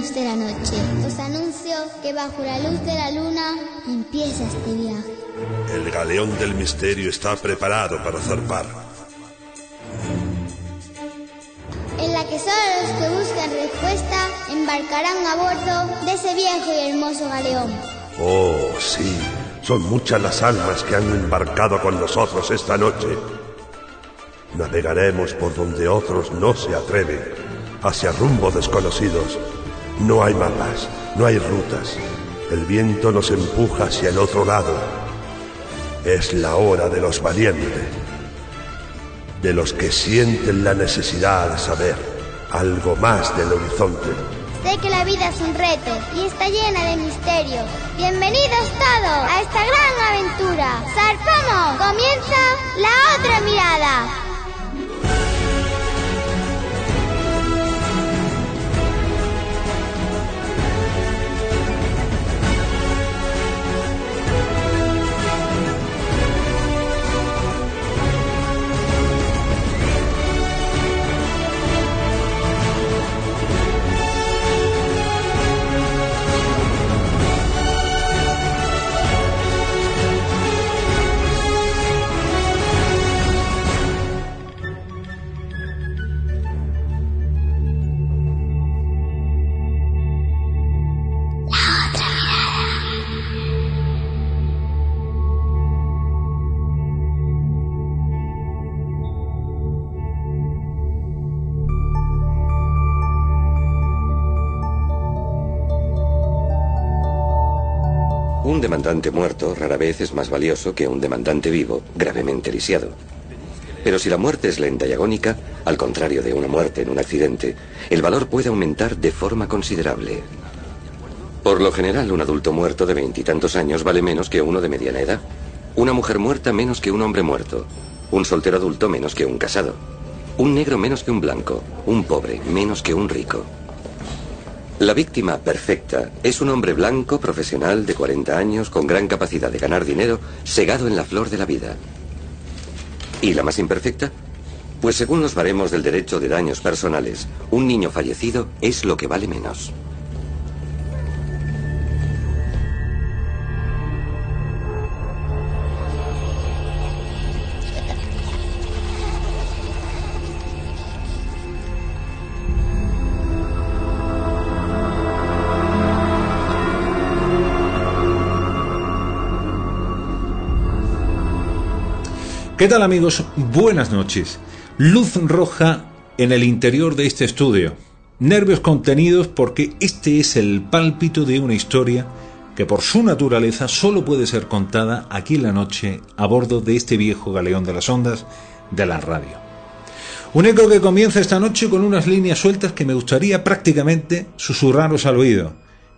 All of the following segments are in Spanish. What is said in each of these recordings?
de la noche, os anuncio que bajo la luz de la luna empieza este viaje. El galeón del misterio está preparado para zarpar. En la que solo los que buscan respuesta embarcarán a bordo de ese viejo y hermoso galeón. Oh, sí, son muchas las almas que han embarcado con nosotros esta noche. Navegaremos por donde otros no se atreven, hacia rumbos desconocidos. No hay mapas, no hay rutas. El viento nos empuja hacia el otro lado. Es la hora de los valientes, de los que sienten la necesidad de saber algo más del horizonte. Sé que la vida es un reto y está llena de misterio. Bienvenidos todos a esta gran aventura. ¡Zarpamos! Comienza la otra mirada. Demandante muerto rara vez es más valioso que un demandante vivo, gravemente lisiado. Pero si la muerte es lenta y agónica, al contrario de una muerte en un accidente, el valor puede aumentar de forma considerable. Por lo general, un adulto muerto de veintitantos años vale menos que uno de mediana edad. Una mujer muerta menos que un hombre muerto. Un soltero adulto menos que un casado. Un negro menos que un blanco. Un pobre menos que un rico. La víctima perfecta es un hombre blanco, profesional, de 40 años, con gran capacidad de ganar dinero, segado en la flor de la vida. ¿Y la más imperfecta? Pues según los baremos del derecho de daños personales, un niño fallecido es lo que vale menos. ¿Qué tal amigos? Buenas noches. Luz roja en el interior de este estudio. Nervios contenidos porque este es el pálpito de una historia que por su naturaleza solo puede ser contada aquí en la noche a bordo de este viejo galeón de las ondas de la radio. Un eco que comienza esta noche con unas líneas sueltas que me gustaría prácticamente susurraros al oído.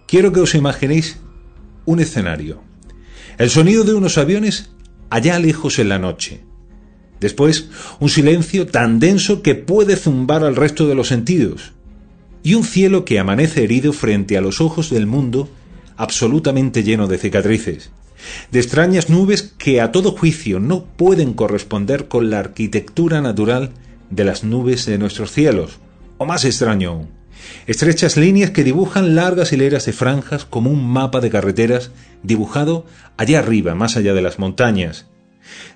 Quiero que os imaginéis un escenario. El sonido de unos aviones allá lejos en la noche Después, un silencio tan denso que puede zumbar al resto de los sentidos. Y un cielo que amanece herido frente a los ojos del mundo, absolutamente lleno de cicatrices. De extrañas nubes que a todo juicio no pueden corresponder con la arquitectura natural de las nubes de nuestros cielos. O más extraño aún, estrechas líneas que dibujan largas hileras de franjas como un mapa de carreteras dibujado allá arriba, más allá de las montañas.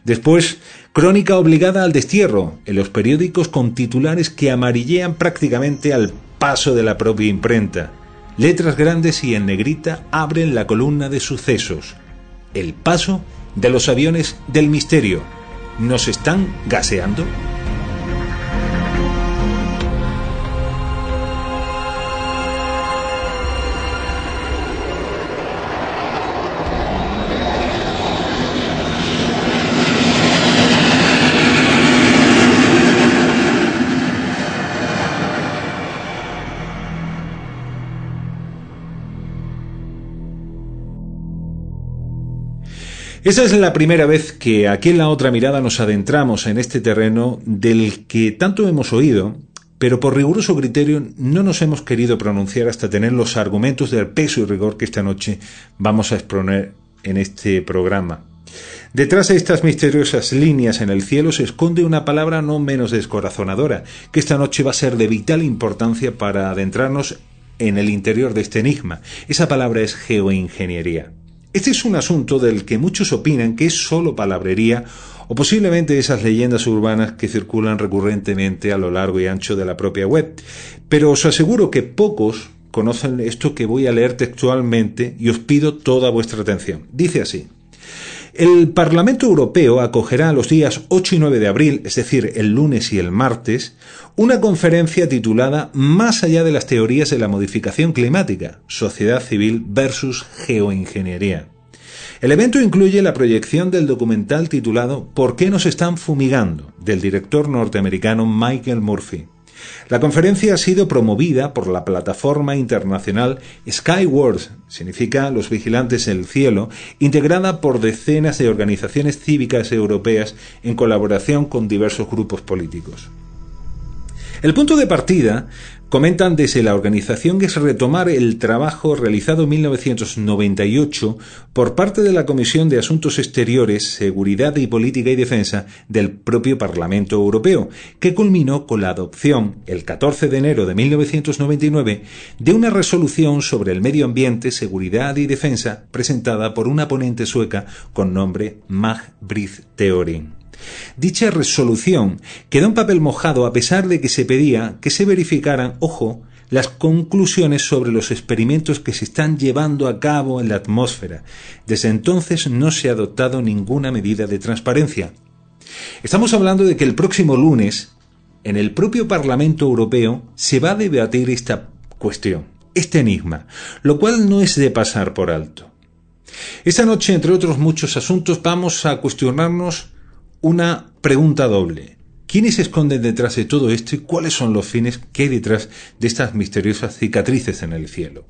Después, crónica obligada al destierro en los periódicos con titulares que amarillean prácticamente al paso de la propia imprenta. Letras grandes y en negrita abren la columna de sucesos. El paso de los aviones del misterio. ¿Nos están gaseando? Esa es la primera vez que aquí en la otra mirada nos adentramos en este terreno del que tanto hemos oído, pero por riguroso criterio no nos hemos querido pronunciar hasta tener los argumentos del peso y rigor que esta noche vamos a exponer en este programa. Detrás de estas misteriosas líneas en el cielo se esconde una palabra no menos descorazonadora, que esta noche va a ser de vital importancia para adentrarnos en el interior de este enigma. Esa palabra es geoingeniería. Este es un asunto del que muchos opinan que es solo palabrería o posiblemente esas leyendas urbanas que circulan recurrentemente a lo largo y ancho de la propia web. Pero os aseguro que pocos conocen esto que voy a leer textualmente y os pido toda vuestra atención. Dice así. El Parlamento Europeo acogerá los días 8 y 9 de abril, es decir, el lunes y el martes, una conferencia titulada Más allá de las teorías de la modificación climática, sociedad civil versus geoingeniería. El evento incluye la proyección del documental titulado ¿Por qué nos están fumigando? del director norteamericano Michael Murphy. La conferencia ha sido promovida por la plataforma internacional Skyward, significa los vigilantes del cielo, integrada por decenas de organizaciones cívicas europeas en colaboración con diversos grupos políticos. El punto de partida Comentan desde la organización que es retomar el trabajo realizado en 1998 por parte de la Comisión de Asuntos Exteriores, Seguridad y Política y Defensa del propio Parlamento Europeo, que culminó con la adopción, el 14 de enero de 1999, de una resolución sobre el medio ambiente, seguridad y defensa presentada por una ponente sueca con nombre Mag Britt Theorin. Dicha resolución quedó en papel mojado a pesar de que se pedía que se verificaran, ojo, las conclusiones sobre los experimentos que se están llevando a cabo en la atmósfera. Desde entonces no se ha adoptado ninguna medida de transparencia. Estamos hablando de que el próximo lunes, en el propio Parlamento Europeo, se va a debatir esta cuestión, este enigma, lo cual no es de pasar por alto. Esta noche, entre otros muchos asuntos, vamos a cuestionarnos una pregunta doble. ¿Quiénes se esconden detrás de todo esto y cuáles son los fines que hay detrás de estas misteriosas cicatrices en el cielo?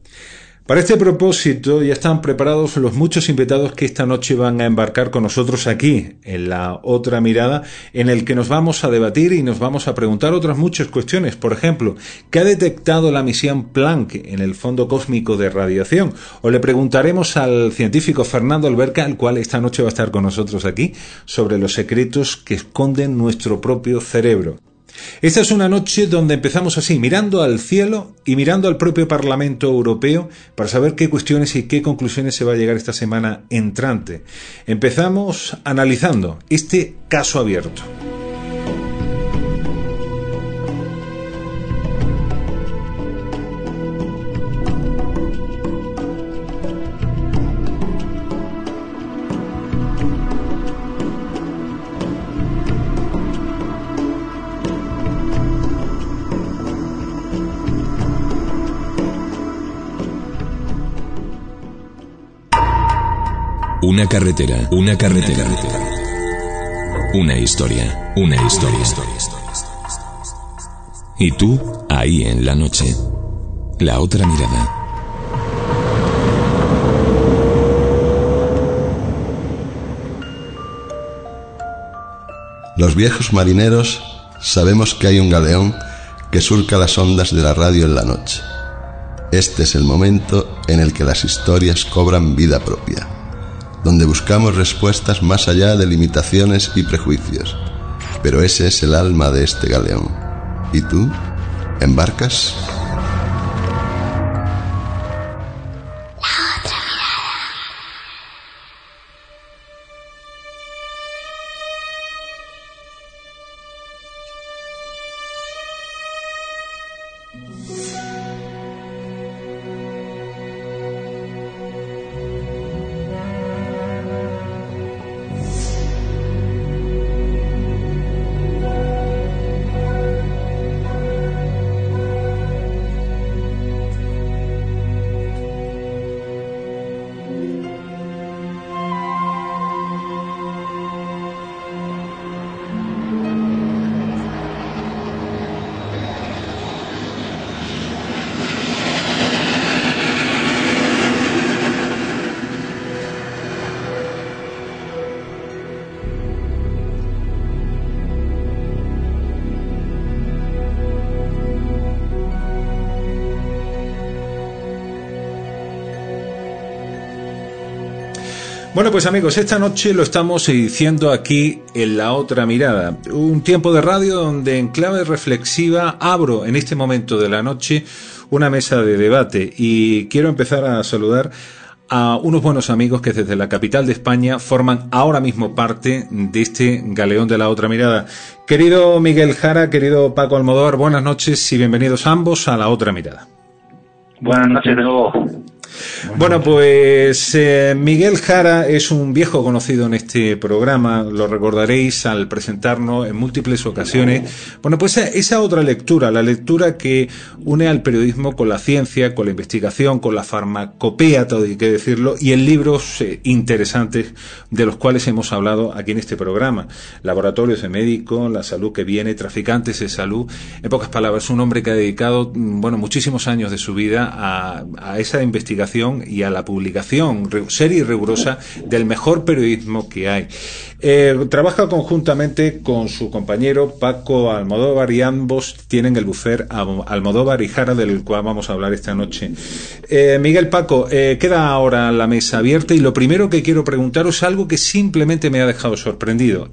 Para este propósito ya están preparados los muchos invitados que esta noche van a embarcar con nosotros aquí, en la otra mirada, en el que nos vamos a debatir y nos vamos a preguntar otras muchas cuestiones. Por ejemplo, ¿qué ha detectado la misión Planck en el fondo cósmico de radiación? O le preguntaremos al científico Fernando Alberca, el cual esta noche va a estar con nosotros aquí, sobre los secretos que esconden nuestro propio cerebro. Esta es una noche donde empezamos así, mirando al cielo y mirando al propio Parlamento Europeo para saber qué cuestiones y qué conclusiones se va a llegar esta semana entrante. Empezamos analizando este caso abierto. Una carretera, una carretera. Una historia, una historia. Y tú, ahí en la noche. La otra mirada. Los viejos marineros sabemos que hay un galeón que surca las ondas de la radio en la noche. Este es el momento en el que las historias cobran vida propia donde buscamos respuestas más allá de limitaciones y prejuicios. Pero ese es el alma de este galeón. ¿Y tú? ¿Embarcas? Bueno, pues amigos, esta noche lo estamos diciendo aquí en La Otra Mirada, un tiempo de radio donde en clave reflexiva abro en este momento de la noche una mesa de debate y quiero empezar a saludar a unos buenos amigos que desde la capital de España forman ahora mismo parte de este galeón de la otra mirada. Querido Miguel Jara, querido Paco Almodóvar, buenas noches y bienvenidos ambos a la otra mirada. Buenas noches de nuevo. Bueno, pues eh, Miguel Jara es un viejo conocido en este programa, lo recordaréis al presentarnos en múltiples ocasiones. Bueno, pues esa otra lectura, la lectura que une al periodismo con la ciencia, con la investigación, con la farmacopea, todo hay que decirlo, y en libros eh, interesantes de los cuales hemos hablado aquí en este programa. Laboratorios de médico, la salud que viene, traficantes de salud. En pocas palabras, un hombre que ha dedicado, mm, bueno, muchísimos años de su vida a esa investigación y a la publicación seria y rigurosa del mejor periodismo que hay. Eh, trabaja conjuntamente con su compañero Paco Almodóvar y ambos tienen el bufer Almodóvar y Jara del cual vamos a hablar esta noche. Eh, Miguel Paco, eh, queda ahora la mesa abierta y lo primero que quiero preguntaros es algo que simplemente me ha dejado sorprendido.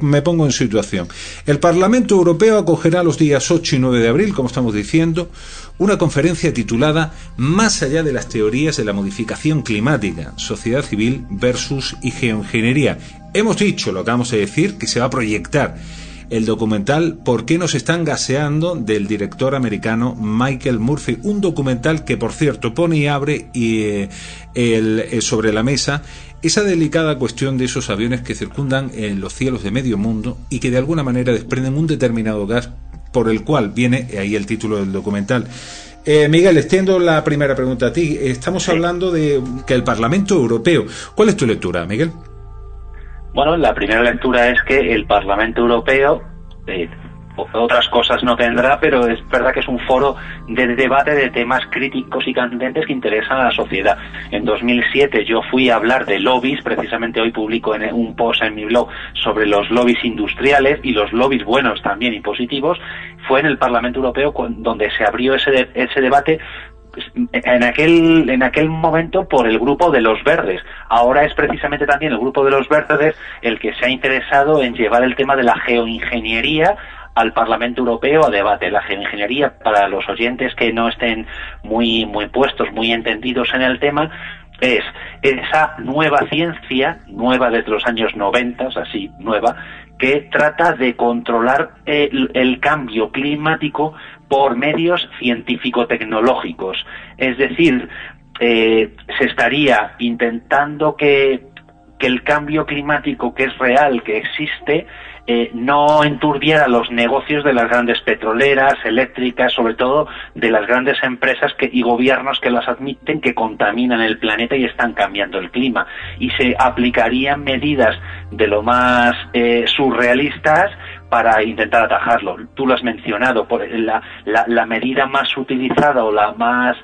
me pongo en situación. El Parlamento Europeo acogerá los días 8 y 9 de abril, como estamos diciendo, una conferencia titulada Más allá de las teorías de la modificación climática, sociedad civil versus y geoingeniería. Hemos dicho, lo acabamos de decir, que se va a proyectar el documental ¿Por qué nos están gaseando? del director americano Michael Murphy. Un documental que, por cierto, pone y abre y, eh, eh, sobre la mesa esa delicada cuestión de esos aviones que circundan en los cielos de medio mundo y que de alguna manera desprenden un determinado gas por el cual viene ahí el título del documental. Eh, Miguel, extiendo la primera pregunta a ti. Estamos hablando de que el Parlamento Europeo. ¿Cuál es tu lectura, Miguel? Bueno, la primera lectura es que el Parlamento Europeo eh, otras cosas no tendrá, pero es verdad que es un foro de debate de temas críticos y candentes que interesan a la sociedad. En 2007 yo fui a hablar de lobbies, precisamente hoy publico en un post en mi blog sobre los lobbies industriales y los lobbies buenos también y positivos. Fue en el Parlamento Europeo donde se abrió ese, ese debate pues, en aquel en aquel momento por el grupo de los verdes. Ahora es precisamente también el grupo de los verdes el que se ha interesado en llevar el tema de la geoingeniería al Parlamento Europeo a debate. La geoingeniería, para los oyentes que no estén muy, muy puestos, muy entendidos en el tema, es esa nueva ciencia, nueva desde los años 90, así nueva, que trata de controlar el, el cambio climático por medios científico-tecnológicos. Es decir, eh, se estaría intentando que, que el cambio climático que es real, que existe, eh, no enturbiera los negocios de las grandes petroleras, eléctricas, sobre todo de las grandes empresas que, y gobiernos que las admiten que contaminan el planeta y están cambiando el clima. Y se aplicarían medidas de lo más eh, surrealistas para intentar atajarlo. Tú lo has mencionado, por la, la, medida más utilizada o la más,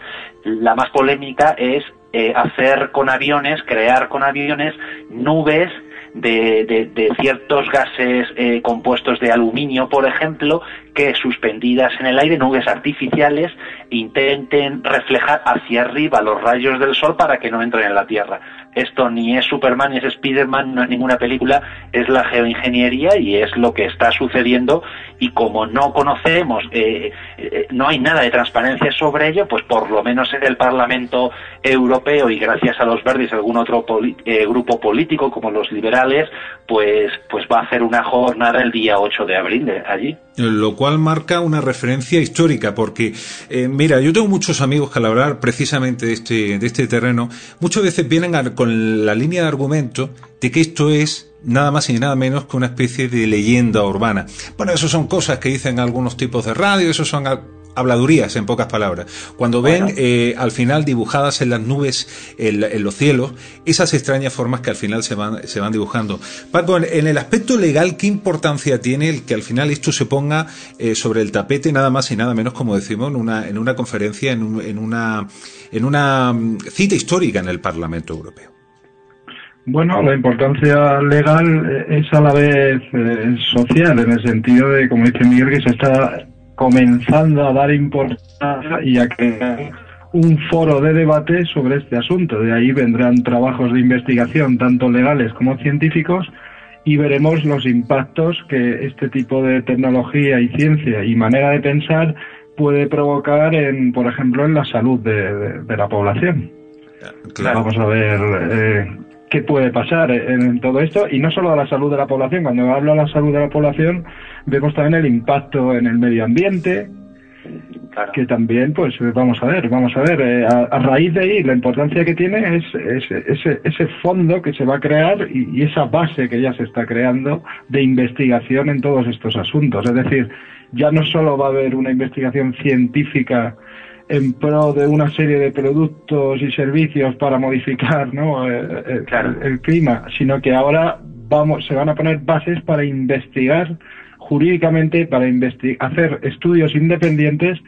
la más polémica es eh, hacer con aviones, crear con aviones nubes de, ciertos gases eh, compuestos de aluminio, por ejemplo, que suspendidas en el aire, nubes artificiales, intenten reflejar hacia arriba los rayos del sol para que no entren en la Tierra. Esto ni es Superman ni es Spiderman, no es ninguna película, es la geoingeniería y es lo que está sucediendo y como no conocemos, eh, eh, no hay nada de transparencia sobre ello, pues por lo menos en el Parlamento Europeo y gracias a los verdes algún otro eh, grupo político como los liberales, pues, pues va a hacer una jornada el día 8 de abril allí. Lo cual marca una referencia histórica, porque, mira, yo tengo muchos amigos que al hablar precisamente de este, de este terreno, muchas veces vienen con la línea de argumento de que esto es nada más y nada menos que una especie de leyenda urbana. Bueno, eso son cosas que dicen algunos tipos de radio, eso son habladurías en pocas palabras. Cuando ven eh, al final dibujadas en las nubes, en, los cielos, esas extrañas formas que al final se van, se van dibujando. Paco, en, el aspecto legal, ¿qué importancia tiene el que al final esto se ponga eh, sobre el tapete nada más y nada menos, como decimos, en una, en una conferencia, en, en, una, en una mm, cita histórica en el Parlamento Europeo? Bueno, la importancia legal es a la vez eh, social, en el sentido de, como dice Miguel, que se está comenzando a dar importancia y a crear un foro de debate sobre este asunto. De ahí vendrán trabajos de investigación, tanto legales como científicos, y veremos los impactos que este tipo de tecnología y ciencia y manera de pensar puede provocar, en, por ejemplo, en la salud de, la población. Vamos a ver eh, qué puede pasar en, todo esto y no solo a la salud de la población. Cuando hablo de la salud de la población, vemos también el impacto en el medio ambiente, que también, pues vamos a ver, vamos a ver, eh, a, raíz de ahí la importancia que tiene es, ese, ese fondo que se va a crear y, esa base que ya se está creando de investigación en todos estos asuntos. Es decir, ya no solo va a haber una investigación científica en pro de una serie de productos y servicios para modificar ¿no? Eh, eh, el, clima, sino que ahora vamos, se van a poner bases para investigar jurídicamente, para hacer estudios independientes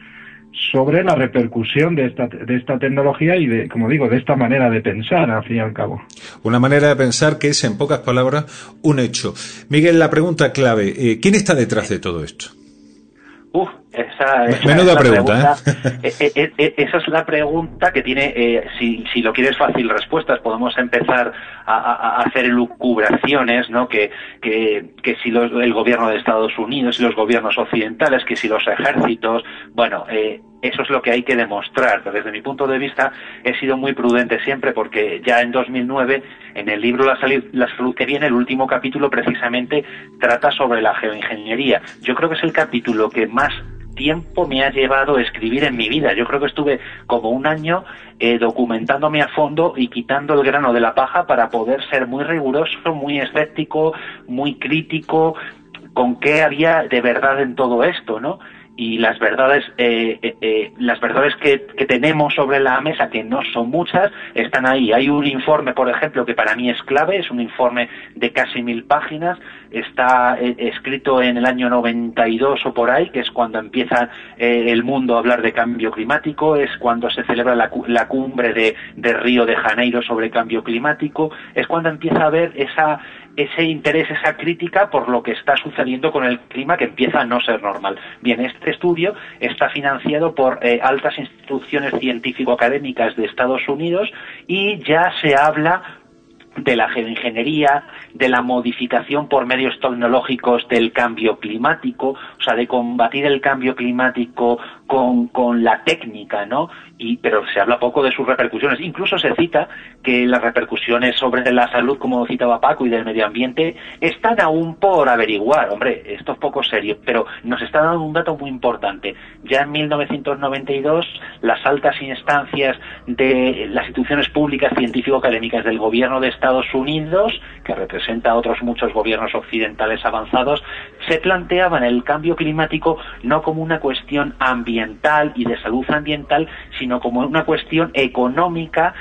sobre la repercusión de esta, de esta tecnología y de, como digo, de esta manera de pensar, al fin y al cabo. Una manera de pensar que es, en pocas palabras, un hecho. Miguel, la pregunta clave, eh, ¿quién está detrás de todo esto? Uf, esa, es la pregunta. ¿eh? Eh, eh, esa es la pregunta que tiene, si, si lo quieres fácil respuestas, podemos empezar a, hacer elucubraciones, ¿no? Que, que, que si el gobierno de Estados Unidos y los gobiernos occidentales, que si los ejércitos, bueno, eso es lo que hay que demostrar. Desde mi punto de vista, he sido muy prudente siempre porque ya en 2009, en el libro La salud, la salud que viene, el último capítulo precisamente trata sobre la geoingeniería. Yo creo que es el capítulo que más tiempo me ha llevado escribir en mi vida. Yo creo que estuve como un año eh, documentándome a fondo y quitando el grano de la paja para poder ser muy riguroso, muy escéptico, muy crítico con qué había de verdad en todo esto, ¿no? Y las verdades eh, eh, eh, las verdades que, tenemos sobre la mesa que no son muchas están ahí. Hay un informe por ejemplo que para mí es clave es un informe de casi mil páginas está escrito en el año 92 o por ahí que es cuando empieza el mundo a hablar de cambio climático es cuando se celebra la, la cumbre de, de Río de Janeiro sobre cambio climático es cuando empieza a haber esa ese interés, esa crítica por lo que está sucediendo con el clima que empieza a no ser normal. Bien, este estudio está financiado por eh, altas instituciones científico-académicas de Estados Unidos y ya se habla de la geoingeniería, de la modificación por medios tecnológicos del cambio climático, o sea, de combatir el cambio climático con, con la técnica, ¿no? Y, pero se habla poco de sus repercusiones. Incluso se cita que las repercusiones sobre la salud, como citaba Paco, y del medio ambiente, están aún por averiguar. Hombre, esto es poco serio, pero nos está dando un dato muy importante. Ya en 1992, las altas instancias de las instituciones públicas científico-académicas del gobierno de Estados Unidos, que representa a otros muchos gobiernos occidentales avanzados, se planteaban el cambio climático no como una cuestión ambiental y de salud ambiental, sino como una cuestión económica,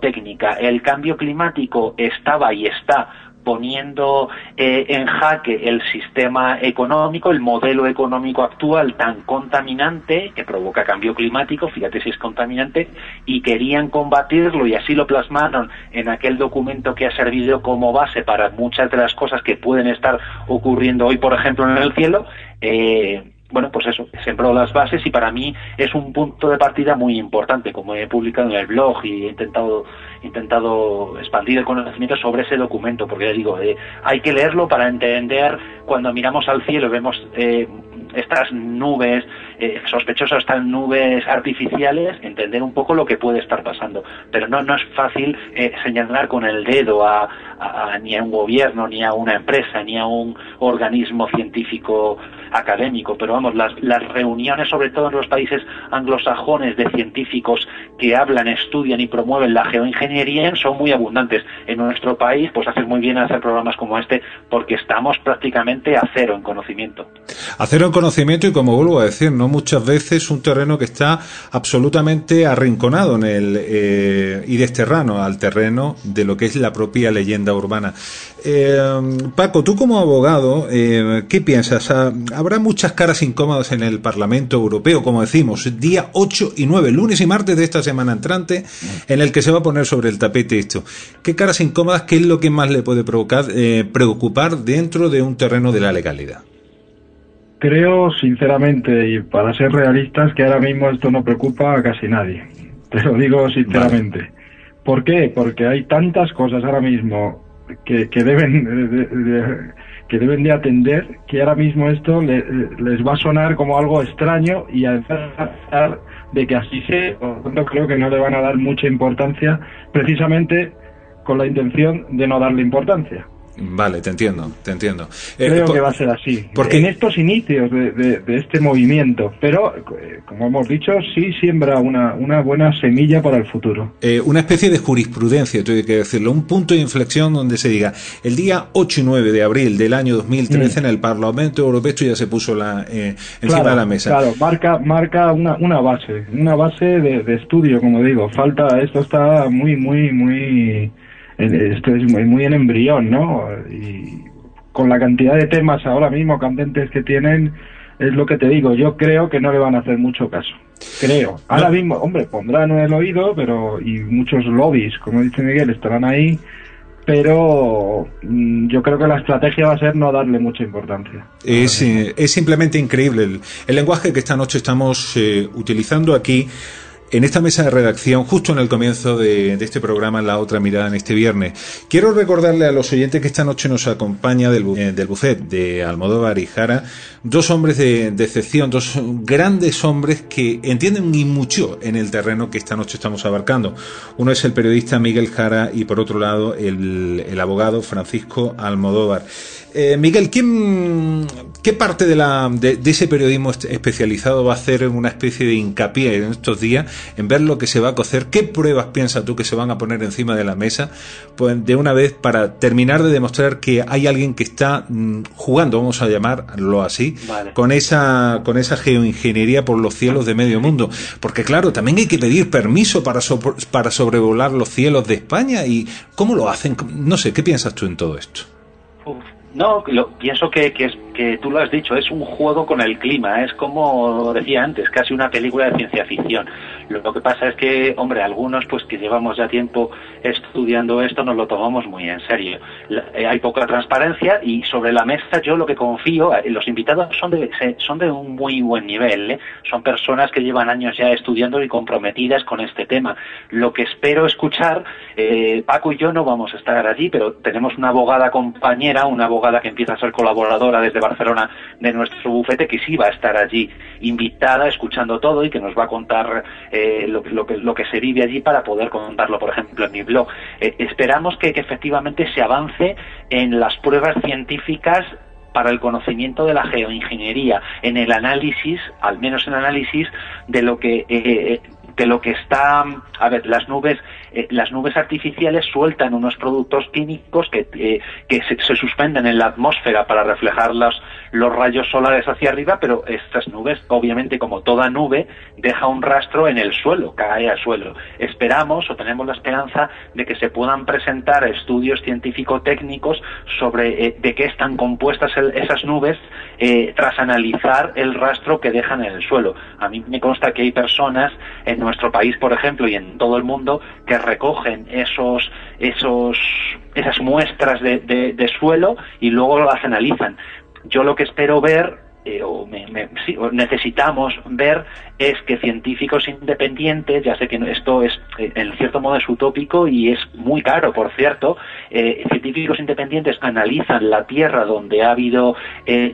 científico-técnica. El cambio climático estaba y está poniendo eh, en jaque el sistema económico, el modelo económico actual tan contaminante que provoca cambio climático, fíjate si es contaminante, y querían combatirlo y así lo plasmaron en aquel documento que ha servido como base para muchas de las cosas que pueden estar ocurriendo hoy, por ejemplo, en el cielo. Eh, bueno, pues eso, sembró las bases y para mí es un punto de partida muy importante, como he publicado en el blog y he intentado, intentado expandir el conocimiento sobre ese documento, porque ya digo, eh, hay que leerlo para entender cuando miramos al cielo vemos eh, estas nubes eh, sospechosas, estas nubes artificiales, entender un poco lo que puede estar pasando. Pero no, no es fácil eh, señalar con el dedo a, ni a un gobierno, ni a una empresa, ni a un organismo científico académico, pero vamos, las, reuniones, sobre todo en los países anglosajones, de científicos que hablan, estudian y promueven la geoingeniería son muy abundantes. En nuestro país, pues hace muy bien hacer programas como este porque estamos prácticamente a cero en conocimiento. A cero en conocimiento y como vuelvo a decir, no muchas veces un terreno que está absolutamente arrinconado en el eh, y desterrano al terreno de lo que es la propia leyenda urbana. Eh, Paco, tú como abogado, eh, ¿qué piensas? Ah, habrá muchas caras incómodas en el Parlamento Europeo, como decimos, día 8 y 9, lunes y martes de esta semana entrante, en el que se va a poner sobre el tapete esto. ¿Qué caras incómodas, qué es lo que más le puede provocar, eh, preocupar dentro de un terreno de la legalidad? creo sinceramente y para ser realistas que ahora mismo esto no preocupa a casi nadie. Te lo digo sinceramente. ¿Por qué? Porque hay tantas cosas ahora mismo que, que deben que deben de atender que ahora mismo esto les va a sonar como algo extraño y a pesar de que así sea, por creo que no le van a dar mucha importancia precisamente con la intención de no darle importancia. Vale, te entiendo, te entiendo. Eh, Creo que va a ser así. Porque en estos inicios de, este movimiento, pero eh, como hemos dicho, sí siembra una, una buena semilla para el futuro. Eh, una especie de jurisprudencia, tengo que decirlo, un punto de inflexión donde se diga, el día 8 y 9 de abril del año 2013 mm. en el Parlamento Europeo esto ya se puso la, encima de la mesa. Claro, marca, marca una, una base, una base de, de estudio, como digo. Falta, esto está muy, muy, muy esto es muy, en embrión, ¿no? Y con la cantidad de temas ahora mismo candentes que tienen, es lo que te digo, yo creo que no le van a hacer mucho caso. Creo. Ahora mismo, hombre, pondrán el oído, pero y muchos lobbies, como dice Miguel, estarán ahí, pero mm, yo creo que la estrategia va a ser no darle mucha importancia. Es, eh, es simplemente increíble el, el, lenguaje que esta noche estamos eh, utilizando aquí en esta mesa de redacción, justo en el comienzo de, este programa, La Otra Mirada en este viernes. Quiero recordarle a los oyentes que esta noche nos acompaña del, eh, de Almodóvar y Jara, dos hombres de, excepción, dos grandes hombres que entienden y mucho en el terreno que esta noche estamos abarcando. Uno es el periodista Miguel Jara y por otro lado el abogado Francisco Almodóvar. Eh, Miguel, ¿qué parte de, la, de, ese periodismo especializado va a hacer una especie de hincapié en estos días en ver lo que se va a cocer? ¿Qué pruebas piensas tú que se van a poner encima de la mesa? Pues de una vez para terminar de demostrar que hay alguien que está mm, jugando, vamos a llamarlo así, con esa con esa geoingeniería por los cielos de medio mundo. Porque claro, también hay que pedir permiso para, para sobrevolar los cielos de España y ¿cómo lo hacen? No sé, ¿qué piensas tú en todo esto? No, lo, pienso que, que, es, que tú lo has dicho, es un juego con el clima, es como decía antes, casi una película de ciencia ficción. Lo, que pasa es que, hombre, algunos pues que llevamos ya tiempo estudiando esto nos lo tomamos muy en serio. Eh, hay poca transparencia y sobre la mesa yo lo que confío, eh, los invitados son de, son de un muy buen nivel, ¿eh? son personas que llevan años ya estudiando y comprometidas con este tema. Lo que espero escuchar, Paco y yo no vamos a estar allí, pero tenemos una abogada compañera, una abogada que empieza a ser colaboradora desde Barcelona de nuestro bufete, que sí va a estar allí invitada, escuchando todo y que nos va a contar eh, lo, que, lo que se vive allí para poder contarlo, por ejemplo, en mi blog. Eh, esperamos que, efectivamente se avance en las pruebas científicas para el conocimiento de la geoingeniería, en el análisis, al menos en análisis, de lo que eh, de lo que está, a ver, las nubes, eh, las nubes artificiales sueltan unos productos químicos que, eh, que se, suspenden en la atmósfera para reflejar los, los rayos solares hacia arriba, pero estas nubes, obviamente, como toda nube, deja un rastro en el suelo, cae al suelo. Esperamos o tenemos la esperanza de que se puedan presentar estudios científico-técnicos sobre eh, de qué están compuestas esas nubes tras analizar el rastro que dejan en el suelo. A mí me consta que hay personas en nuestro país, por ejemplo, y en todo el mundo, que recogen esos, esos, esas muestras de, de suelo y luego las analizan. Yo lo que espero ver eh, o, necesitamos ver es que científicos independientes, ya sé que esto es eh, en cierto modo es utópico y es muy caro, por cierto, eh, científicos independientes analizan la Tierra donde ha habido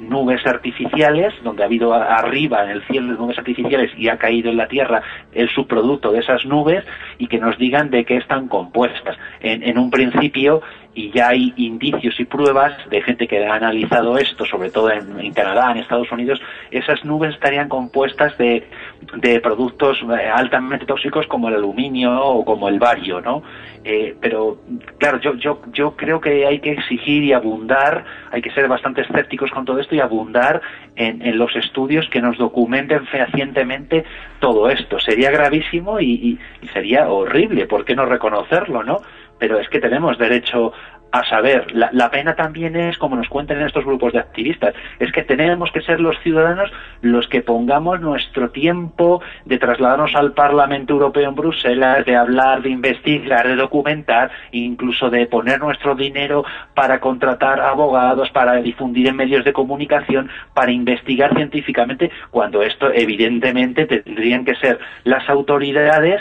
nubes artificiales, donde ha habido arriba en el cielo nubes artificiales y ha caído en la Tierra el subproducto de esas nubes y que nos digan de qué están compuestas. en un principio y ya hay indicios y pruebas de gente que ha analizado esto, sobre todo en, Canadá, en Estados Unidos, esas nubes estarían compuestas de, de productos eh, altamente tóxicos como el aluminio o como el bario, ¿no? Eh, pero claro, yo, yo, yo creo que hay que exigir y abundar, hay que ser bastante escépticos con todo esto y abundar en, en los estudios que nos documenten fehacientemente todo esto. Sería gravísimo y, y, y sería horrible, ¿por qué no reconocerlo, no? Pero es que tenemos derecho a saber, la, pena también es, como nos cuentan estos grupos de activistas, es que tenemos que ser los ciudadanos los que pongamos nuestro tiempo de trasladarnos al Parlamento Europeo en Bruselas, de hablar, de investigar, de documentar, incluso de poner nuestro dinero para contratar abogados, para difundir en medios de comunicación, para investigar científicamente, cuando esto evidentemente tendrían que ser las autoridades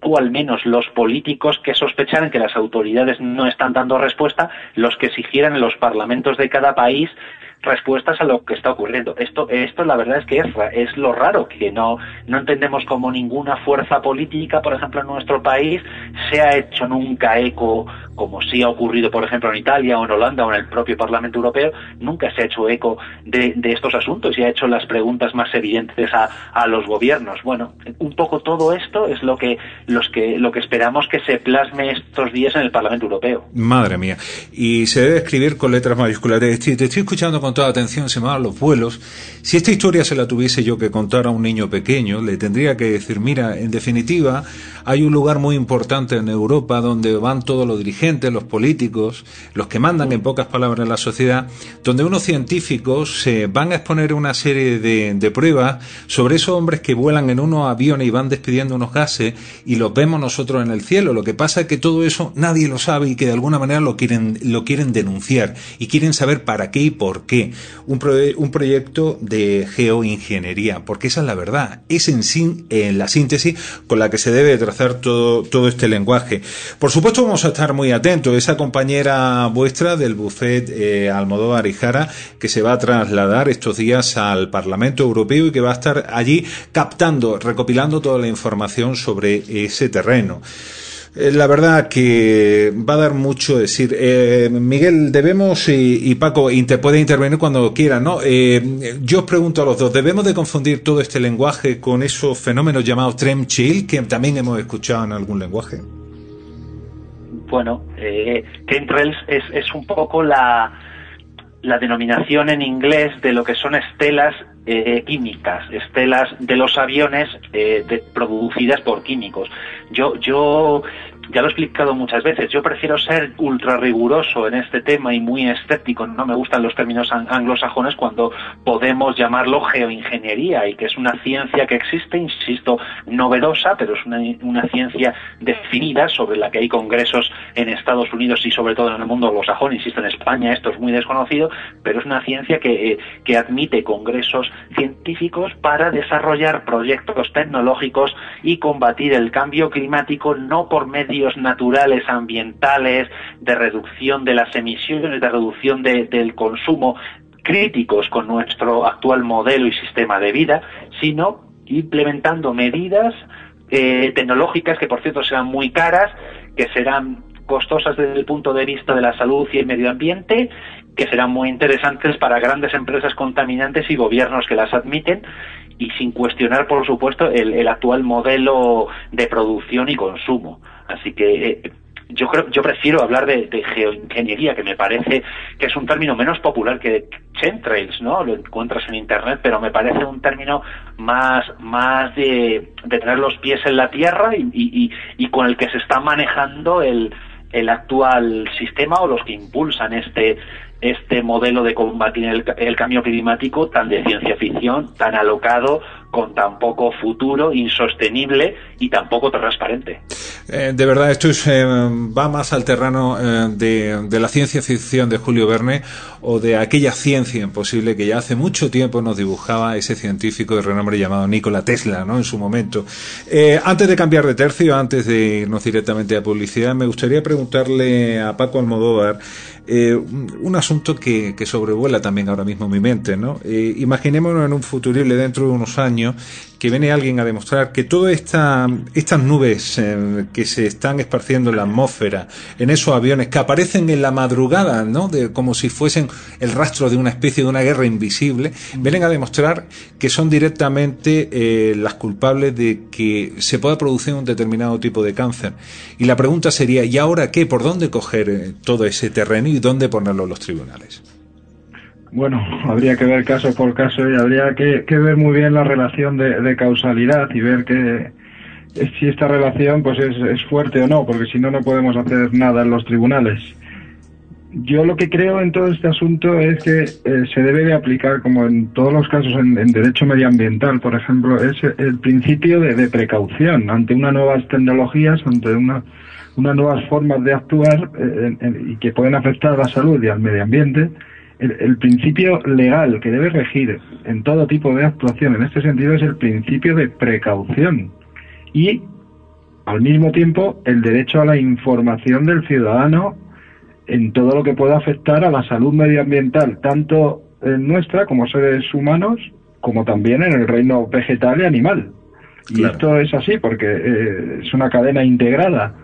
o al menos los políticos que sospecharan que las autoridades no están dando respuesta, los que exigieran en los parlamentos de cada país respuestas a lo que está ocurriendo. Esto, esto la verdad es que es, es lo raro, que no, no entendemos cómo ninguna fuerza política, por ejemplo, en nuestro país, se ha hecho nunca eco como sí ha ocurrido, por ejemplo, en Italia o en Holanda o en el propio Parlamento Europeo, nunca se ha hecho eco de, estos asuntos y ha hecho las preguntas más evidentes a, a, los gobiernos. Bueno, un poco todo esto es lo que, los que, lo que esperamos que se plasme estos días en el Parlamento Europeo. Madre mía. Y se debe escribir con letras mayúsculas. Te estoy escuchando con toda atención, se van los vuelos. Si esta historia se la tuviese yo que contar a un niño pequeño, le tendría que decir, mira, en definitiva, hay un lugar muy importante en Europa donde van todos los dirigentes los políticos, los que mandan en pocas palabras la sociedad, donde unos científicos se van a exponer una serie de, pruebas sobre esos hombres que vuelan en unos aviones y van despidiendo unos gases y los vemos nosotros en el cielo. Lo que pasa es que todo eso nadie lo sabe y que de alguna manera lo quieren, lo quieren denunciar y quieren saber para qué y por qué. Un, un proyecto de geoingeniería, porque esa es la verdad, es en, sí, en la síntesis con la que se debe trazar todo, todo este lenguaje. Por supuesto vamos a estar muy atento, esa compañera vuestra del buffet eh, Almodóvar y Jara, que se va a trasladar estos días al Parlamento Europeo y que va a estar allí captando, recopilando toda la información sobre ese terreno. Eh, la verdad que va a dar mucho decir. Eh, Miguel, debemos, y, Paco, te puede intervenir cuando quiera, ¿no? Eh, yo os pregunto a los dos, ¿debemos de confundir todo este lenguaje con esos fenómenos llamados chill que también hemos escuchado en algún lenguaje? bueno, eh, es, es un poco la, la denominación en inglés de lo que son estelas eh, químicas, estelas de los aviones eh, producidas por químicos. Yo, yo ya lo he explicado muchas veces, yo prefiero ser ultra riguroso en este tema y muy escéptico, no me gustan los términos anglosajones cuando podemos llamarlo geoingeniería y que es una ciencia que existe, insisto, novedosa, pero es una, una ciencia definida sobre la que hay congresos en Estados Unidos y sobre todo en el mundo anglosajón, insisto, en España esto es muy desconocido, pero es una ciencia que, eh, que admite congresos científicos para desarrollar proyectos tecnológicos y combatir el cambio climático no por medio naturales, ambientales, de reducción de las emisiones, de reducción del consumo, críticos con nuestro actual modelo y sistema de vida, sino implementando medidas eh, tecnológicas que, por cierto, serán muy caras, que serán costosas desde el punto de vista de la salud y el medio ambiente, que serán muy interesantes para grandes empresas contaminantes y gobiernos que las admiten, y sin cuestionar, por supuesto, el actual modelo de producción y consumo. Así que eh, yo creo, yo prefiero hablar de, geoingeniería, que me parece que es un término menos popular que chemtrails, ¿no? Lo encuentras en internet, pero me parece un término más, más de, tener los pies en la tierra y, y, con el que se está manejando el, el actual sistema o los que impulsan este este modelo de combatir el, cambio climático tan de ciencia ficción, tan alocado, con tan poco futuro, insostenible y tan poco transparente. Eh, de verdad, esto eh, va más al terreno eh, de, la ciencia ficción de Julio Verne o de aquella ciencia imposible que ya hace mucho tiempo nos dibujaba ese científico de renombre llamado Nikola Tesla, ¿no? En su momento. antes de cambiar de tercio, antes de irnos directamente a publicidad, me gustaría preguntarle a Paco Almodóvar eh, un asunto que, sobrevuela también ahora mismo mi mente, ¿no? Eh, imaginémonos en un futurible dentro de unos años que viene alguien a demostrar que todas esta, estas nubes eh, que se están esparciendo en la atmósfera, en esos aviones que aparecen en la madrugada, ¿no? De, como si fuesen el rastro de una especie de una guerra invisible, vienen a demostrar que son directamente eh, las culpables de que se pueda producir un determinado tipo de cáncer. Y la pregunta sería, ¿y ahora qué? ¿Por dónde coger eh, todo ese terreno y dónde ponerlo en los tribunales? Bueno, habría que ver caso por caso y habría que, ver muy bien la relación de, causalidad y ver que si esta relación pues es, fuerte o no, porque si no no podemos hacer nada en los tribunales. yo lo que creo en todo este asunto es que eh, se debe de aplicar, como en todos los casos en, derecho medioambiental, por ejemplo, es el principio de, precaución ante unas nuevas tecnologías, ante una, unas nuevas formas de actuar eh, y que pueden afectar a la salud y al medio ambiente. El, principio legal que debe regir en todo tipo de actuación en este sentido es el principio de precaución y al mismo tiempo el derecho a la información del ciudadano en todo lo que pueda afectar a la salud medioambiental, tanto en nuestra como seres humanos, como también en el reino vegetal y animal. Y esto es así porque eh, es una cadena integrada.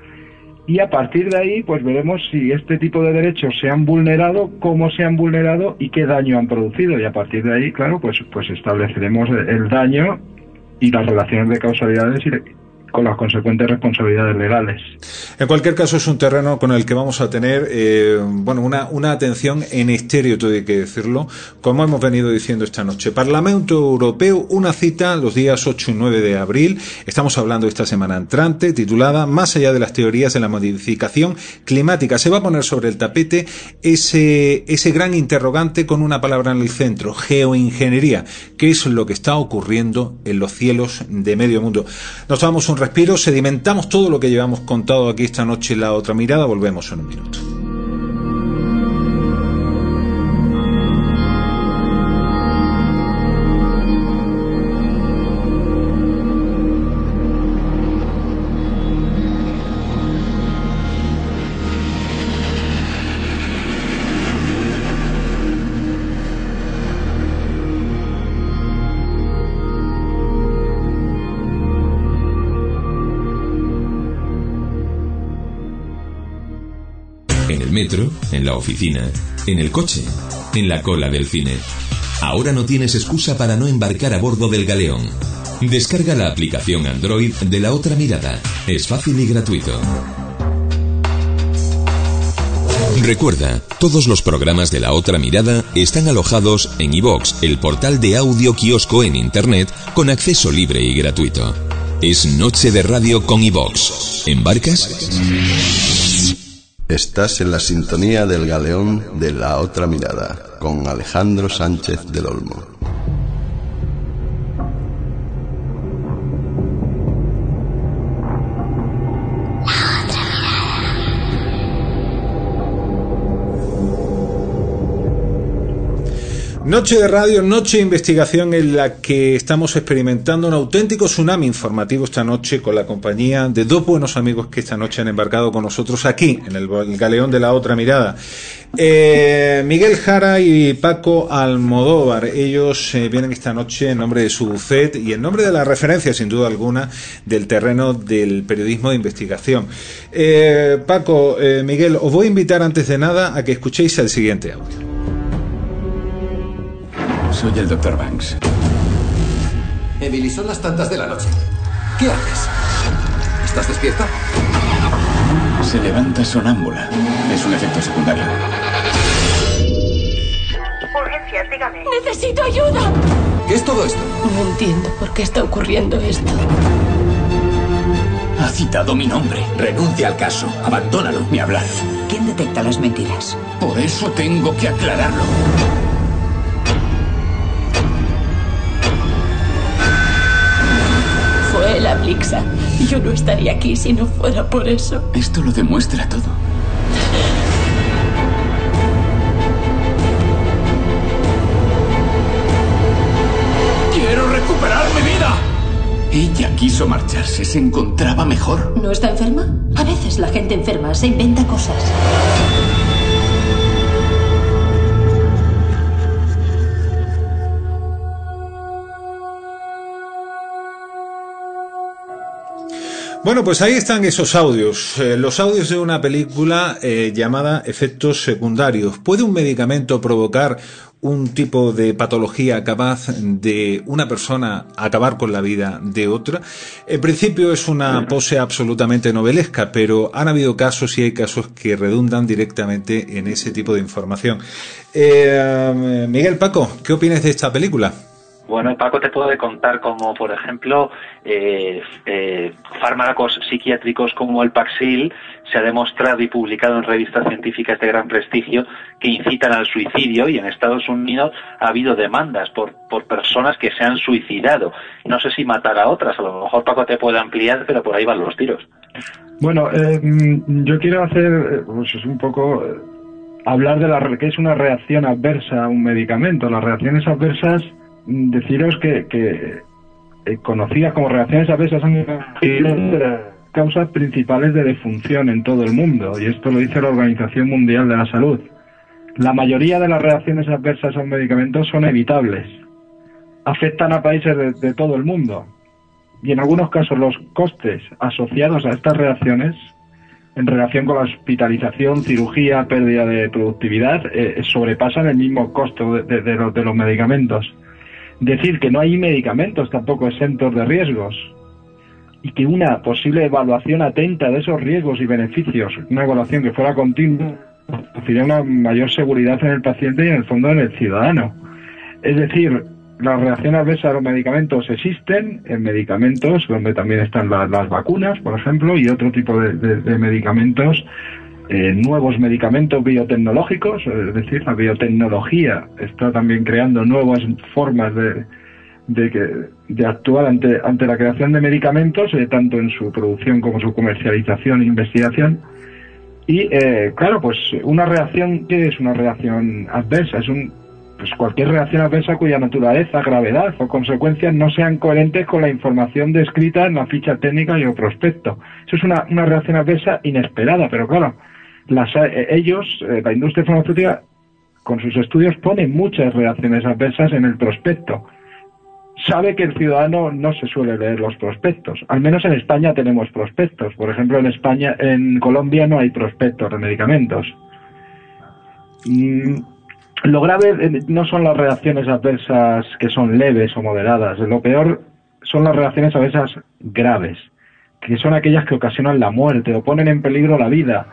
Y a partir de ahí, pues veremos si este tipo de derechos se han vulnerado, cómo se han vulnerado y qué daño han producido. Y a partir de ahí, claro, pues, pues estableceremos el daño y las relaciones de causalidades y, con las consecuentes responsabilidades legales. En cualquier caso, es un terreno con el que vamos a tener eh, bueno, una, una atención en estéreo, todo que decirlo, como hemos venido diciendo esta noche. Parlamento Europeo, una cita los días 8 y 9 de abril. Estamos hablando esta semana entrante, titulada Más allá de las teorías de la modificación climática. Se va a poner sobre el tapete ese, ese gran interrogante con una palabra en el centro, geoingeniería. ¿Qué es lo que está ocurriendo en los cielos de medio mundo? Nos vamos un respiro, sedimentamos todo lo que llevamos contado aquí esta noche en la otra mirada, volvemos en un minuto. Metro, en la oficina, en el coche, en la cola del cine. Ahora no tienes excusa para no embarcar a bordo del galeón. Descarga la aplicación Android de la otra mirada. Es fácil y gratuito. Recuerda, todos los programas de la otra mirada están alojados en iVox, el portal de audio kiosco en Internet con acceso libre y gratuito. Es Noche de Radio con iVox. ¿Embarcas? Estás en la sintonía del galeón de la otra mirada con Alejandro Sánchez del Olmo. Noche de radio, noche de investigación en la que estamos experimentando un auténtico tsunami informativo esta noche con la compañía de dos buenos amigos que esta noche han embarcado con nosotros aquí, en el galeón de la otra mirada. Eh, Miguel Jara y Paco Almodóvar, ellos eh, vienen esta noche en nombre de su bufet y en nombre de la referencia, sin duda alguna, del terreno del periodismo de investigación. Eh, Paco, Miguel, os voy a invitar antes de nada a que escuchéis el siguiente audio. Soy el Dr. Banks. Emily, son las tantas de la noche. ¿Qué haces? ¿Estás despierta? Se levanta sonámbula. Es un efecto secundario. Urgencias, dígame. Necesito ayuda. ¿Qué es todo esto? No entiendo por qué está ocurriendo esto. Ha citado mi nombre. Renuncia al caso. Abandónalo. Ni hablar. ¿Quién detecta las mentiras? Por eso tengo que aclararlo. Blixa. Yo no estaría aquí si no fuera por eso. Esto lo demuestra todo. ¡Quiero recuperar mi vida! Ella quiso marcharse, se encontraba mejor. ¿No está enferma? A veces la gente enferma se inventa cosas. Bueno, pues ahí están esos audios, eh, los audios de una película eh, llamada Efectos Secundarios. ¿Puede un medicamento provocar un tipo de patología capaz de una persona acabar con la vida de otra? En principio es una pose absolutamente novelesca, pero han habido casos y hay casos que redundan directamente en ese tipo de información. Eh, Miguel Paco, ¿qué opinas de esta película? Bueno, Paco te puede contar como, por ejemplo, eh, eh, fármacos psiquiátricos como el Paxil se ha demostrado y publicado en revistas científicas de gran prestigio que incitan al suicidio y en Estados Unidos ha habido demandas por, por personas que se han suicidado. No sé si matar a otras, a lo mejor Paco te puede ampliar, pero por ahí van los tiros. Bueno, eh, mm, yo quiero hacer pues, un poco hablar de la que es una reacción adversa a un medicamento. Las reacciones adversas deciros que, que eh, conocidas como reacciones adversas las causas principales de defunción en todo el mundo, y esto lo dice la Organización Mundial de la Salud. La mayoría de las reacciones adversas a un medicamento son evitables, afectan a países de, todo el mundo, y en algunos casos los costes asociados a estas reacciones en relación con la hospitalización, cirugía, pérdida de productividad, eh, sobrepasan el mismo costo de, los, medicamentos. Decir que no hay medicamentos tampoco exentos de riesgos y que una posible evaluación atenta de esos riesgos y beneficios, una evaluación que fuera continua, ofrecería una mayor seguridad en el paciente y en el fondo en el ciudadano. Es decir, las reacciones adversas a los medicamentos existen en medicamentos donde también están la, las vacunas, por ejemplo, y otro tipo de, de medicamentos eh, nuevos medicamentos biotecnológicos, es decir, la biotecnología está también creando nuevas formas de, de, que, de actuar ante, ante la creación de medicamentos, eh, tanto en su producción como su comercialización e investigación. Y eh, claro, pues una reacción, ¿qué es una reacción adversa? Es un, pues cualquier reacción adversa cuya naturaleza, gravedad o consecuencias no sean coherentes con la información descrita en la ficha técnica y o prospecto. Eso es una, una reacción adversa inesperada, pero claro, las, eh, ellos, eh, la industria farmacéutica, con sus estudios pone muchas reacciones adversas en el prospecto. Sabe que el ciudadano no se suele leer los prospectos. Al menos en España tenemos prospectos. Por ejemplo, en España, en Colombia no hay prospectos de medicamentos. Mm, lo grave eh, no son las reacciones adversas que son leves o moderadas. Lo peor son las reacciones adversas graves, que son aquellas que ocasionan la muerte o ponen en peligro la vida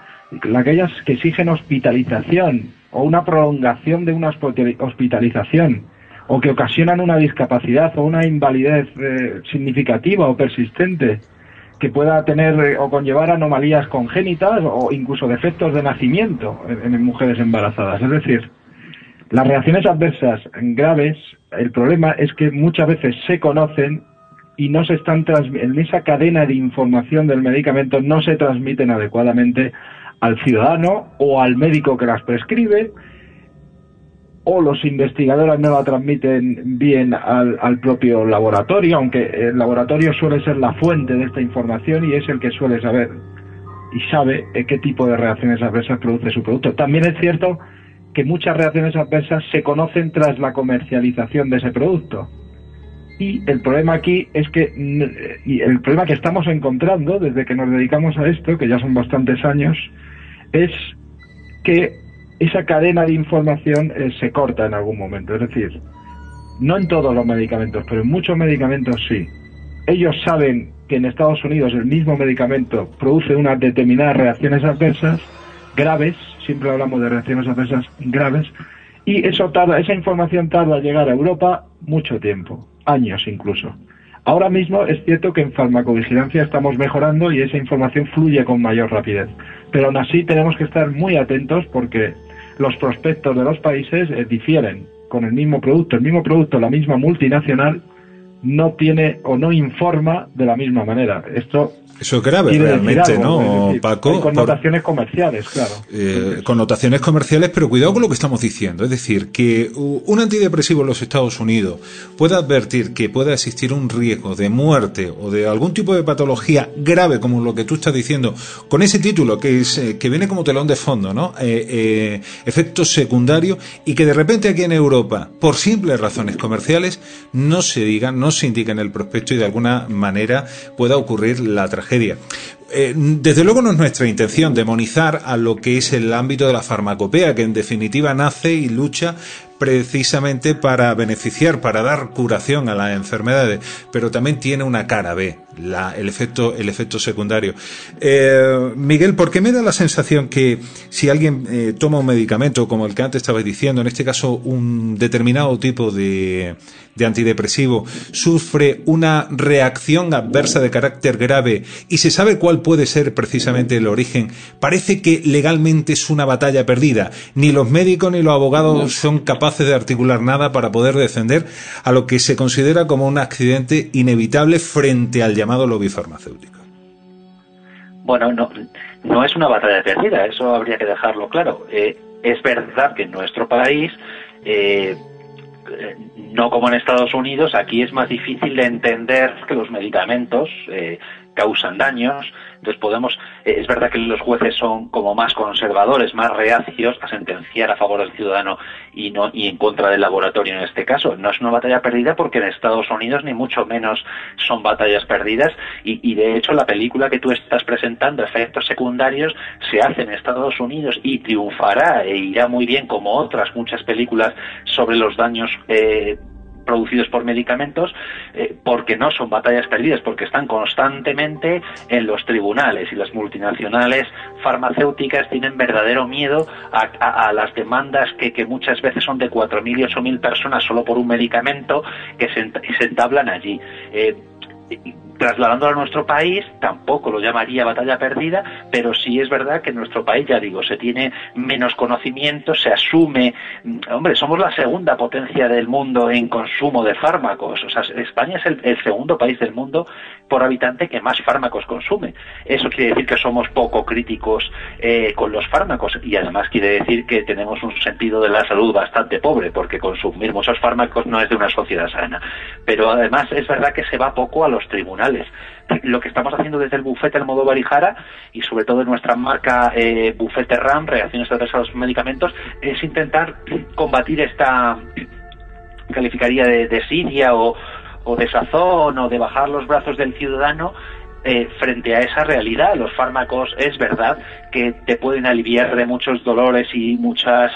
aquellas que exigen hospitalización o una prolongación de una hospitalización o que ocasionan una discapacidad o una invalidez eh, significativa o persistente que pueda tener eh, o conllevar anomalías congénitas o incluso defectos de nacimiento en, mujeres embarazadas. Es decir, las reacciones adversas graves, el problema es que muchas veces se conocen y no se están en esa cadena de información del medicamento no se transmiten adecuadamente al ciudadano o al médico que las prescribe, o los investigadores no la transmiten bien al, al, propio laboratorio, aunque el laboratorio suele ser la fuente de esta información y es el que suele saber y sabe qué tipo de reacciones adversas produce su producto. También es cierto que muchas reacciones adversas se conocen tras la comercialización de ese producto. Y el problema aquí es que y el problema que estamos encontrando desde que nos dedicamos a esto, que ya son bastantes años, es que esa cadena de información eh, se corta en algún momento. Es decir, no en todos los medicamentos, pero en muchos medicamentos sí. Ellos saben que en Estados Unidos el mismo medicamento produce unas determinadas reacciones adversas graves, siempre hablamos de reacciones adversas graves, y eso tarda, esa información tarda en llegar a Europa mucho tiempo, años incluso. Ahora mismo es cierto que en farmacovigilancia estamos mejorando y esa información fluye con mayor rapidez. Pero aún así tenemos que estar muy atentos porque los prospectos de los países eh, difieren con el mismo producto. El mismo producto, la misma multinacional, no tiene o no informa de la misma manera. Esto eso es grave realmente, algo, ¿no, decir, Paco? Hay connotaciones por, comerciales, claro. Eh, connotaciones comerciales, pero cuidado con lo que estamos diciendo. Es decir, que un antidepresivo en los Estados Unidos puede advertir que pueda existir un riesgo de muerte o de algún tipo de patología grave, como lo que tú estás diciendo, con ese título que, es, eh, que viene como telón de fondo, ¿no? Eh, eh, efectos secundarios, y que de repente aquí en Europa, por simples razones comerciales, no se diga, no se indica en el prospecto y de alguna manera pueda ocurrir la tragedia tragedia. Eh, desde luego no es nuestra intención demonizar a lo que es el ámbito de la farmacopea, que en definitiva nace y lucha precisamente para beneficiar, para dar curación a las enfermedades, pero también tiene una cara B, la, el, efecto, el efecto secundario. Eh, Miguel, ¿por qué me da la sensación que si alguien eh, toma un medicamento, como el que antes estabais diciendo, en este caso un determinado tipo de, de antidepresivo, sufre una reacción adversa de carácter grave y se sabe cuál puede ser precisamente el origen, parece que legalmente es una batalla perdida. Ni los médicos ni los abogados son capaces de articular nada para poder defender a lo que se considera como un accidente inevitable frente al llamado lobby farmacéutico. Bueno, no, no es una batalla perdida, eso habría que dejarlo claro. Eh, es verdad que en nuestro país eh, no como en Estados Unidos, aquí es más difícil de entender que los medicamentos eh, causan daños. Entonces podemos, eh, es verdad que los jueces son como más conservadores, más reacios a sentenciar a favor del ciudadano y no y en contra del laboratorio en este caso. No es una batalla perdida porque en Estados Unidos ni mucho menos son batallas perdidas y, y de hecho la película que tú estás presentando, efectos secundarios, se hace en Estados Unidos y triunfará e irá muy bien como otras muchas películas sobre los daños eh, producidos por medicamentos eh, porque no son batallas perdidas, porque están constantemente en los tribunales y las multinacionales farmacéuticas tienen verdadero miedo a, las demandas que, muchas veces son de 4.000 y 8.000 personas solo por un medicamento que se, se entablan allí. Eh, trasladándolo a nuestro país, tampoco lo llamaría batalla perdida, pero sí es verdad que en nuestro país, ya digo, se tiene menos conocimiento, se asume, mm, hombre, somos la segunda potencia del mundo en consumo de fármacos, o sea, España es el, segundo país del mundo por habitante que más fármacos consume. Eso quiere decir que somos poco críticos eh, con los fármacos y además quiere decir que tenemos un sentido de la salud bastante pobre, porque consumir muchos fármacos no es de una sociedad sana. Pero además es verdad que se va poco a los tribunales lo que estamos haciendo desde el bufete el modo Barijara y sobre todo en nuestra marca eh, bufete RAM, reacciones adversas a los medicamentos, es intentar combatir esta calificaría de, de Siria o, o de sazón o de bajar los brazos del ciudadano eh, frente a esa realidad. Los fármacos es verdad que te pueden aliviar de muchos dolores y muchas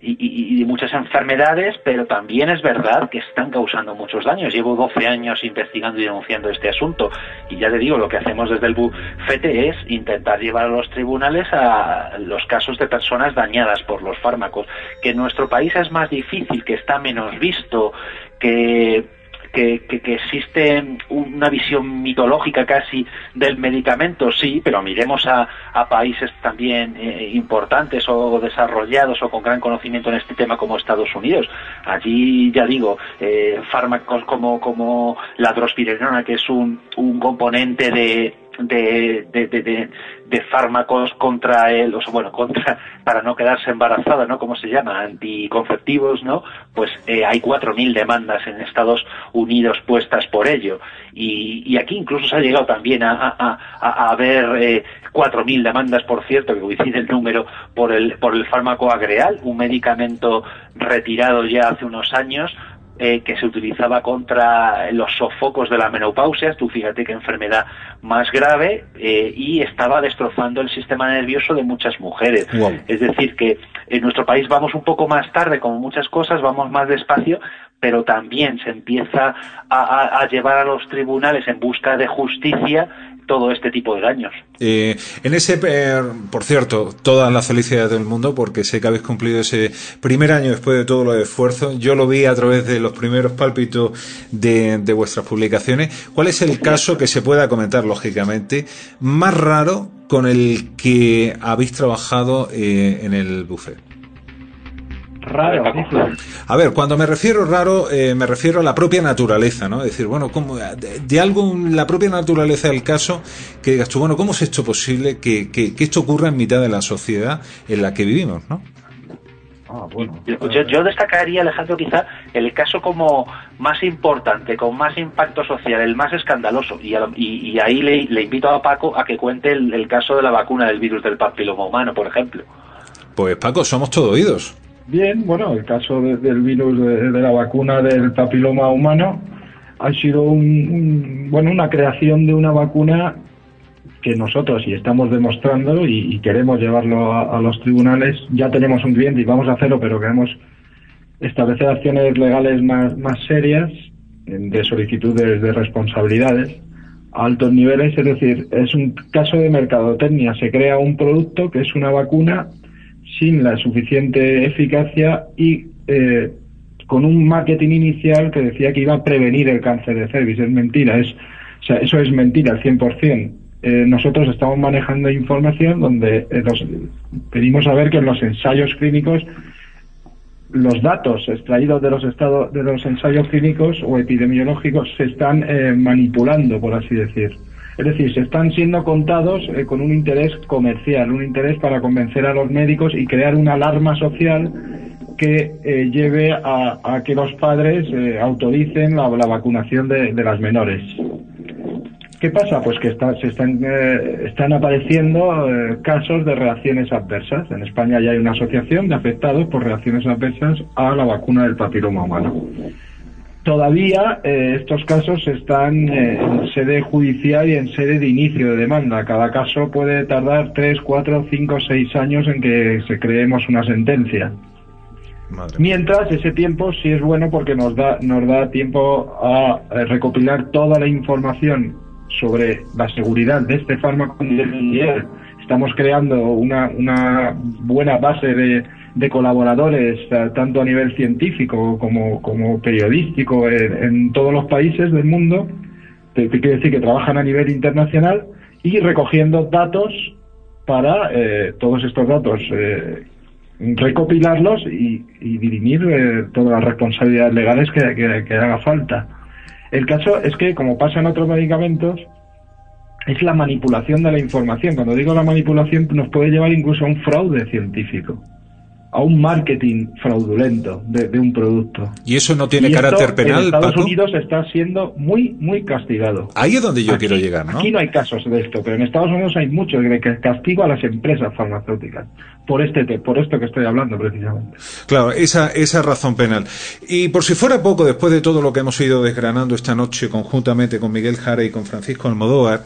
y, muchas enfermedades, pero también es verdad que están causando muchos daños. Llevo 12 años investigando y denunciando este asunto y ya te digo, lo que hacemos desde el bufete es intentar llevar a los tribunales a los casos de personas dañadas por los fármacos, que en nuestro país es más difícil, que está menos visto, que que, existe una visión mitológica casi del medicamento, sí, pero miremos a, países también eh, importantes o desarrollados o con gran conocimiento en este tema como Estados Unidos. Allí, ya digo, eh, fármacos como, como la drospirenona, que es un, un componente de de, de, de, fármacos contra él, o bueno, contra, para no quedarse embarazada, ¿no? ¿Cómo se llama? Anticonceptivos, ¿no? Pues eh, hay 4.000 demandas en Estados Unidos puestas por ello. Y, y aquí incluso se ha llegado también a, a, a, haber eh, 4.000 demandas, por cierto, que coincide el número, por el, por el fármaco agreal, un medicamento retirado ya hace unos años, eh, que se utilizaba contra los sofocos de la menopausia, tú fíjate qué enfermedad más grave, eh, y estaba destrozando el sistema nervioso de muchas mujeres. Es decir, que en nuestro país vamos un poco más tarde, como muchas cosas, vamos más despacio, pero también se empieza a, a llevar a los tribunales en busca de justicia todo este tipo de daños. Eh, en ese, eh, por cierto, todas las felicidades del mundo, porque sé que habéis cumplido ese primer año después de todos los esfuerzos. Yo lo vi a través de los primeros pálpitos de, vuestras publicaciones. ¿Cuál es el caso que se pueda comentar, lógicamente, más raro con el que habéis trabajado eh, en el buffet? Raro. A ver, cuando me refiero raro, eh, me refiero a la propia naturaleza, ¿no? Es decir, bueno, ¿cómo, de, algo, la propia naturaleza del caso, que digas tú, bueno, ¿cómo es esto posible que, que, esto ocurra en mitad de la sociedad en la que vivimos, ¿no? Ah, bueno. yo, destacaría, Alejandro, quizá el caso como más importante, con más impacto social, el más escandaloso. Y, y, ahí le, invito a Paco a que cuente el, el, caso de la vacuna del virus del papiloma humano, por ejemplo. Pues Paco, somos todo oídos. Bien, bueno, el caso del virus de, la vacuna del papiloma humano ha sido un, bueno, una creación de una vacuna que nosotros, y estamos demostrando y, queremos llevarlo a, los tribunales, ya tenemos un cliente y vamos a hacerlo, pero queremos establecer acciones legales más, más serias de solicitudes de responsabilidades a altos niveles, es decir, es un caso de mercadotecnia. Se crea un producto que es una vacuna sin la suficiente eficacia y eh, con un marketing inicial que decía que iba a prevenir el cáncer de cervix. Es mentira, es, o sea, eso es mentira al 100%. Eh, nosotros estamos manejando información donde eh, pedimos saber que en los ensayos clínicos los datos extraídos de los estados de los ensayos clínicos o epidemiológicos se están eh, manipulando, por así decir. Es decir, se están siendo contados eh, con un interés comercial, un interés para convencer a los médicos y crear una alarma social que eh, lleve a, que los padres autoricen la, vacunación de las menores. ¿Qué pasa? Pues que se están, eh, están apareciendo eh, casos de reacciones adversas. En España ya hay una asociación de afectados por reacciones adversas a la vacuna del papiloma humano. Todavía eh, estos casos están en sede judicial y en sede de inicio de demanda. Cada caso puede tardar 3, 4, 5, 6 años en que se creemos una sentencia. Mientras ese tiempo sí es bueno porque nos da, nos da tiempo a recopilar toda la información sobre la seguridad de este fármaco. Estamos creando una, una buena base de, de colaboradores, eh, tanto a nivel científico como, como periodístico, en, todos los países del mundo, que quiere decir que trabajan a nivel internacional y recogiendo datos para eh, todos estos datos eh, recopilarlos y, dirimir todas las responsabilidades legales que, que haga falta. El caso es que, como pasa en otros medicamentos, es la manipulación de la información. Cuando digo la manipulación, nos puede llevar incluso a un fraude científico, a un marketing fraudulento de, un producto. ¿Y eso no tiene carácter penal? En Estados Unidos está siendo muy, muy castigado. Ahí es donde yo quiero llegar, ¿no? Aquí no hay casos de esto, pero en Estados Unidos hay muchos de castigo a las empresas farmacéuticas por este por esto que estoy hablando precisamente. Claro, esa esa razón penal. Y por si fuera poco, después de todo lo que hemos ido desgranando esta noche conjuntamente con Miguel Jara y con Francisco Almodóvar,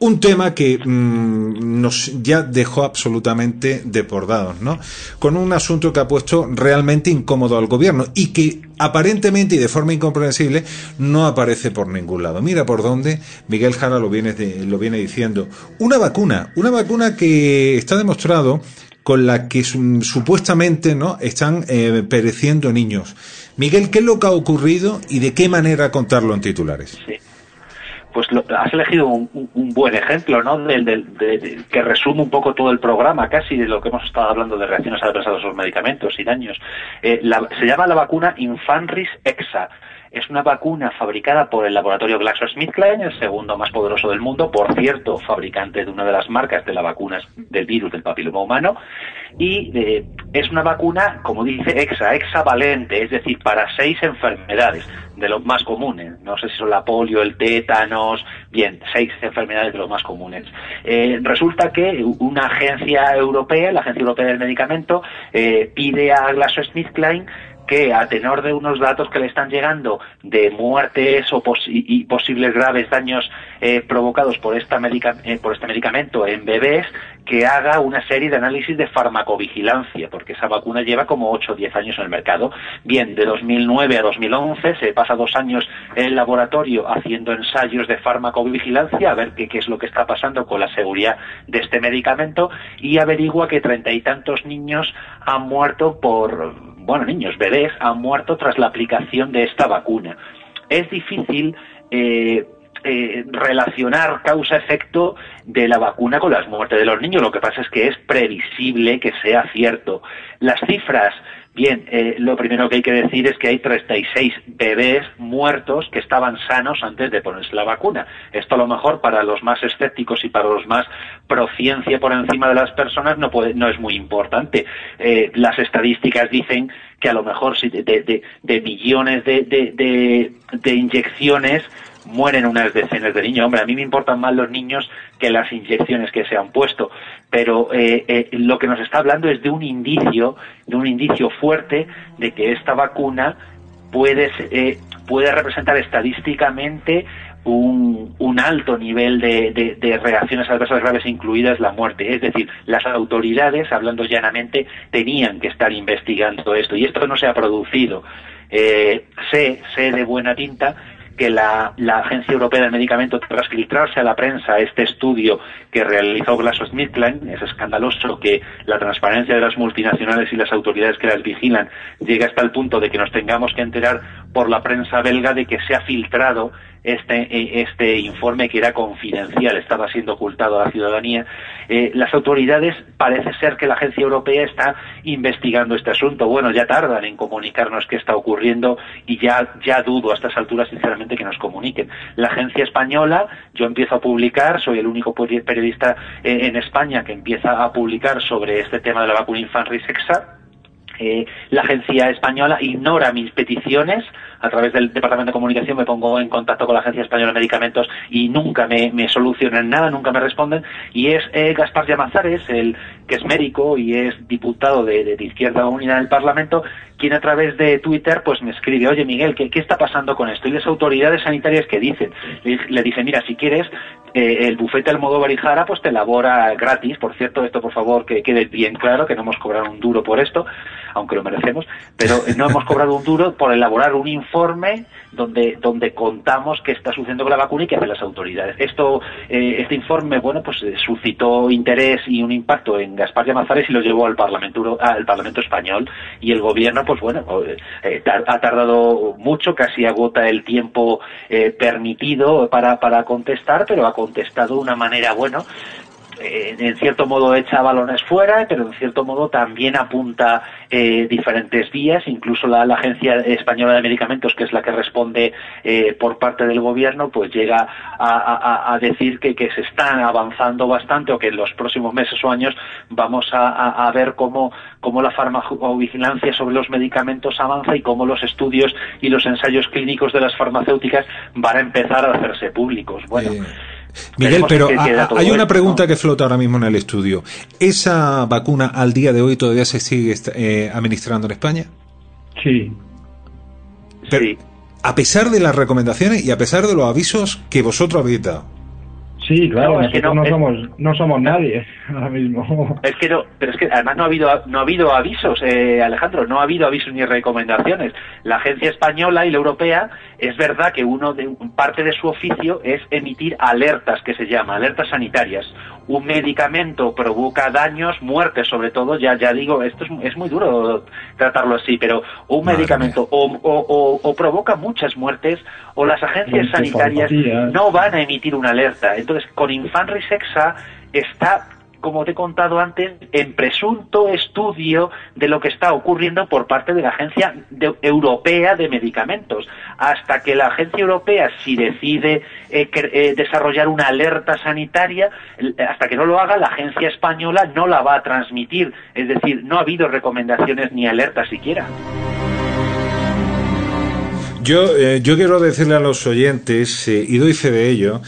un tema que mm, nos ya dejó absolutamente depordados, ¿no? Con un asunto que ha puesto realmente incómodo al gobierno y que aparentemente y de forma incomprensible no aparece por ningún lado. Mira por dónde Miguel Jara lo viene, lo viene diciendo. Una vacuna, una vacuna que está demostrado con la que supuestamente no están eh, pereciendo niños. Miguel, ¿qué es lo que ha ocurrido y de qué manera contarlo en titulares? Pues has elegido un, buen ejemplo, ¿no? De, que resume un poco todo el programa, casi de lo que hemos estado hablando de reacciones adversas a los medicamentos y daños. Eh, se llama la vacuna Infanris Exa. Es una vacuna fabricada por el laboratorio GlaxoSmithKline, el segundo más poderoso del mundo, por cierto, fabricante de una de las marcas de las vacunas del virus del papiloma humano. Y eh, es una vacuna, como dice EXA, hexavalente, es decir, para seis enfermedades de los más comunes. No sé si son la polio, el tétanos, bien, seis enfermedades de los más comunes. Eh, resulta que una agencia europea, la Agencia Europea del Medicamento, eh, pide a GlaxoSmithKline que a tenor de unos datos que le están llegando de muertes o y, posibles graves daños eh, provocados por, esta eh, por este medicamento en bebés, que haga una serie de análisis de farmacovigilancia, porque esa vacuna lleva como 8 o 10 años en el mercado. Bien, de 2009 a 2011 se pasa dos años en el laboratorio haciendo ensayos de farmacovigilancia, a ver qué, qué es lo que está pasando con la seguridad de este medicamento, y averigua que treinta y tantos niños han muerto por bueno, niños, bebés han muerto tras la aplicación de esta vacuna. Es difícil eh, eh, relacionar causa-efecto de la vacuna con las muertes de los niños. Lo que pasa es que es previsible que sea cierto. Las cifras Bien, eh, lo primero que hay que decir es que hay 36 bebés muertos que estaban sanos antes de ponerse la vacuna. Esto a lo mejor para los más escépticos y para los más pro ciencia por encima de las personas no, puede, no es muy importante. Eh, las estadísticas dicen que a lo mejor de, de millones de inyecciones mueren unas decenas de niños. Hombre, a mí me importan más los niños que las inyecciones que se han puesto, pero eh, eh, lo que nos está hablando es de un indicio, de un indicio fuerte de que esta vacuna puede, eh, puede representar estadísticamente un, un alto nivel de, de, reacciones adversas graves, incluidas la muerte. Es decir, las autoridades, hablando llanamente, tenían que estar investigando esto y esto no se ha producido. Eh, sé, sé de buena tinta que la, la, Agencia Europea del Medicamento, tras filtrarse a la prensa este estudio que realizó GlaxoSmithKline, es escandaloso que la transparencia de las multinacionales y las autoridades que las vigilan llegue hasta el punto de que nos tengamos que enterar por la prensa belga de que se ha filtrado este, este informe que era confidencial, estaba siendo ocultado a la ciudadanía. Eh, las autoridades parece ser que la agencia europea está investigando este asunto. Bueno, ya tardan en comunicarnos qué está ocurriendo y ya, ya dudo a estas alturas, sinceramente, que nos comuniquen. La agencia española, yo empiezo a publicar, soy el único periodista eh, en España que empieza a publicar sobre este tema de la vacuna Infanrisexa. Eh, la agencia española ignora mis peticiones a través del Departamento de Comunicación me pongo en contacto con la Agencia Española de Medicamentos y nunca me, me solucionan nada, nunca me responden. Y es eh, Gaspar Llamazares, el que es médico y es diputado de, Izquierda Unida del Parlamento, quien a través de Twitter pues me escribe, oye Miguel, ¿qué, está pasando con esto? Y las autoridades sanitarias que dicen, le, le dicen, mira, si quieres, eh, el bufete Almodóvar y Jara pues te elabora gratis, por cierto, esto por favor que quede bien claro, que no hemos cobrado un duro por esto, aunque lo merecemos, pero no hemos cobrado un duro por elaborar un informe donde, donde contamos qué está sucediendo con la vacuna y qué hacen las autoridades. Esto, eh, este informe, bueno, pues eh, suscitó interés y un impacto en Gaspar Llamazares y lo llevó al Parlamento, al Parlamento español y el gobierno, pues bueno, eh, ha tardado mucho, casi agota el tiempo eh, permitido para, para contestar, pero ha contestado de una manera, bueno, eh, en cierto modo echa balones fuera, pero en cierto modo también apunta eh, diferentes vías, incluso la, Agencia Española de Medicamentos, que es la que responde eh, por parte del gobierno, pues llega a, decir que, se están avanzando bastante o que en los próximos meses o años vamos a, a ver cómo, cómo la farmacovigilancia sobre los medicamentos avanza y cómo los estudios y los ensayos clínicos de las farmacéuticas van a empezar a hacerse públicos. Bueno. Miguel, pero hay una pregunta que flota ahora mismo en el estudio. ¿Esa vacuna al día de hoy todavía se sigue eh, administrando en España? Sí. Pero, sí. A pesar de las recomendaciones y a pesar de los avisos que vosotros habéis dado. Sí, claro, no, nosotros no, no, somos, no somos nadie ahora mismo. Es que no, pero es que además no ha habido, no ha habido avisos, eh, Alejandro, no ha habido avisos ni recomendaciones. La agencia española y la europea, es verdad que uno de, parte de su oficio es emitir alertas, que se llama, alertas sanitarias. Un medicamento provoca daños, muertes sobre todo, ya, ya digo, esto es, es muy duro tratarlo así, pero un Madre medicamento o, o, o, o, provoca muchas muertes o las agencias sanitarias no van a emitir una alerta. Entonces, con Infanrisexa está como te he contado antes, en presunto estudio de lo que está ocurriendo por parte de la Agencia Europea de Medicamentos. Hasta que la Agencia Europea, si decide eh, eh, desarrollar una alerta sanitaria, hasta que no lo haga, la Agencia Española no la va a transmitir. Es decir, no ha habido recomendaciones ni alertas siquiera. Yo, eh, yo quiero decirle a los oyentes, y doy fe de ello,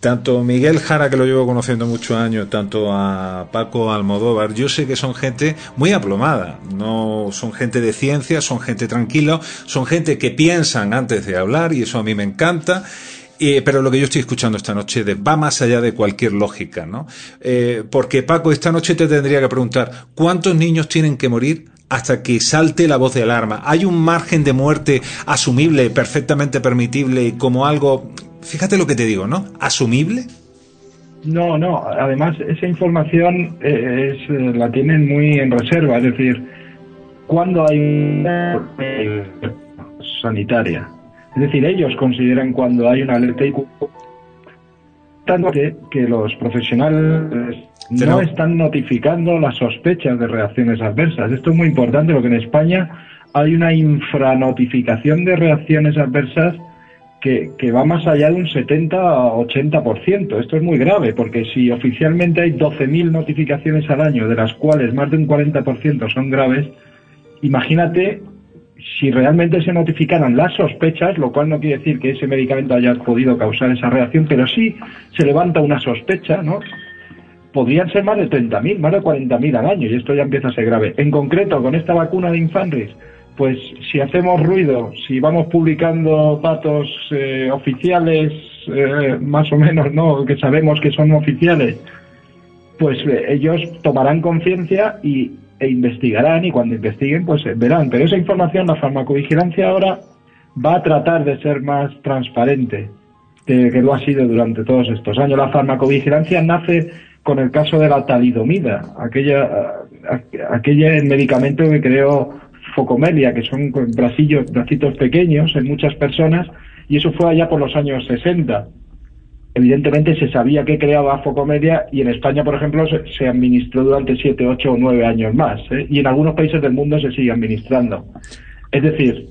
tanto Miguel Jara, que lo llevo conociendo muchos años, tanto a Paco Almodóvar, yo sé que son gente muy aplomada, no son gente de ciencia, son gente tranquila, son gente que piensan antes de hablar y eso a mí me encanta. Eh, pero lo que yo estoy escuchando esta noche de, va más allá de cualquier lógica, ¿no? Eh, porque Paco, esta noche te tendría que preguntar, ¿cuántos niños tienen que morir hasta que salte la voz de alarma? ¿Hay un margen de muerte asumible, perfectamente permitible, como algo fíjate lo que te digo, ¿no? ¿Asumible? No, no. Además, esa información eh, es, la tienen muy en reserva. Es decir, cuando hay una sanitaria. Es decir, ellos consideran cuando hay una alerta y tanto que, que los profesionales no están notificando las sospechas de reacciones adversas. Esto es muy importante porque en España hay una infranotificación de reacciones adversas que, va más allá de un 70-80%. Esto es muy grave, porque si oficialmente hay 12.000 notificaciones al año, de las cuales más de un 40% son graves, imagínate si realmente se notificaran las sospechas, lo cual no quiere decir que ese medicamento haya podido causar esa reacción, pero sí se levanta una sospecha, ¿no? Podrían ser más de 30.000, más de 40.000 al año, y esto ya empieza a ser grave. En concreto, con esta vacuna de Infanris, pues si hacemos ruido, si vamos publicando datos eh, oficiales eh, más o menos, ¿no? Que sabemos que son oficiales, pues eh, ellos tomarán conciencia y e investigarán y cuando investiguen, pues eh, verán. Pero esa información, la farmacovigilancia ahora va a tratar de ser más transparente que lo ha sido durante todos estos años. La farmacovigilancia nace con el caso de la talidomida, aquella, aquella medicamento que creó focomelia, que son bracillos, bracitos pequeños en muchas personas, y eso fue allá por los años 60. Evidentemente se sabía que creaba focomelia y en España, por ejemplo, se, administró durante 7, 8 o 9 años más, ¿eh? y en algunos países del mundo se sigue administrando. Es decir,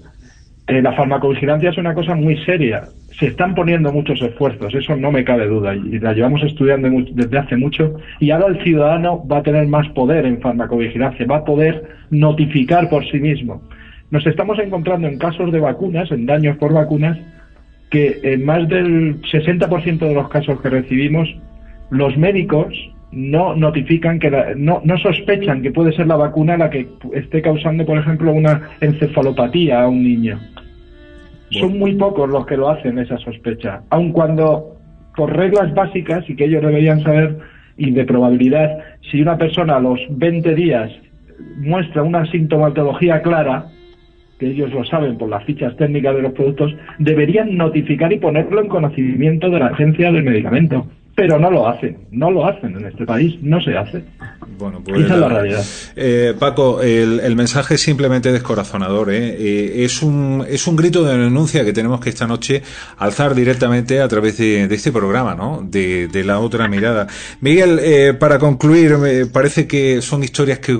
eh, la farmacovigilancia es una cosa muy seria. Se están poniendo muchos esfuerzos, eso no me cabe duda, y la llevamos estudiando desde hace mucho. Y ahora el ciudadano va a tener más poder en farmacovigilancia, va a poder notificar por sí mismo. Nos estamos encontrando en casos de vacunas, en daños por vacunas, que en más del 60% de los casos que recibimos, los médicos no notifican que no, no sospechan que puede ser la vacuna la que esté causando, por ejemplo, una encefalopatía a un niño. Son muy pocos los que lo hacen esa sospecha, aun cuando por reglas básicas y que ellos deberían saber y de probabilidad, si una persona a los 20 días muestra una sintomatología clara, que ellos lo saben por las fichas técnicas de los productos, deberían notificar y ponerlo en conocimiento de la agencia del medicamento pero no lo hacen, no lo hacen en este país, no se hace. Bueno, pues Esa es la realidad. Eh, Paco, el, mensaje es simplemente descorazonador. ¿eh? ¿eh? es, un, es un grito de denuncia que tenemos que esta noche alzar directamente a través de, este programa, ¿no? De, la otra mirada. Miguel, eh, para concluir, me parece que son historias que,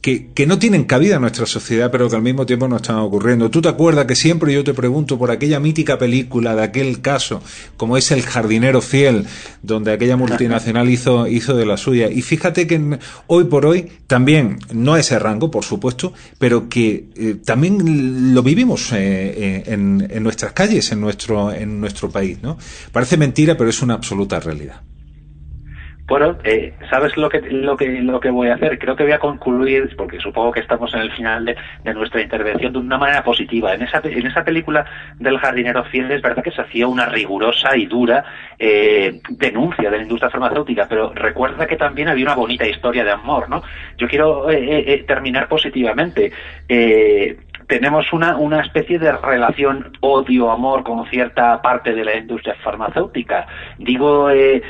que, que, no tienen cabida en nuestra sociedad, pero que al mismo tiempo nos están ocurriendo. ¿Tú te acuerdas que siempre yo te pregunto por aquella mítica película de aquel caso, como es El jardinero fiel, donde aquella multinacional hizo, hizo de la suya? Y fíjate que hoy por hoy también, no a ese rango, por supuesto, pero que eh, también lo vivimos eh, eh, en, en, nuestras calles, en nuestro, en nuestro país, ¿no? Parece mentira, pero es una absoluta realidad. Bueno, eh, ¿sabes lo que, lo, que, lo que voy a hacer? Creo que voy a concluir, porque supongo que estamos en el final de, nuestra intervención, de una manera positiva. En esa, en esa película del jardinero fiel es verdad que se hacía una rigurosa y dura eh, denuncia de la industria farmacéutica, pero recuerda que también había una bonita historia de amor, ¿no? Yo quiero eh, terminar positivamente tenemos una, una especie de relación odio-amor con cierta parte de la industria farmacéutica. Digo eh,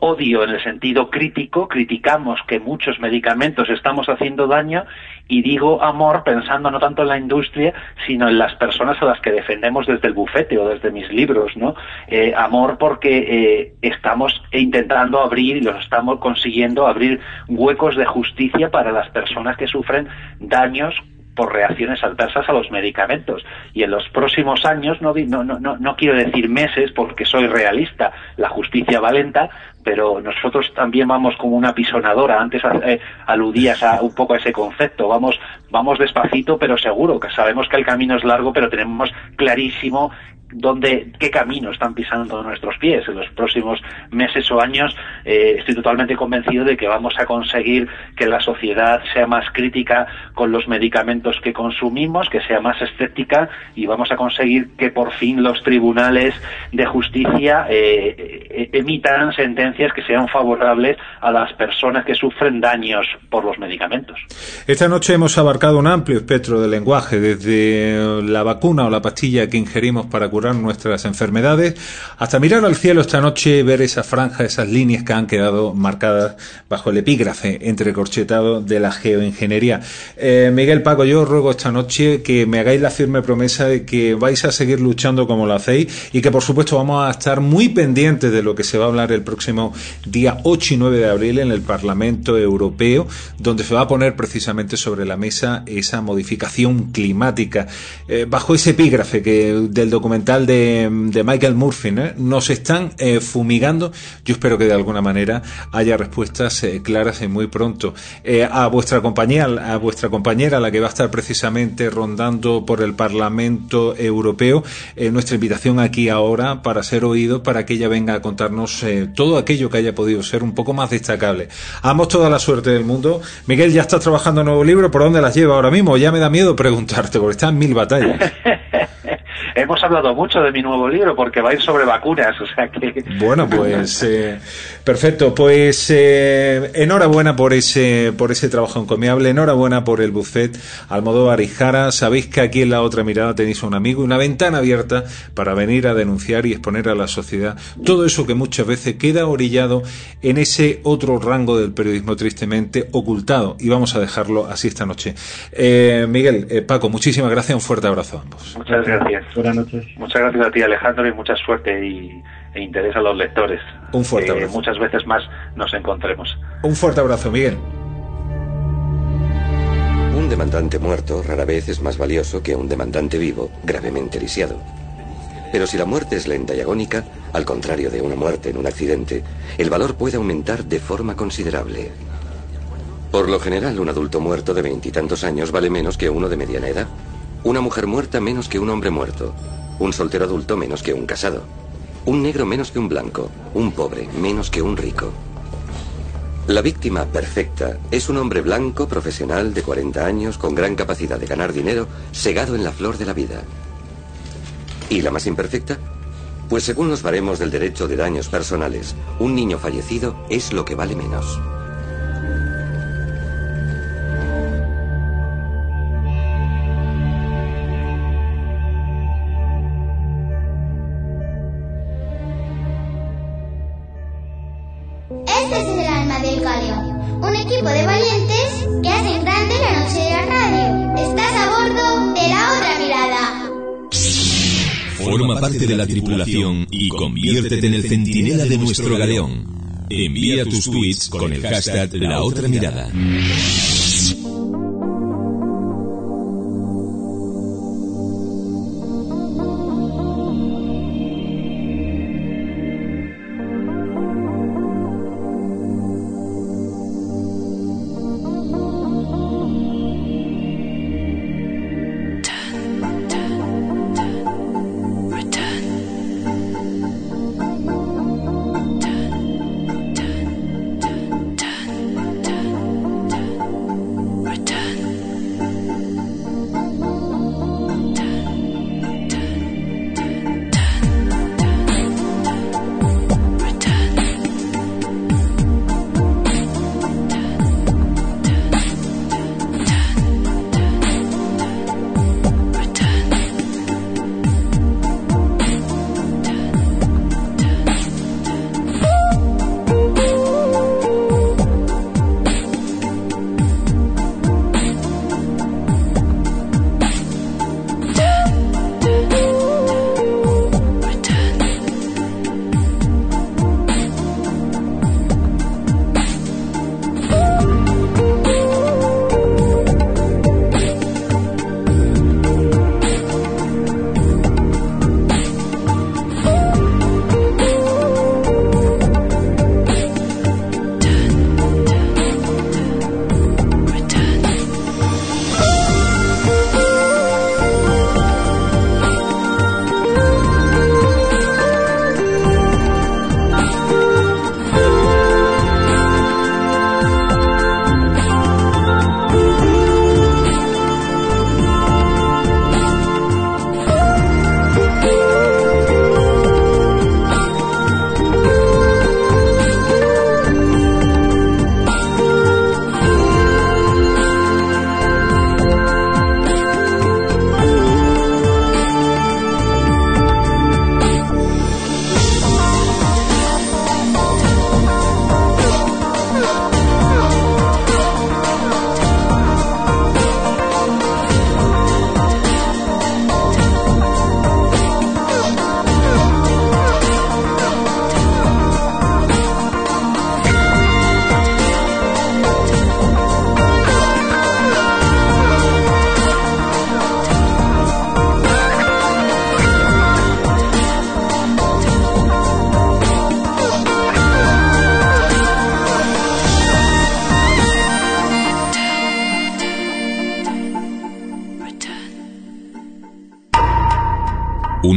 odio en el sentido crítico, criticamos que muchos medicamentos estamos haciendo daño y digo amor pensando no tanto en la industria, sino en las personas a las que defendemos desde el bufete o desde mis libros, ¿no? Eh, amor porque eh, estamos intentando abrir y los estamos consiguiendo abrir huecos de justicia para las personas que sufren daños por reacciones adversas a los medicamentos. Y en los próximos años, no, no, no, no quiero decir meses porque soy realista, la justicia va lenta, pero nosotros también vamos como una pisonadora. Antes eh, aludías a un poco a ese concepto. Vamos, vamos despacito, pero seguro, sabemos que el camino es largo, pero tenemos clarísimo dónde, qué camino están pisando nuestros pies. En los próximos meses o años eh, estoy totalmente convencido de que vamos a conseguir que la sociedad sea más crítica con los medicamentos que consumimos, que sea más escéptica y vamos a conseguir que por fin los tribunales de justicia eh, eh, emitan sentencias que sean favorables a las personas que sufren daños por los medicamentos. Esta noche hemos abarcado un amplio espectro de lenguaje, desde la vacuna o la pastilla que ingerimos para curar nuestras enfermedades, hasta mirar al cielo esta noche ver esa franja, esas líneas que han quedado marcadas bajo el epígrafe entrecorchetado de la geoingeniería. Eh, Miguel Paco, yo ruego esta noche que me hagáis la firme promesa de que vais a seguir luchando como lo hacéis y que por supuesto vamos a estar muy pendientes de lo que se va a hablar el próximo día 8 y 9 de abril en el Parlamento Europeo, donde se va a poner precisamente sobre la mesa esa modificación climática. Eh, bajo ese epígrafe que del documental de, Michael Murphy, nos están eh, fumigando. Yo espero que de alguna manera haya respuestas eh, claras y muy pronto. Eh, a vuestra compañía, a vuestra compañera, la que va a estar precisamente rondando por el Parlamento Europeo, nuestra invitación aquí ahora para ser oído, para que ella venga a contarnos todo aquello que haya podido ser un poco más destacable. Amos toda la suerte del mundo. Miguel, ya estás trabajando en nuevo libro. ¿Por dónde las lleva ahora mismo? Ya me da miedo preguntarte, porque está en mil batallas. hemos hablado mucho de mi nuevo libro porque va a ir sobre vacunas, o sea que... Bueno, pues eh, perfecto, pues eh, enhorabuena por ese, por ese trabajo encomiable, enhorabuena por el buffet Almodóvar y Jara, sabéis que aquí en la otra mirada tenéis a un amigo, una ventana abierta para venir a denunciar y exponer a la sociedad todo eso que muchas veces queda orillado en ese otro rango del periodismo tristemente ocultado y vamos a dejarlo así esta noche. Eh, Miguel, eh, Paco, muchísimas gracias, un fuerte abrazo a ambos. Muchas gracias. Buenas noches. Muchas gracias a ti Alejandro y mucha suerte y, e interés a los lectores. Un fuerte Que abrazo. muchas veces más nos encontremos. Un fuerte abrazo, Miguel. Un demandante muerto rara vez es más valioso que un demandante vivo gravemente lisiado. Pero si la muerte es lenta y agónica, al contrario de una muerte en un accidente, el valor puede aumentar de forma considerable. Por lo general, un adulto muerto de veintitantos años vale menos que uno de mediana edad. Una mujer muerta menos que un hombre muerto. Un soltero adulto menos que un casado. Un negro menos que un blanco. Un pobre menos que un rico. La víctima perfecta es un hombre blanco, profesional, de 40 años, con gran capacidad de ganar dinero, segado en la flor de la vida. ¿Y la más imperfecta? Pues según los baremos del derecho de daños personales, un niño fallecido es lo que vale menos. Equipo de valientes que hacen grande la noche de la radio. Estás a bordo de la otra mirada. Forma parte de la tripulación y conviértete en el centinela de nuestro galeón. Envía tus tweets con el hashtag La Otra Mirada.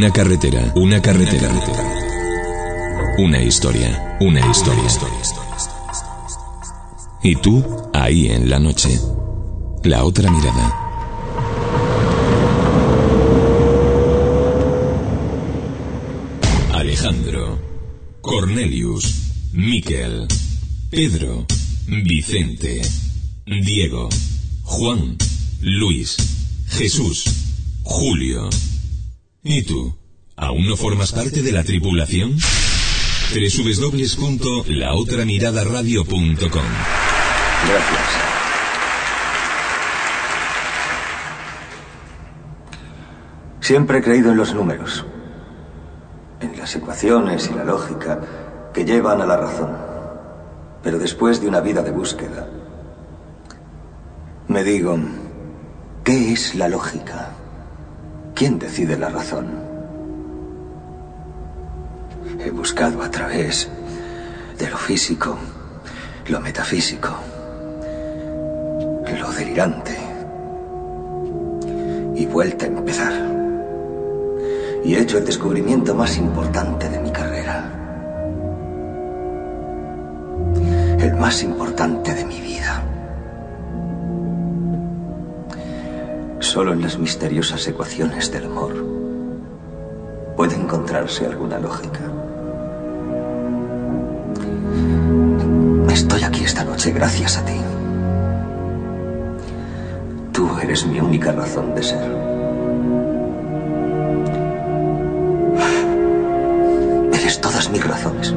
Una carretera, una carretera. Una historia, una historia. Y tú, ahí en la noche. La otra mirada. Pablo, Cornelius, Miquel, Pedro, Vicente, Diego, Juan, Luis, Jesús, Julio. ¿Y tú? ¿Aún no formas parte de la tripulación? www.laotramiradaradio.com Gracias. Siempre he creído en los números, en las ecuaciones y la lógica que llevan a la razón. Pero después de una vida de búsqueda, me digo, ¿qué es la lógica? ¿Quién decide la razón? He buscado a través de lo físico, lo metafísico, lo delirante, y vuelta a empezar. Y he hecho el descubrimiento más importante de mi carrera. El más importante de mi vida. Solo en las misteriosas ecuaciones del amor puede encontrarse alguna lógica. Estoy aquí esta noche gracias a ti. Tú eres mi única razón de ser. Eres todas mis razones.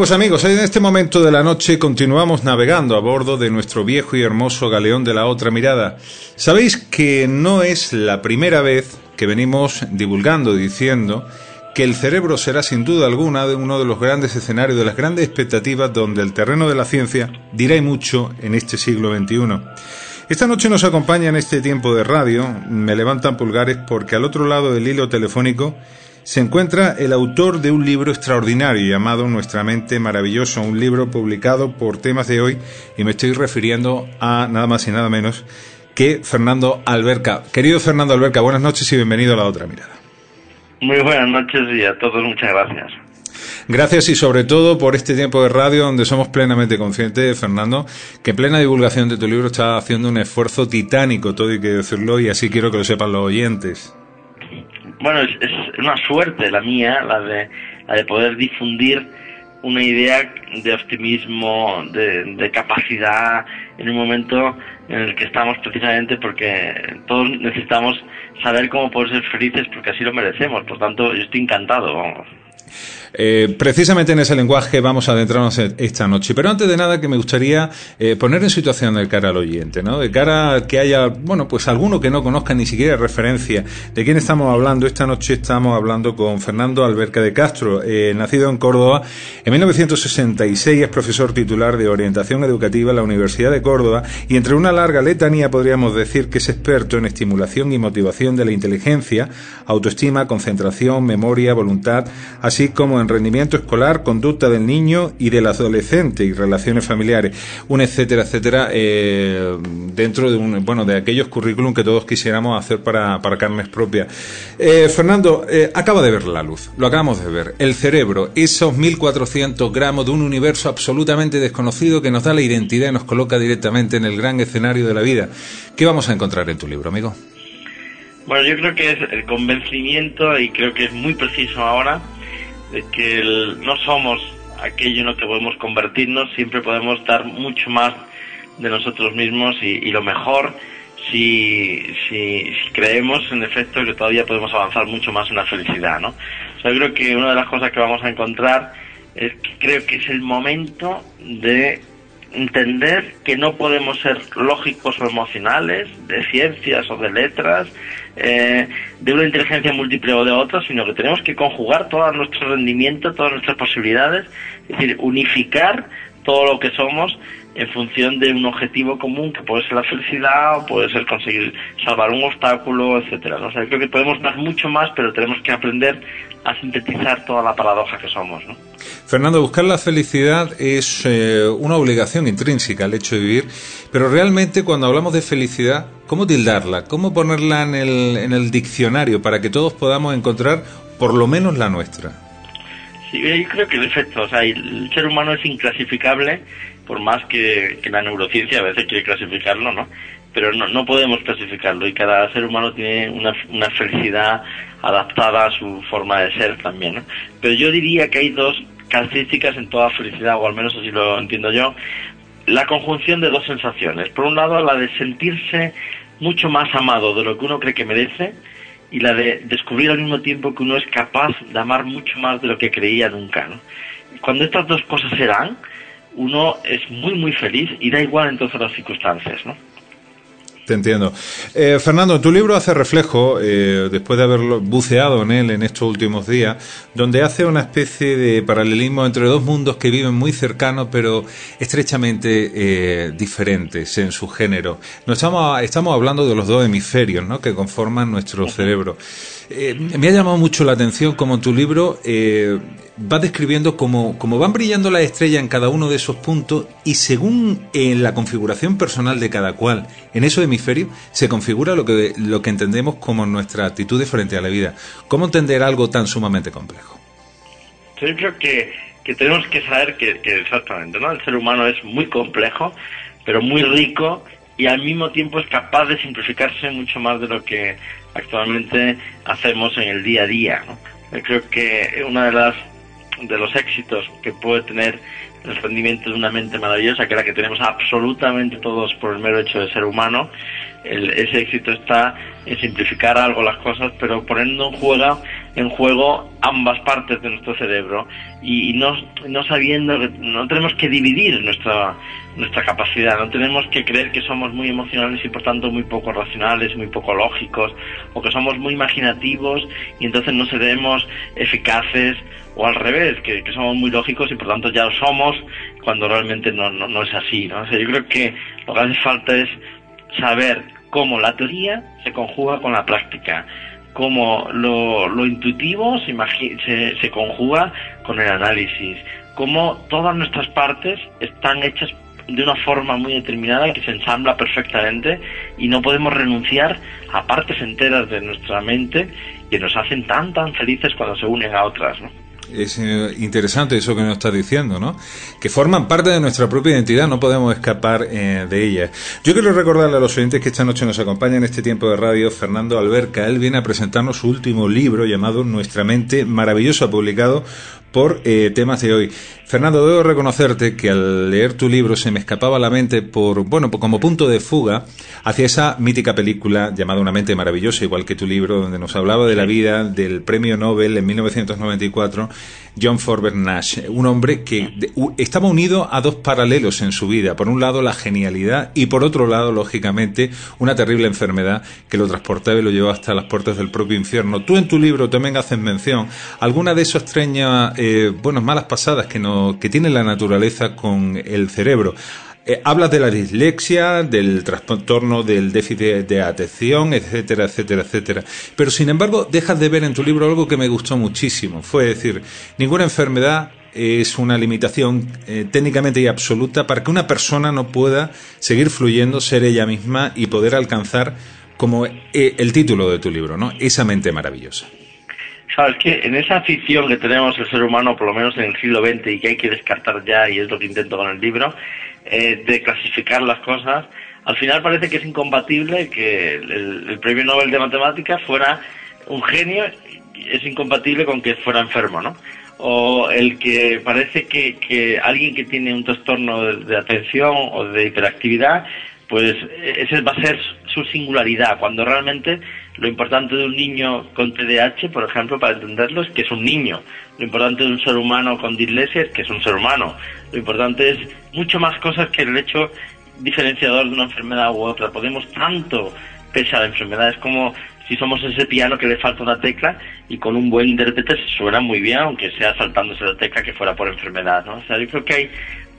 Pues amigos, en este momento de la noche continuamos navegando a bordo de nuestro viejo y hermoso galeón de la otra mirada. Sabéis que no es la primera vez que venimos divulgando, diciendo que el cerebro será sin duda alguna de uno de los grandes escenarios, de las grandes expectativas donde el terreno de la ciencia dirá y mucho en este siglo XXI. Esta noche nos acompaña en este tiempo de radio, me levantan pulgares porque al otro lado del hilo telefónico se encuentra el autor de un libro extraordinario llamado Nuestra mente maravillosa, un libro publicado por temas de hoy y me estoy refiriendo a nada más y nada menos que Fernando Alberca. Querido Fernando Alberca, buenas noches y bienvenido a la otra mirada. Muy buenas noches y a todos muchas gracias. Gracias y sobre todo por este tiempo de radio donde somos plenamente conscientes, Fernando, que en plena divulgación de tu libro está haciendo un esfuerzo titánico, todo hay que decirlo, y así quiero que lo sepan los oyentes. Bueno, es, es una suerte la mía, la de, la de poder difundir una idea de optimismo, de, capacidad en un momento en el que estamos precisamente porque todos necesitamos saber cómo poder ser felices porque así lo merecemos. Por tanto, yo estoy encantado, vamos. Eh, precisamente en ese lenguaje vamos a adentrarnos esta noche. Pero antes de nada que me gustaría eh, poner en situación de cara al oyente, ¿no? De cara a que haya, bueno, pues alguno que no conozca ni siquiera referencia de quién estamos hablando. Esta noche estamos hablando con Fernando Alberca de Castro, eh, nacido en Córdoba en 1966, es profesor titular de orientación educativa en la Universidad de Córdoba y entre una larga letanía podríamos decir que es experto en estimulación y motivación de la inteligencia, autoestima, concentración, memoria, voluntad, así como en rendimiento escolar, conducta del niño y del adolescente y relaciones familiares, un etcétera, etcétera, eh, dentro de un, bueno, de aquellos currículum que todos quisiéramos hacer para, para carnes propias. Eh, Fernando, eh, acaba de ver la luz, lo acabamos de ver. El cerebro, esos 1400 gramos de un universo absolutamente desconocido que nos da la identidad y nos coloca directamente en el gran escenario de la vida. ¿Qué vamos a encontrar en tu libro, amigo? Bueno, yo creo que es el convencimiento y creo que es muy preciso ahora de que el- no somos aquello en lo que podemos convertirnos, siempre podemos dar mucho más de nosotros mismos y, y lo mejor si, si, si creemos en efecto que todavía podemos avanzar mucho más en la felicidad, ¿no? O sea, yo creo que una de las cosas que vamos a encontrar es que creo que es el momento de entender que no podemos ser lógicos o emocionales, de ciencias o de letras, eh, de una inteligencia múltiple o de otra, sino que tenemos que conjugar todo nuestro rendimiento, todas nuestras posibilidades, es decir, unificar todo lo que somos en función de un objetivo común que puede ser la felicidad o puede ser conseguir salvar un obstáculo, etcétera. ¿no? O sea, creo que podemos dar mucho más, pero tenemos que aprender a sintetizar toda la paradoja que somos. ¿no? Fernando, buscar la felicidad es eh, una obligación intrínseca el hecho de vivir, pero realmente cuando hablamos de felicidad, ¿cómo tildarla? ¿Cómo ponerla en el, en el diccionario para que todos podamos encontrar por lo menos la nuestra? Sí, yo creo que en efecto, o sea, el ser humano es inclasificable, por más que, la neurociencia a veces quiere clasificarlo, ¿no? Pero no, podemos clasificarlo y cada ser humano tiene una, una felicidad adaptada a su forma de ser también, ¿no? Pero yo diría que hay dos características en toda felicidad, o al menos así lo entiendo yo, la conjunción de dos sensaciones. Por un lado, la de sentirse mucho más amado de lo que uno cree que merece, y la de descubrir al mismo tiempo que uno es capaz de amar mucho más de lo que creía nunca. ¿no? Cuando estas dos cosas se dan, uno es muy, muy feliz y da igual entonces las circunstancias. ¿no? Te entiendo. Eh, Fernando, tu libro hace reflejo, eh, después de haberlo buceado en él en estos últimos días, donde hace una especie de paralelismo entre dos mundos que viven muy cercanos, pero estrechamente eh, diferentes en su género. Nos estamos, estamos hablando de los dos hemisferios ¿no? que conforman nuestro cerebro. Me ha llamado mucho la atención como tu libro va describiendo cómo, cómo, van brillando las estrellas en cada uno de esos puntos y según en la configuración personal de cada cual en esos hemisferios se configura lo que, lo que entendemos como nuestra actitud frente a la vida. ¿Cómo entender algo tan sumamente complejo? Yo creo que, que tenemos que saber que, que, exactamente, ¿no? El ser humano es muy complejo, pero muy rico y al mismo tiempo es capaz de simplificarse mucho más de lo que actualmente hacemos en el día a día. creo que una de las de los éxitos que puede tener el rendimiento de una mente maravillosa, que es la que tenemos absolutamente todos por el mero hecho de ser humano, ese éxito está en simplificar algo las cosas, pero poniendo en juego, en juego ambas partes de nuestro cerebro y, no, no sabiendo que no tenemos que dividir nuestra, nuestra capacidad, no tenemos que creer que somos muy emocionales y por tanto muy poco racionales, muy poco lógicos, o que somos muy imaginativos y entonces no seremos eficaces o al revés, que, somos muy lógicos y por tanto ya lo somos cuando realmente no, no, es así. ¿no? yo creo que lo que hace falta es saber cómo la teoría se conjuga con la práctica, cómo lo, lo intuitivo se, se, conjuga con el análisis, cómo todas nuestras partes están hechas de una forma muy determinada que se ensambla perfectamente y no podemos renunciar a partes enteras de nuestra mente que nos hacen tan tan felices cuando se unen a otras, ¿no? Es eh, interesante eso que nos estás diciendo, ¿no? Que forman parte de nuestra propia identidad, no podemos escapar eh, de ellas. Yo quiero recordarle a los oyentes que esta noche nos acompaña en este tiempo de radio Fernando Alberca. Él viene a presentarnos su último libro llamado Nuestra mente maravillosa, publicado por eh, temas de hoy. Fernando, debo reconocerte que al leer tu libro se me escapaba la mente por, bueno, como punto de fuga hacia esa mítica película llamada Una mente maravillosa, igual que tu libro, donde nos hablaba de la vida del premio Nobel en 1994, John Forbes Nash, un hombre que estaba unido a dos paralelos en su vida. Por un lado, la genialidad y por otro lado, lógicamente, una terrible enfermedad que lo transportaba y lo llevó hasta las puertas del propio infierno. Tú en tu libro también haces mención alguna de esas extrañas, eh, bueno, malas pasadas que, no, que tiene la naturaleza con el cerebro. Eh, hablas de la dislexia, del trastorno del déficit de atención, etcétera, etcétera, etcétera. Pero sin embargo, dejas de ver en tu libro algo que me gustó muchísimo. Fue decir, ninguna enfermedad es una limitación eh, técnicamente y absoluta para que una persona no pueda seguir fluyendo, ser ella misma y poder alcanzar como eh, el título de tu libro, ¿no? Esa mente maravillosa. Sabes que en esa afición que tenemos el ser humano, por lo menos en el siglo XX, y que hay que descartar ya, y es lo que intento con el libro, eh, de clasificar las cosas, al final parece que es incompatible que el, premio Nobel de Matemáticas fuera un genio, es incompatible con que fuera enfermo, ¿no? O el que parece que, que alguien que tiene un trastorno de, atención o de hiperactividad, pues ese va a ser su singularidad, cuando realmente lo importante de un niño con TDAH, por ejemplo, para entenderlo, es que es un niño. Lo importante de un ser humano con dislexia es que es un ser humano. Lo importante es mucho más cosas que el hecho diferenciador de una enfermedad u otra. Podemos tanto, pese a la enfermedad, es como si somos ese piano que le falta una tecla y con un buen intérprete se suena muy bien, aunque sea saltándose la tecla que fuera por enfermedad, ¿no? O sea, yo creo que hay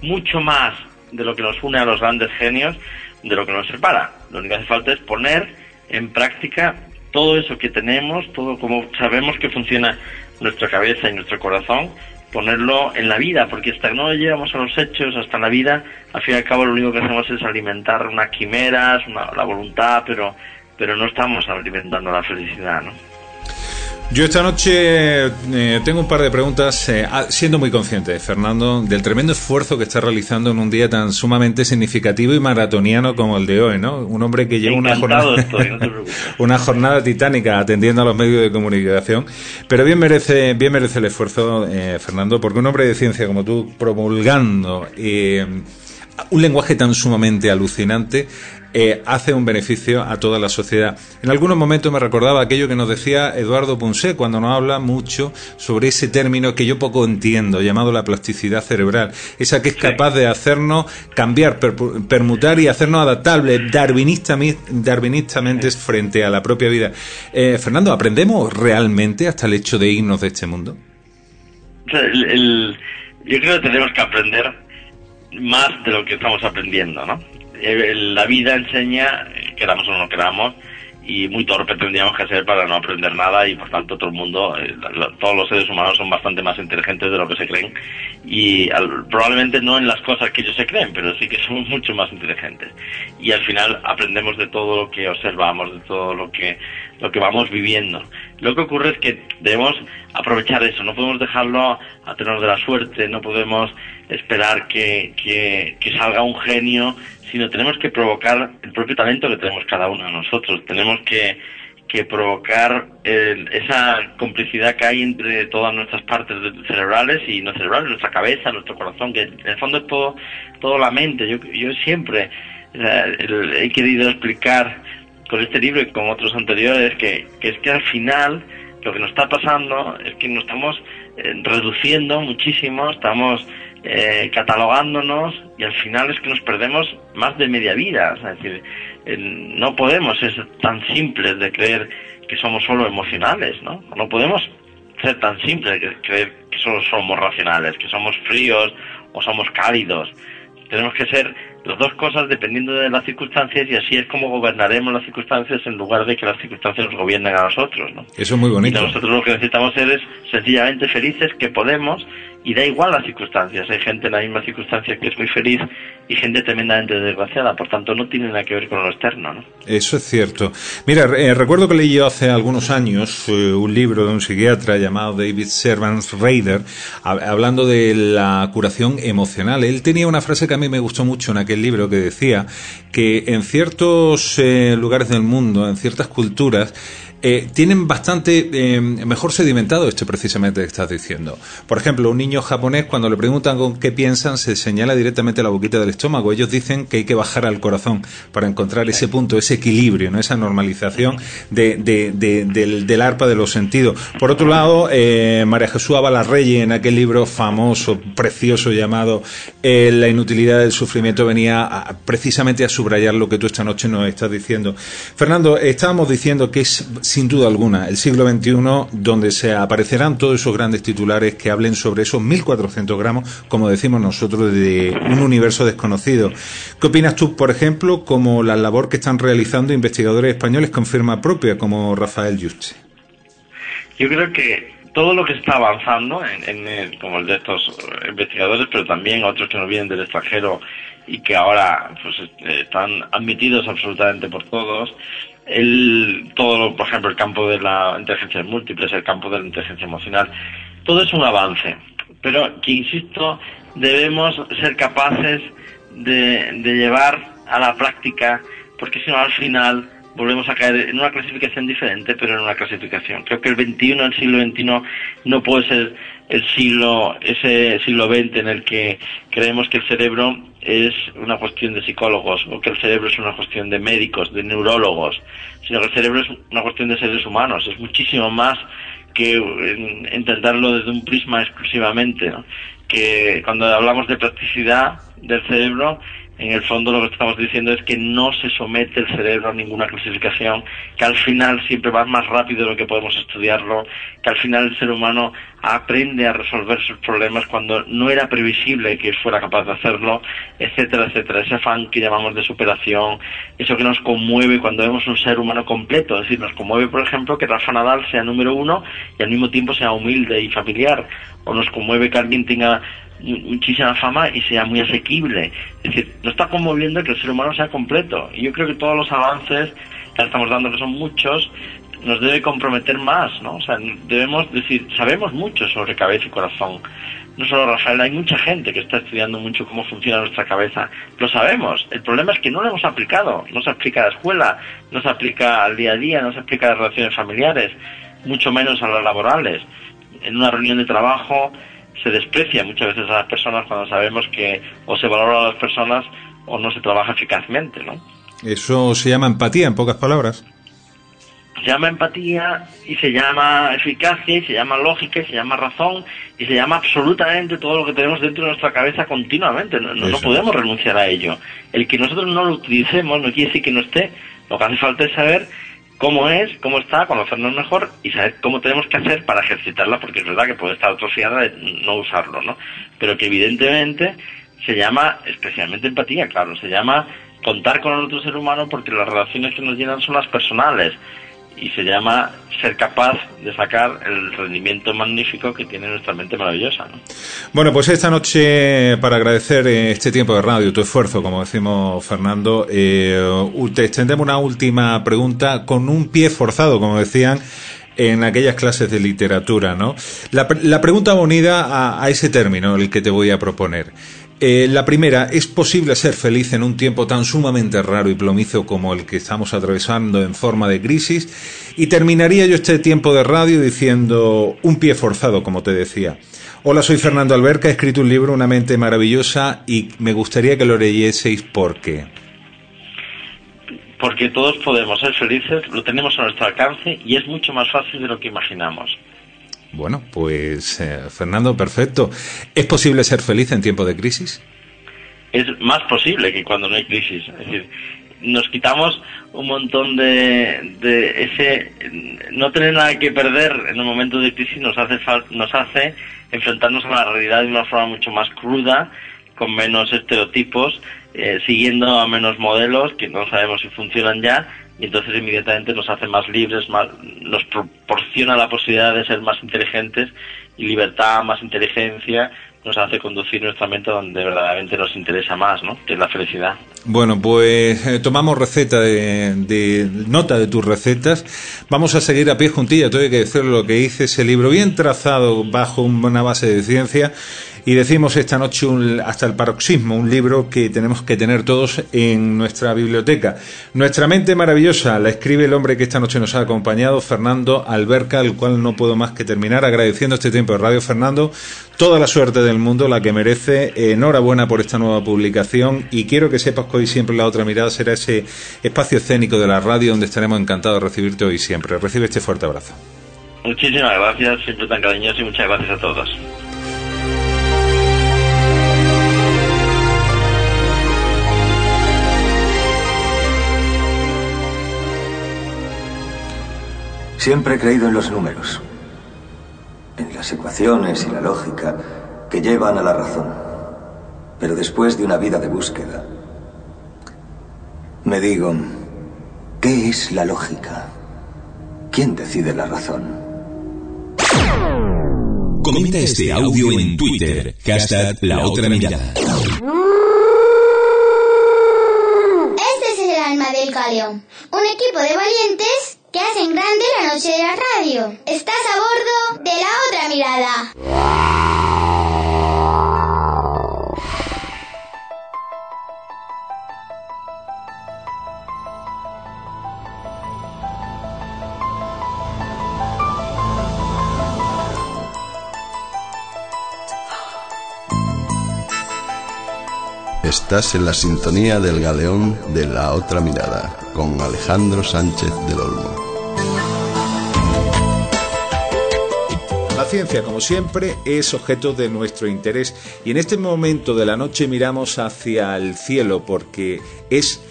mucho más de lo que nos une a los grandes genios de lo que nos separa. Lo único que hace falta es poner en práctica todo eso que tenemos, todo como sabemos que funciona nuestra cabeza y nuestro corazón, ponerlo en la vida, porque hasta que no llegamos a los hechos, hasta la vida, al fin y al cabo lo único que hacemos es alimentar unas quimeras, una, la voluntad, pero, pero no estamos alimentando la felicidad, ¿no? Yo esta noche eh, tengo un par de preguntas, eh, ah, siendo muy consciente, Fernando, del tremendo esfuerzo que está realizando en un día tan sumamente significativo y maratoniano como el de hoy, ¿no? Un hombre que lleva una jornada, una jornada titánica atendiendo a los medios de comunicación, pero bien merece, bien merece el esfuerzo, eh, Fernando, porque un hombre de ciencia como tú, promulgando un lenguaje tan sumamente alucinante, eh, hace un beneficio a toda la sociedad. En algunos momentos me recordaba aquello que nos decía Eduardo Punset cuando nos habla mucho sobre ese término que yo poco entiendo, llamado la plasticidad cerebral, esa que es capaz de hacernos cambiar, permutar y hacernos adaptables darwinistamente frente a la propia vida. Eh, Fernando, ¿aprendemos realmente hasta el hecho de irnos de este mundo? yo creo que tenemos que aprender más de lo que estamos aprendiendo, ¿no? Eh, la vida enseña, queramos o no queramos, y muy torpe tendríamos que ser para no aprender nada y por tanto todo el mundo, eh, todos los seres humanos son bastante más inteligentes de lo que se creen y probablemente no en las cosas que ellos se creen, pero sí que son mucho más inteligentes. Y al final aprendemos de todo lo que observamos, de todo lo que, lo que vamos viviendo. Lo que ocurre es que debemos aprovechar eso, no podemos dejarlo a tener de la suerte, no podemos esperar que, que, que salga un genio sino tenemos que provocar el propio talento que tenemos cada uno de nosotros. Tenemos que, que provocar esa complicidad que hay entre todas nuestras partes cerebrales y no cerebrales, nuestra cabeza, nuestro corazón, que en el fondo es todo, todo la mente. Yo, yo siempre eh, he querido explicar con este libro y con otros anteriores que, que es que al final lo que nos está pasando es que nos estamos eh, reduciendo muchísimo, estamos eh, catalogándonos y al final es que nos perdemos más de media vida. Es decir, no podemos ser tan simples de creer que somos solo emocionales, ¿no? No podemos ser tan simples de creer que solo somos racionales, que somos fríos o somos cálidos. Tenemos que ser las dos cosas dependiendo de las circunstancias y así es como gobernaremos las circunstancias en lugar de que las circunstancias nos gobiernen a nosotros. ¿no? Eso es muy bonito. Y nosotros lo que necesitamos ser es sencillamente felices, que podemos y da igual las circunstancias. Hay gente en la misma circunstancia que es muy feliz y gente tremendamente desgraciada. Por tanto, no tiene nada que ver con lo externo. ¿no? Eso es cierto. Mira, eh, recuerdo que leí yo hace algunos años eh, un libro de un psiquiatra llamado David Servants Raider, hablando de la curación emocional. Él tenía una frase que a mí me gustó mucho en aquel libro que decía que en ciertos eh, lugares del mundo, en ciertas culturas, eh, tienen bastante eh, mejor sedimentado esto precisamente que estás diciendo. Por ejemplo, un niño japonés cuando le preguntan con qué piensan se señala directamente la boquita del estómago. Ellos dicen que hay que bajar al corazón para encontrar ese punto, ese equilibrio, esa normalización de, del, arpa de los sentidos. Por otro lado, eh, María Jesús Avalarreyes en aquel libro famoso, precioso llamado La inutilidad del sufrimiento venía precisamente a subrayar lo que tú esta noche nos estás diciendo. Fernando, estábamos diciendo que es sin duda alguna, el siglo XXI, donde se aparecerán todos esos grandes titulares que hablen sobre esos 1.400 gramos, como decimos nosotros, de un universo desconocido. ¿Qué opinas tú, por ejemplo, como la labor que están realizando investigadores españoles con firma propia, como Rafael Yuste? Yo creo que todo lo que está avanzando, en, como el de estos investigadores, pero también otros que nos vienen del extranjero y que ahora pues, están admitidos absolutamente por todos, el, todo, por ejemplo, el campo de la inteligencia múltiple, el campo de la inteligencia emocional, todo es un avance. Pero que, insisto, debemos ser capaces de, de llevar a la práctica, porque si no, al final volvemos a caer en una clasificación diferente, pero en una clasificación. Creo que el 21, el siglo XXI, no puede ser el siglo, ese siglo XX en el que creemos que el cerebro es una cuestión de psicólogos o que el cerebro es una cuestión de médicos, de neurólogos, sino que el cerebro es una cuestión de seres humanos, es muchísimo más que entenderlo desde un prisma exclusivamente, que cuando hablamos de practicidad del cerebro en el fondo lo que estamos diciendo es que no se somete el cerebro a ninguna clasificación, que al final siempre va más rápido de lo que podemos estudiarlo, que al final el ser humano aprende a resolver sus problemas cuando no era previsible que fuera capaz de hacerlo, etcétera, etcétera. Ese afán que llamamos de superación, eso que nos conmueve cuando vemos un ser humano completo, es decir, nos conmueve, por ejemplo, que Rafa Nadal sea número uno y al mismo tiempo sea humilde y familiar, o nos conmueve que alguien tenga muchísima fama y sea muy asequible. Es decir, nos está conmoviendo que el ser humano sea completo. Y yo creo que todos los avances que estamos dando, que son muchos, nos debe comprometer más, ¿no? O sea, debemos decir, sabemos mucho sobre cabeza y corazón. No solo Rafael, hay mucha gente que está estudiando mucho cómo funciona nuestra cabeza. Lo sabemos. El problema es que no lo hemos aplicado. No se aplica a la escuela, no se aplica al día a día, no se aplica a las relaciones familiares, mucho menos a las laborales. En una reunión de trabajo se desprecia muchas veces a las personas cuando sabemos que o se valora a las personas o no se trabaja eficazmente, ¿no? Eso se llama empatía, en pocas palabras. Se llama empatía y se llama eficacia y se llama lógica y se llama razón y se llama absolutamente todo lo que tenemos dentro de nuestra cabeza continuamente. No, no, podemos renunciar a ello. El que nosotros no lo utilicemos no quiere decir que no esté. Lo que hace falta es saber cómo es, cómo está, conocernos mejor y saber cómo tenemos que hacer para ejercitarla, porque es verdad que puede estar atrofiada de no usarlo, ¿no? Pero que evidentemente se llama especialmente empatía, claro, se llama contar con otro ser humano porque las relaciones que nos llenan son las personales y se llama ser capaz de sacar el rendimiento magnífico que tiene nuestra mente maravillosa. ¿no? Bueno, pues esta noche, para agradecer eh, este tiempo de radio, tu esfuerzo, como decimos Fernando, eh, te extendemos una última pregunta con un pie forzado, como decían en aquellas clases de literatura, ¿no? La, pregunta unida a ese término, el que te voy a proponer. Eh, la primera, ¿es posible ser feliz en un tiempo tan sumamente raro y plomizo como el que estamos atravesando en forma de crisis? Y terminaría yo este tiempo de radio diciendo un pie forzado, como te decía. Hola, soy Fernando Alberca, he escrito un libro, Una mente maravillosa, y me gustaría que lo leyeseis por qué. Porque todos podemos ser felices, lo tenemos a nuestro alcance y es mucho más fácil de lo que imaginamos. Bueno, pues eh, Fernando, perfecto. ¿Es posible ser feliz en tiempo de crisis? Es más posible que cuando no hay crisis. Es decir, nos quitamos un montón de, de ese no tener nada que perder en un momento de crisis nos hace nos hace enfrentarnos a la realidad de una forma mucho más cruda con menos estereotipos eh, siguiendo a menos modelos que no sabemos si funcionan ya y entonces inmediatamente nos hace más libres, más, nos proporciona la posibilidad de ser más inteligentes y libertad, más inteligencia, nos hace conducir nuestra mente donde verdaderamente nos interesa más, ¿no? que es la felicidad. Bueno, pues eh, tomamos receta de, nota de tus recetas. Vamos a seguir a pie juntilla, tengo que decir lo que hice, ese libro bien trazado bajo una base de ciencia y decimos esta noche hasta el paroxismo, un libro que tenemos que tener todos en nuestra biblioteca. Nuestra mente maravillosa la escribe el hombre que esta noche nos ha acompañado, Fernando Alberca, al cual no puedo más que terminar agradeciendo este tiempo de radio, Fernando. Toda la suerte del mundo, la que merece. Enhorabuena por esta nueva publicación y quiero que sepas que hoy siempre la otra mirada será ese espacio escénico de la radio donde estaremos encantados de recibirte hoy siempre. Recibe este fuerte abrazo. Muchísimas gracias, siempre tan cariñoso y muchas gracias a todos. Siempre he creído en los números, en las ecuaciones y la lógica que llevan a la razón. Pero después de una vida de búsqueda, me digo, ¿qué es la lógica? ¿Quién decide la razón? Comenta este audio en Twitter, hashtag la otra mirada. Este es el alma del galeón, un equipo de valientes que hacen grande la noche de la radio. Estás a bordo de la otra mirada. Estás en la sintonía del galeón de la otra mirada con Alejandro Sánchez del Olmo. Ciencia, como siempre, es objeto de nuestro interés y en este momento de la noche miramos hacia el cielo porque es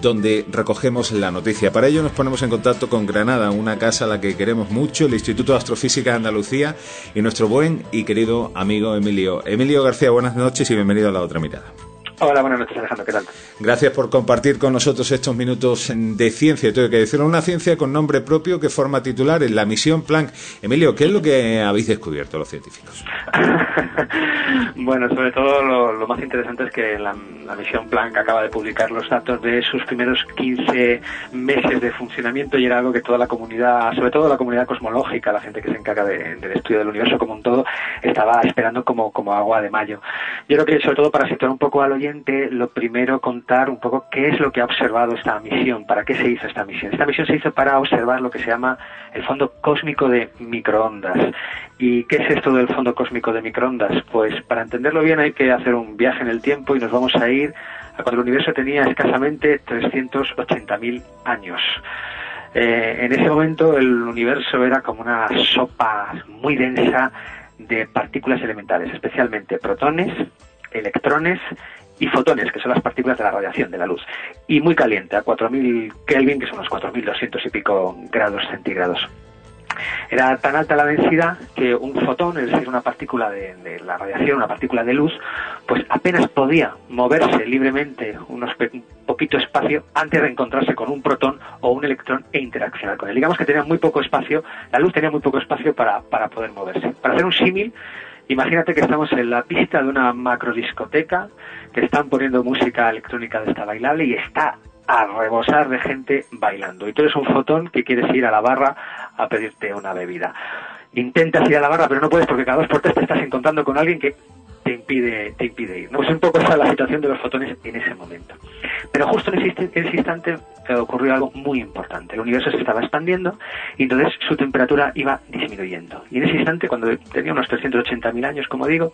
donde recogemos la noticia. Para ello nos ponemos en contacto con Granada, una casa a la que queremos mucho, el Instituto de Astrofísica de Andalucía y nuestro buen y querido amigo Emilio. Emilio García, buenas noches y bienvenido a la otra mirada. Hola, buenas noches Alejandro, ¿qué tal? Gracias por compartir con nosotros estos minutos de ciencia. Tengo que decirlo, una ciencia con nombre propio que forma titular en la misión Planck. Emilio, ¿qué es lo que habéis descubierto los científicos? bueno, sobre todo lo, más interesante es que la, misión Planck acaba de publicar los datos de sus primeros 15 meses de funcionamiento y era algo que toda la comunidad, sobre todo la comunidad cosmológica, la gente que se encarga del estudio del universo como un todo, estaba esperando como, como agua de mayo. Yo creo que sobre todo para situar un poco al oyente, lo primero contar un poco qué es lo que ha observado esta misión, para qué se hizo esta misión. Esta misión se hizo para observar lo que se llama el fondo cósmico de microondas. ¿Y qué es esto del fondo cósmico de microondas? Pues para entenderlo bien hay que hacer un viaje en el tiempo y nos vamos a ir a cuando el universo tenía escasamente 380.000 años. Eh, en ese momento el universo era como una sopa muy densa de partículas elementales, especialmente protones, electrones y fotones, que son las partículas de la radiación de la luz, y muy caliente, a 4.000 Kelvin, que son los 4.200 y pico grados centígrados. Era tan alta la densidad que un fotón, es decir, una partícula de, la radiación, una partícula de luz, pues apenas podía moverse libremente unos un poquito espacio antes de encontrarse con un protón o un electrón e interaccionar con él. Digamos que tenía muy poco espacio, la luz tenía muy poco espacio para, para poder moverse. Para hacer un símil, Imagínate que estamos en la pista de una macrodiscoteca, que están poniendo música electrónica de esta bailable y está a rebosar de gente bailando. Y tú eres un fotón que quieres ir a la barra a pedirte una bebida. Intentas ir a la barra, pero no puedes porque cada dos por tres te estás encontrando con alguien que te impide, te impide ir. ¿no? Pues un poco esa la situación de los fotones en ese momento. Pero justo en ese, instante eh, ocurrió algo muy importante. El universo se estaba expandiendo y entonces su temperatura iba disminuyendo. Y en ese instante, cuando tenía unos 380.000 años, como digo,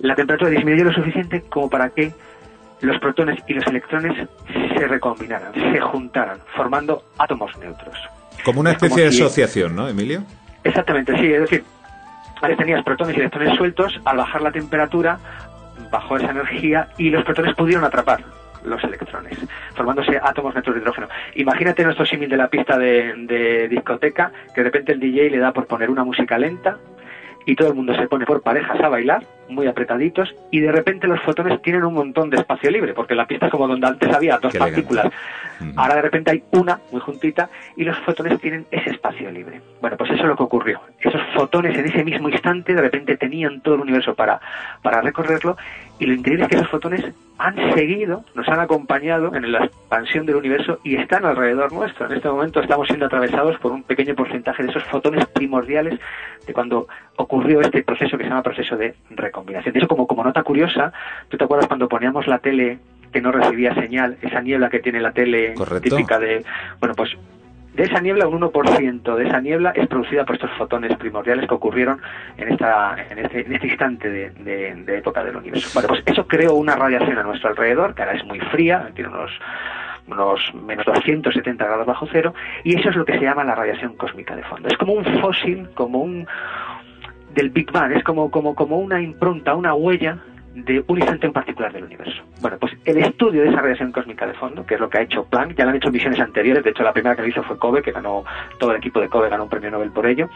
la temperatura disminuyó lo suficiente como para que los protones y los electrones se recombinaran, se juntaran, formando átomos neutros. Como una especie de asociación, ¿no, Emilio? Exactamente, sí. Es decir, tenías protones y electrones sueltos, al bajar la temperatura bajó esa energía y los protones pudieron atrapar los electrones, formándose átomos neutros de hidrógeno. Imagínate nuestro símil de la pista de, de, discoteca, que de repente el DJ le da por poner una música lenta y todo el mundo se pone por parejas a bailar, muy apretaditos, y de repente los fotones tienen un montón de espacio libre, porque la pista es como donde antes había dos partículas. Ahora de repente hay una muy juntita y los fotones tienen ese espacio libre. Bueno, pues eso es lo que ocurrió. Esos fotones en ese mismo instante de repente tenían todo el universo para, para recorrerlo y lo increíble es que esos fotones han seguido, nos han acompañado en la expansión del universo y están alrededor nuestro. En este momento estamos siendo atravesados por un pequeño porcentaje de esos fotones primordiales de cuando ocurrió este proceso que se llama proceso de recombinación. Eso, como, como nota curiosa, ¿tú te acuerdas cuando poníamos la tele que no recibía señal, esa niebla que tiene la tele típica de... Bueno, pues de esa niebla, un 1% de esa niebla es producida por estos fotones primordiales que ocurrieron en, esta, en, este, en este instante de, de, época del universo. Bueno, pues eso creó una radiación a nuestro alrededor, que ahora es muy fría, tiene unos unos menos 270 grados bajo cero, y eso es lo que se llama la radiación cósmica de fondo. Es como un fósil, como un del Big Bang, es como, como, como una impronta, una huella de un instante en particular del universo. Bueno, pues el estudio de esa radiación cósmica de fondo, que es lo que ha hecho Planck, ya lo han hecho misiones anteriores, de hecho la primera que lo hizo fue Kobe, que ganó, todo el equipo de Kobe ganó un premio Nobel por ello.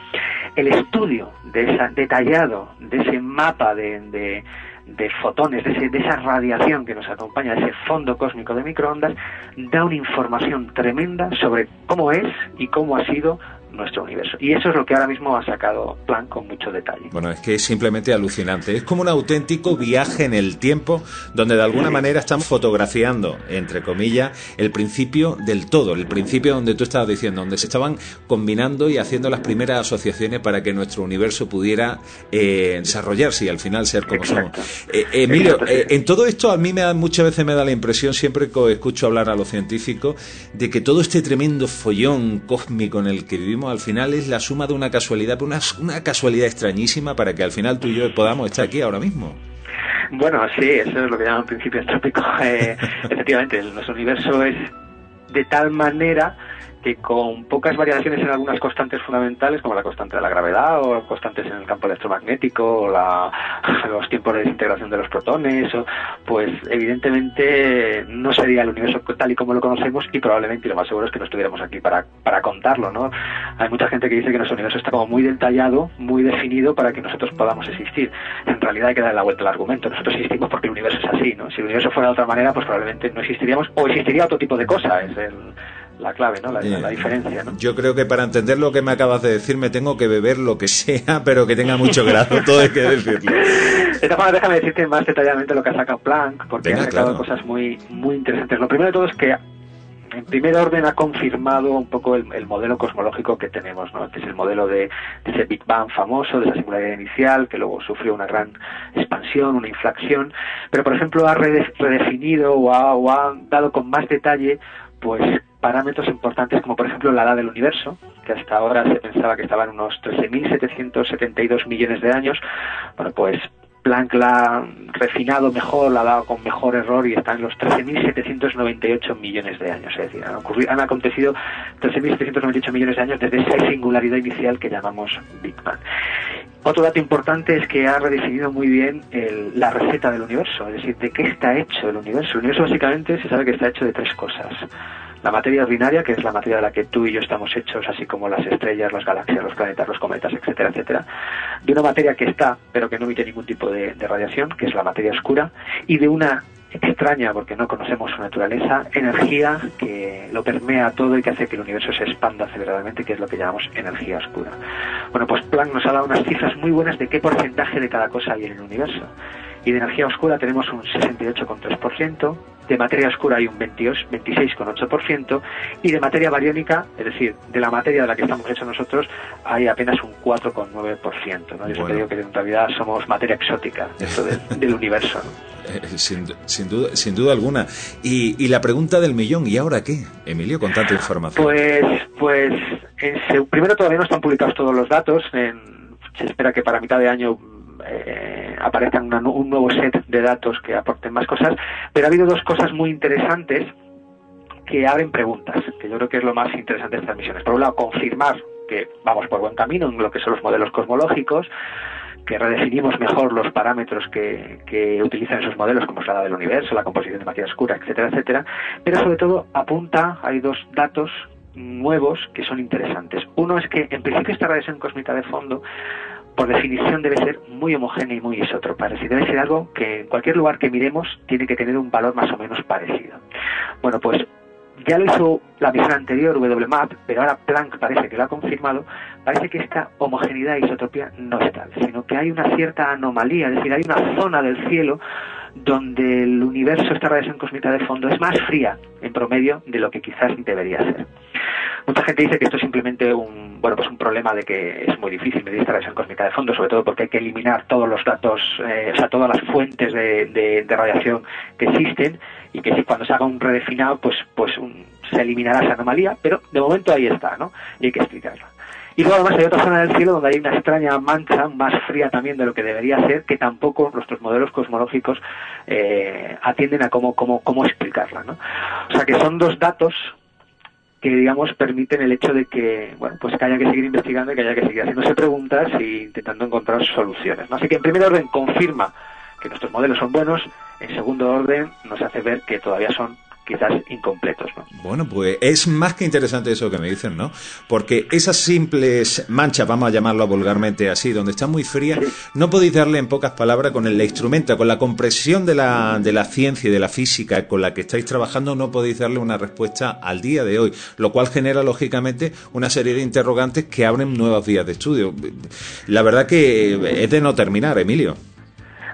El estudio de esa, detallado de ese mapa de, de, de fotones, de, ese, de esa radiación que nos acompaña, de ese fondo cósmico de microondas, da una información tremenda sobre cómo es y cómo ha sido nuestro universo. Y eso es lo que ahora mismo ha sacado Planck con mucho detalle. Bueno, es que es simplemente alucinante. Es como un auténtico viaje en el tiempo donde de alguna manera estamos fotografiando, entre comillas, el principio del todo, el principio donde tú estabas diciendo, donde se estaban combinando y haciendo las primeras asociaciones para que nuestro universo pudiera eh, desarrollarse y al final ser como somos. Eh, Emilio, eh, en todo esto a mí me da, muchas veces me da la impresión, siempre que escucho hablar a los científicos, de que todo este tremendo follón cósmico en el que vivimos al final es la suma de una casualidad, pero una, una casualidad extrañísima para que al final tú y yo podamos estar aquí ahora mismo. Bueno, sí, eso es lo que llaman principio trópico. Eh, efectivamente, nuestro universo es de tal manera que con pocas variaciones en algunas constantes fundamentales, como la constante de la gravedad o constantes en el campo electromagnético o la, los tiempos de desintegración de los protones, o, pues evidentemente no sería el universo tal y como lo conocemos y probablemente lo más seguro es que no estuviéramos aquí para, para contarlo. ¿no? Hay mucha gente que dice que nuestro universo está como muy detallado, muy definido para que nosotros podamos existir. En realidad hay que darle la vuelta al argumento. Nosotros existimos porque el universo es así. ¿no? Si el universo fuera de otra manera, pues probablemente no existiríamos o existiría otro tipo de cosa. Es el, la clave, ¿no? La, la, diferencia, ¿no? Yo creo que para entender lo que me acabas de decir me tengo que beber lo que sea, pero que tenga mucho grado, todo hay que decirlo. De todas formas, déjame decirte más detalladamente lo que ha sacado Planck, porque Venga, ha sacado claro. cosas muy, muy interesantes. Lo primero de todo es que en primer orden ha confirmado un poco el, el, modelo cosmológico que tenemos, ¿no? que es el modelo de, de, ese Big Bang famoso, de esa singularidad inicial, que luego sufrió una gran expansión, una inflación, pero por ejemplo ha redefinido o ha, o ha dado con más detalle pues parámetros importantes como por ejemplo la edad del universo, que hasta ahora se pensaba que estaba en unos 13.772 millones de años. Bueno, pues Planck la ha refinado mejor, la ha dado con mejor error y está en los 13.798 millones de años. Es decir, han, ocurrido, han acontecido 13.798 millones de años desde esa singularidad inicial que llamamos Big Bang. Otro dato importante es que ha redefinido muy bien el, la receta del universo, es decir, de qué está hecho el universo. El universo básicamente se sabe que está hecho de tres cosas la materia ordinaria, que es la materia de la que tú y yo estamos hechos, así como las estrellas, las galaxias, los planetas, los cometas, etcétera, etcétera, de una materia que está, pero que no emite ningún tipo de, de radiación, que es la materia oscura, y de una extraña, porque no conocemos su naturaleza, energía que lo permea todo y que hace que el universo se expanda aceleradamente, que es lo que llamamos energía oscura. Bueno, pues Planck nos ha dado unas cifras muy buenas de qué porcentaje de cada cosa hay en el universo. Y de energía oscura tenemos un 68,3%, de materia oscura hay un 26,8% y de materia bariónica, es decir, de la materia de la que estamos hechos nosotros, hay apenas un 4,9%. ¿no? Yo bueno. te digo que en realidad somos materia exótica dentro del, del universo. ¿no? Eh, sin, sin, duda, sin duda alguna. Y, y, la pregunta del millón, ¿y ahora qué, Emilio, con tanta información? Pues, pues en, primero todavía no están publicados todos los datos. En, se espera que para mitad de año eh, aparezcan una, un nuevo set de datos que aporten más cosas, pero ha habido dos cosas muy interesantes que abren preguntas, que yo creo que es lo más interesante de estas misiones. Por un lado, confirmar que vamos por buen camino en lo que son los modelos cosmológicos, que redefinimos mejor los parámetros que, que utilizan esos modelos, como es la edad del universo, la composición de materia oscura, etcétera, etcétera, pero sobre todo apunta, hay dos datos nuevos que son interesantes. Uno es que en principio esta radiación cósmica de fondo por definición debe ser muy homogénea y muy isótropa, es decir, debe ser algo que en cualquier lugar que miremos tiene que tener un valor más o menos parecido. Bueno, pues ya lo hizo la misión anterior, WMAP, pero ahora Planck parece que lo ha confirmado, parece que esta homogeneidad e isotropía no es tal, sino que hay una cierta anomalía, es decir, hay una zona del cielo donde el universo, esta radiación cósmica de fondo, es más fría en promedio de lo que quizás debería ser. Mucha gente dice que esto es simplemente un, bueno, pues un problema de que es muy difícil medir esta radiación cósmica de fondo, sobre todo porque hay que eliminar todos los datos, eh, o sea, todas las fuentes de, radiación que existen y que si cuando se haga un redefinado, pues, pues un, se eliminará esa anomalía, pero de momento ahí está, ¿no? Y hay que explicarla. Y luego además hay otra zona del cielo donde hay una extraña mancha, más fría también de lo que debería ser, que tampoco nuestros modelos cosmológicos eh, atienden a cómo, cómo, cómo explicarla. ¿no? O sea que son dos datos que digamos permiten el hecho de que bueno pues que haya que seguir investigando y que haya que seguir haciéndose preguntas e intentando encontrar soluciones. ¿no? Así que en primer orden confirma que nuestros modelos son buenos, en segundo orden nos hace ver que todavía son quizás incompletos. ¿no? Bueno, pues es más que interesante eso que me dicen, ¿no? Porque esas simples manchas, vamos a llamarlo vulgarmente así, donde están muy frías, sí. no podéis darle en pocas palabras con el instrumento, con la compresión de la, de la ciencia y de la física con la que estáis trabajando, no podéis darle una respuesta al día de hoy, lo cual genera, lógicamente, una serie de interrogantes que abren nuevas vías de estudio. La verdad que es de no terminar, Emilio.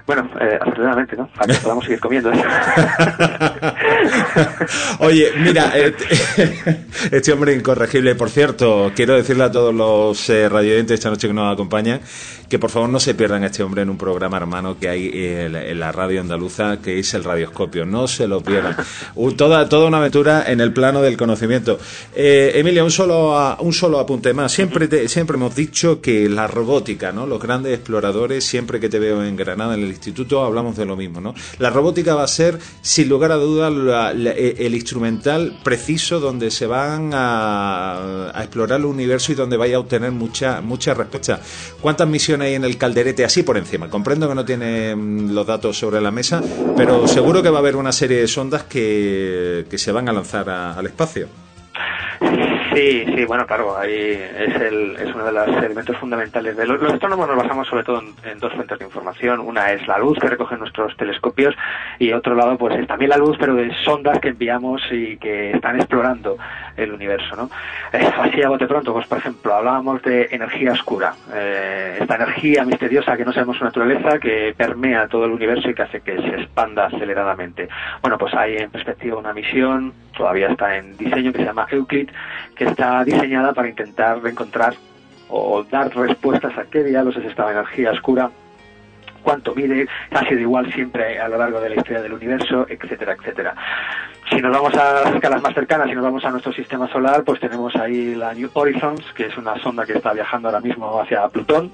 Bueno, eh, afortunadamente, ¿no? Para que podamos seguir comiendo. Oye, mira, eh, este hombre incorregible, por cierto, quiero decirle a todos los eh, radioyentes esta noche que nos acompañan que por favor no se pierdan a este hombre en un programa hermano que hay en, en la radio andaluza, que es el Radioscopio. No se lo pierdan. toda, toda una aventura en el plano del conocimiento. Eh, Emilia, un solo, un solo apunte más. Siempre, te, siempre hemos dicho que la robótica, ¿no? los grandes exploradores, siempre que te veo en Granada, en el instituto, hablamos de lo mismo. ¿no? La robótica va a ser, sin lugar a dudas, la, el, instrumental preciso donde se van a, explorar el universo y donde vaya a obtener mucha, mucha respuesta. ¿Cuántas misiones hay en el calderete? Así por encima. Comprendo que no tiene mm, los datos sobre la mesa, pero seguro que va a haber una serie de sondas que, se van a lanzar al espacio. Sí, sí, bueno, claro, ahí es, el, es uno de los elementos fundamentales. De los, astrónomos nos basamos sobre todo en, dos fuentes de información. Una es la luz que recogen nuestros telescopios y otro lado pues es también la luz, pero de sondas que enviamos y que están explorando el universo, ¿no? Eh, así a bote pronto, pues por ejemplo, hablábamos de energía oscura, eh, esta energía misteriosa que no sabemos su naturaleza, que permea todo el universo y que hace que se expanda aceleradamente. Bueno, pues hay en perspectiva una misión, todavía está en diseño, que se llama Euclid, que está diseñada para intentar encontrar o dar respuestas a qué diablos es esta energía oscura, cuánto mide, ha sido igual siempre a lo largo de la historia del universo, etcétera, etcétera. Si nos vamos a escalas más cercanas, si nos vamos a nuestro sistema solar, pues tenemos ahí la New Horizons, que es una sonda que está viajando ahora mismo hacia Plutón,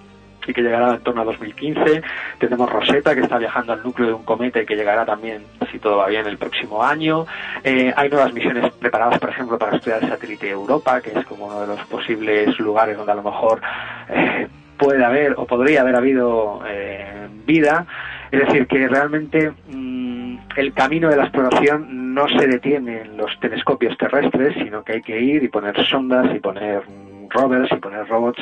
y que llegará en torno a 2015. Tenemos Rosetta, que está viajando al núcleo de un cometa y que llegará también, si todo va bien, el próximo año. Eh, hay nuevas misiones preparadas, por ejemplo, para estudiar el satélite Europa, que es como uno de los posibles lugares donde a lo mejor eh, puede haber o podría haber habido eh, vida. Es decir, que realmente mm, el camino de la exploración no se detiene en los telescopios terrestres, sino que hay que ir y poner sondas y poner rovers y poner robots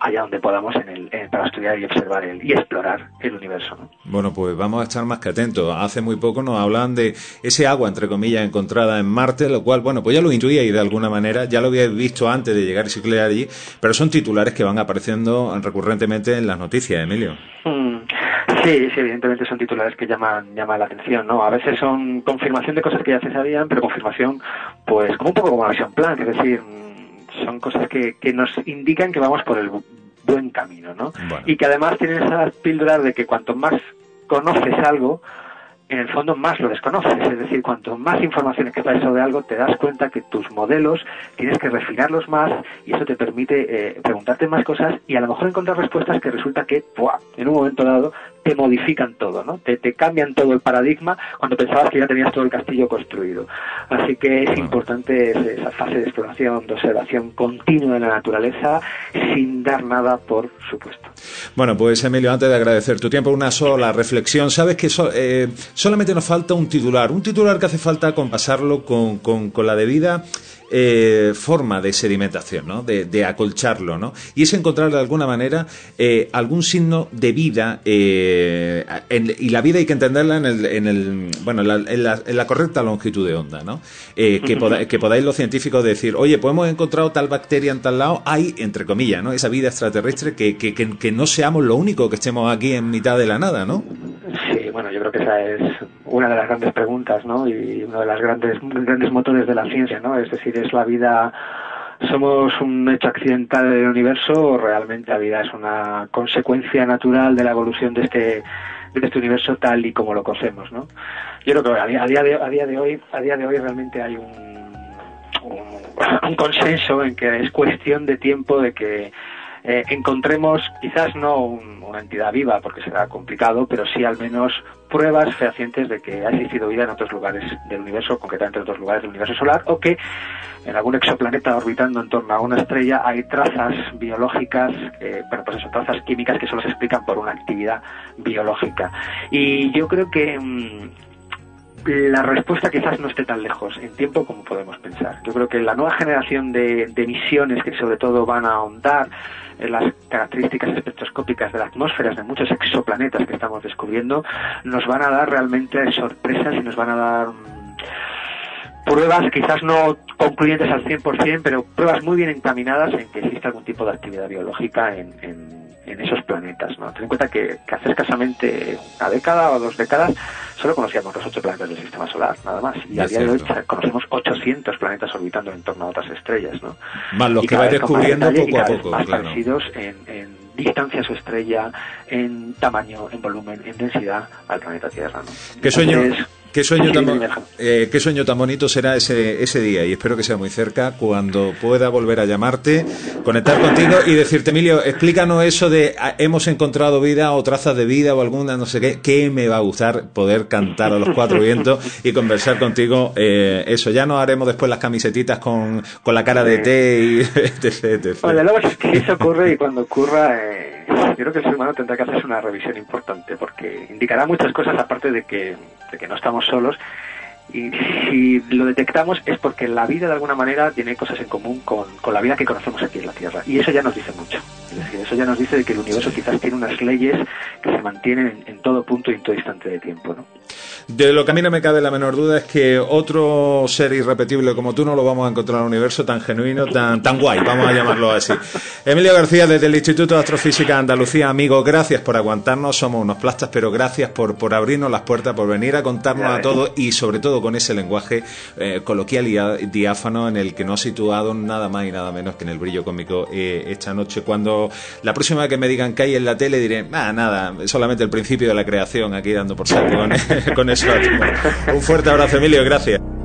allá donde podamos en el, para estudiar y observar el, y explorar el universo. Bueno, pues vamos a estar más que atentos. Hace muy poco nos hablaban de ese agua, entre comillas, encontrada en Marte, lo cual, bueno, pues ya lo intuíais de alguna manera, ya lo habíais visto antes de llegar a ciclar allí, pero son titulares que van apareciendo recurrentemente en las noticias, Emilio. Mm, sí, sí, evidentemente son titulares que llaman, llaman la atención, ¿no? A veces son confirmación de cosas que ya se sabían, pero confirmación, pues, como un poco como la visión plan, es decir, son cosas que, que nos indican que vamos por el buen camino, ¿no? Y que además tienen esas píldoras de que cuanto más conoces algo, en el fondo más lo desconoces. Es decir, cuanto más información que traes sobre algo, te das cuenta que tus modelos tienes que refinarlos más y eso te permite eh, preguntarte más cosas y a lo mejor encontrar respuestas que resulta que, en un momento dado, te modifican todo, ¿no? Te, te, cambian todo el paradigma cuando pensabas que ya tenías todo el castillo construido. Así que es importante esa fase de exploración, de observación continua de la naturaleza, sin dar nada por supuesto. Bueno, pues Emilio, antes de agradecer tu tiempo, una sola reflexión. Sabes que eh, solamente nos falta un titular, un titular que hace falta compasarlo con, con, con la debida eh, forma de sedimentación, ¿no? De, acolcharlo, ¿no? Y es encontrar de alguna manera eh, algún signo de vida eh, y la vida hay que entenderla en el, en el bueno, en la, correcta longitud de onda, ¿no? que, que podáis los científicos decir, oye, pues hemos encontrado tal bacteria en tal lado, hay, entre comillas, ¿no? Esa vida extraterrestre que, que, que no seamos lo único que estemos aquí en mitad de la nada, ¿no? Bueno, yo creo que esa es una de las grandes preguntas, ¿no? Y uno de los grandes, grandes motores de la ciencia, ¿no? Es decir, ¿es la vida, somos un hecho accidental del universo o realmente la vida es una consecuencia natural de la evolución de este, de este universo tal y como lo conocemos, ¿no? Yo creo que a día, de, a día de hoy, a día de hoy realmente hay un, un consenso en que es cuestión de tiempo de que eh, encontremos quizás no una entidad viva porque será complicado, pero sí al menos pruebas fehacientes de que ha existido vida en otros lugares del universo, concretamente en otros lugares del universo solar, o que en algún exoplaneta orbitando en torno a una estrella hay trazas biológicas, eh, bueno, pues eso, trazas químicas que solo se explican por una actividad biológica. Y yo creo que mm, la respuesta quizás no esté tan lejos en tiempo como podemos pensar. Yo creo que la nueva generación de, de misiones que sobre todo van a ahondar las características espectroscópicas de las atmósferas de muchos exoplanetas que estamos descubriendo, nos van a dar realmente sorpresas y nos van a dar mm, pruebas quizás no concluyentes al 100%, pero pruebas muy bien encaminadas en que existe algún tipo de actividad biológica en, en, esos planetas. ¿no? Ten en cuenta que, que hace escasamente una década o dos décadas solo conocíamos los ocho planetas del sistema solar, nada más. Y a día de hoy conocemos 800 planetas orbitando en torno a otras estrellas, ¿no? Más los que va descubriendo poco a poco, más parecidos en, en distancia a su estrella, en tamaño, en volumen, en densidad al planeta Tierra, ¿no? ¿Qué sueño? Qué sueño, tan, eh, qué sueño tan bonito será ese, ese día y espero que sea muy cerca cuando pueda volver a llamarte, conectar contigo y decirte, Emilio, explícanos eso de ah, hemos encontrado vida o trazas de vida o alguna no sé qué, que me va a gustar poder cantar a los cuatro vientos y conversar contigo. Eh, eso, ya nos haremos después las camisetitas con, con la cara de té y etc. Oye, luego que eso ocurre y cuando ocurra... Eh creo que el ser humano tendrá que hacerse una revisión importante porque indicará muchas cosas aparte de que, de que no estamos solos y si lo detectamos es porque la vida de alguna manera tiene cosas en común con, con, la vida que conocemos aquí en la Tierra. Y eso ya nos dice mucho. Es decir, eso ya nos dice que el universo quizás tiene unas leyes que se mantienen en, en todo punto y en todo instante de tiempo. ¿no? De lo que a mí no me cabe la menor duda es que otro ser irrepetible como tú no lo vamos a encontrar en un universo tan genuino, tan, tan guay, vamos a llamarlo así. Emilio García, desde el Instituto de Astrofísica Andalucía, amigo, gracias por aguantarnos, somos unos plastas, pero gracias por, por abrirnos las puertas, por venir a contarnos a todos y sobre todo con ese lenguaje eh, coloquial y diáfano en el que no ha situado nada más y nada menos que en el brillo cómico eh, esta noche. Cuando la próxima que me digan que hay en la tele diré, ah, nada, solamente el principio de la creación aquí dando por saco con, con eso. Un fuerte abrazo, Emilio, gracias.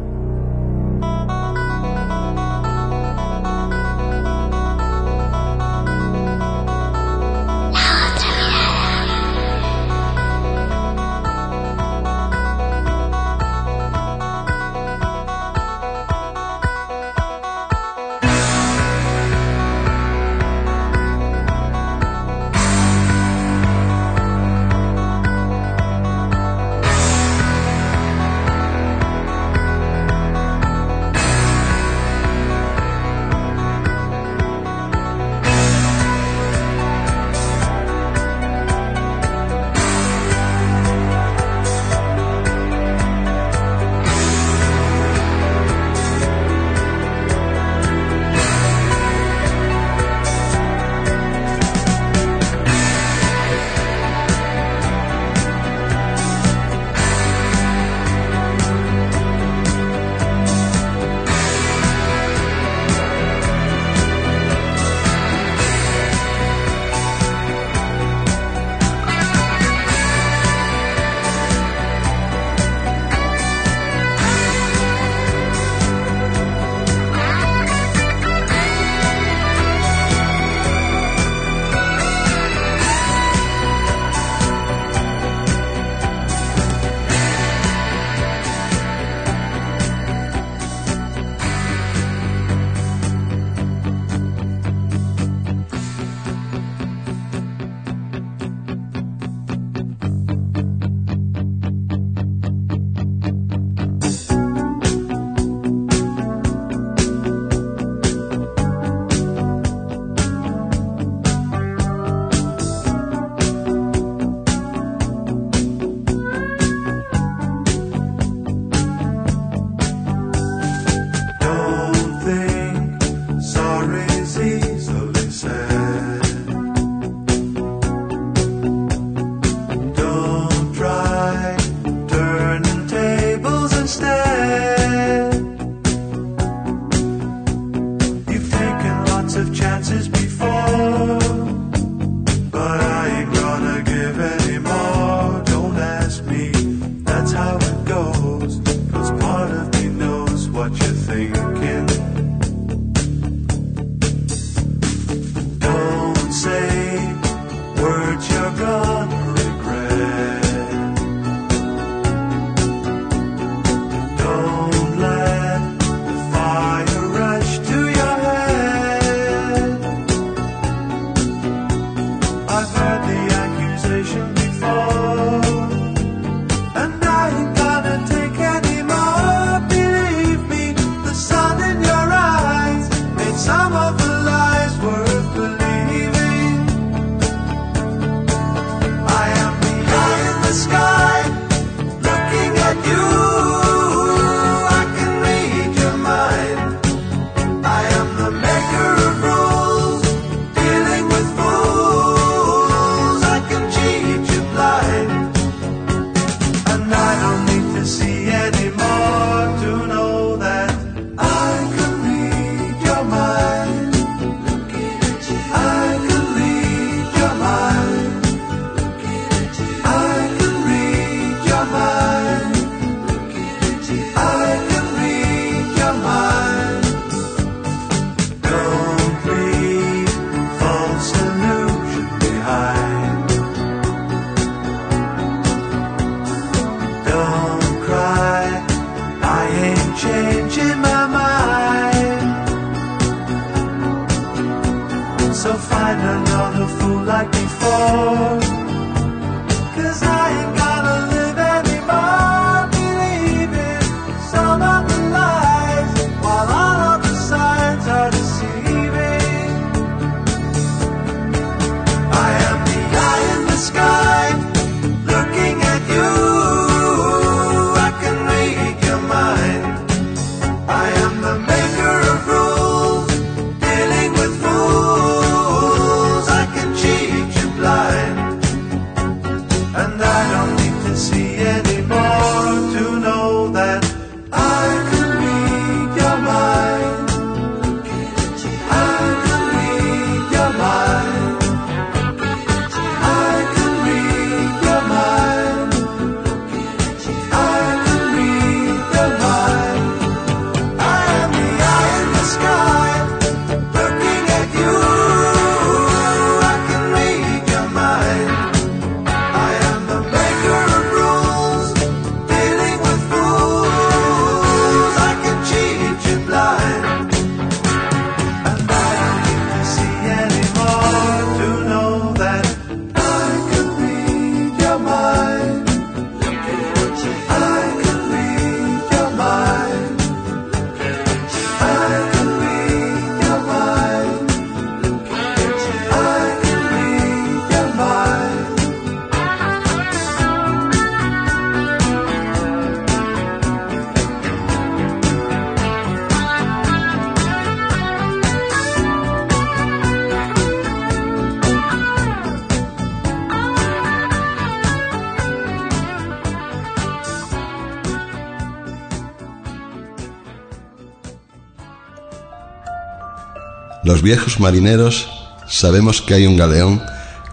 Viejos marineros sabemos que hay un galeón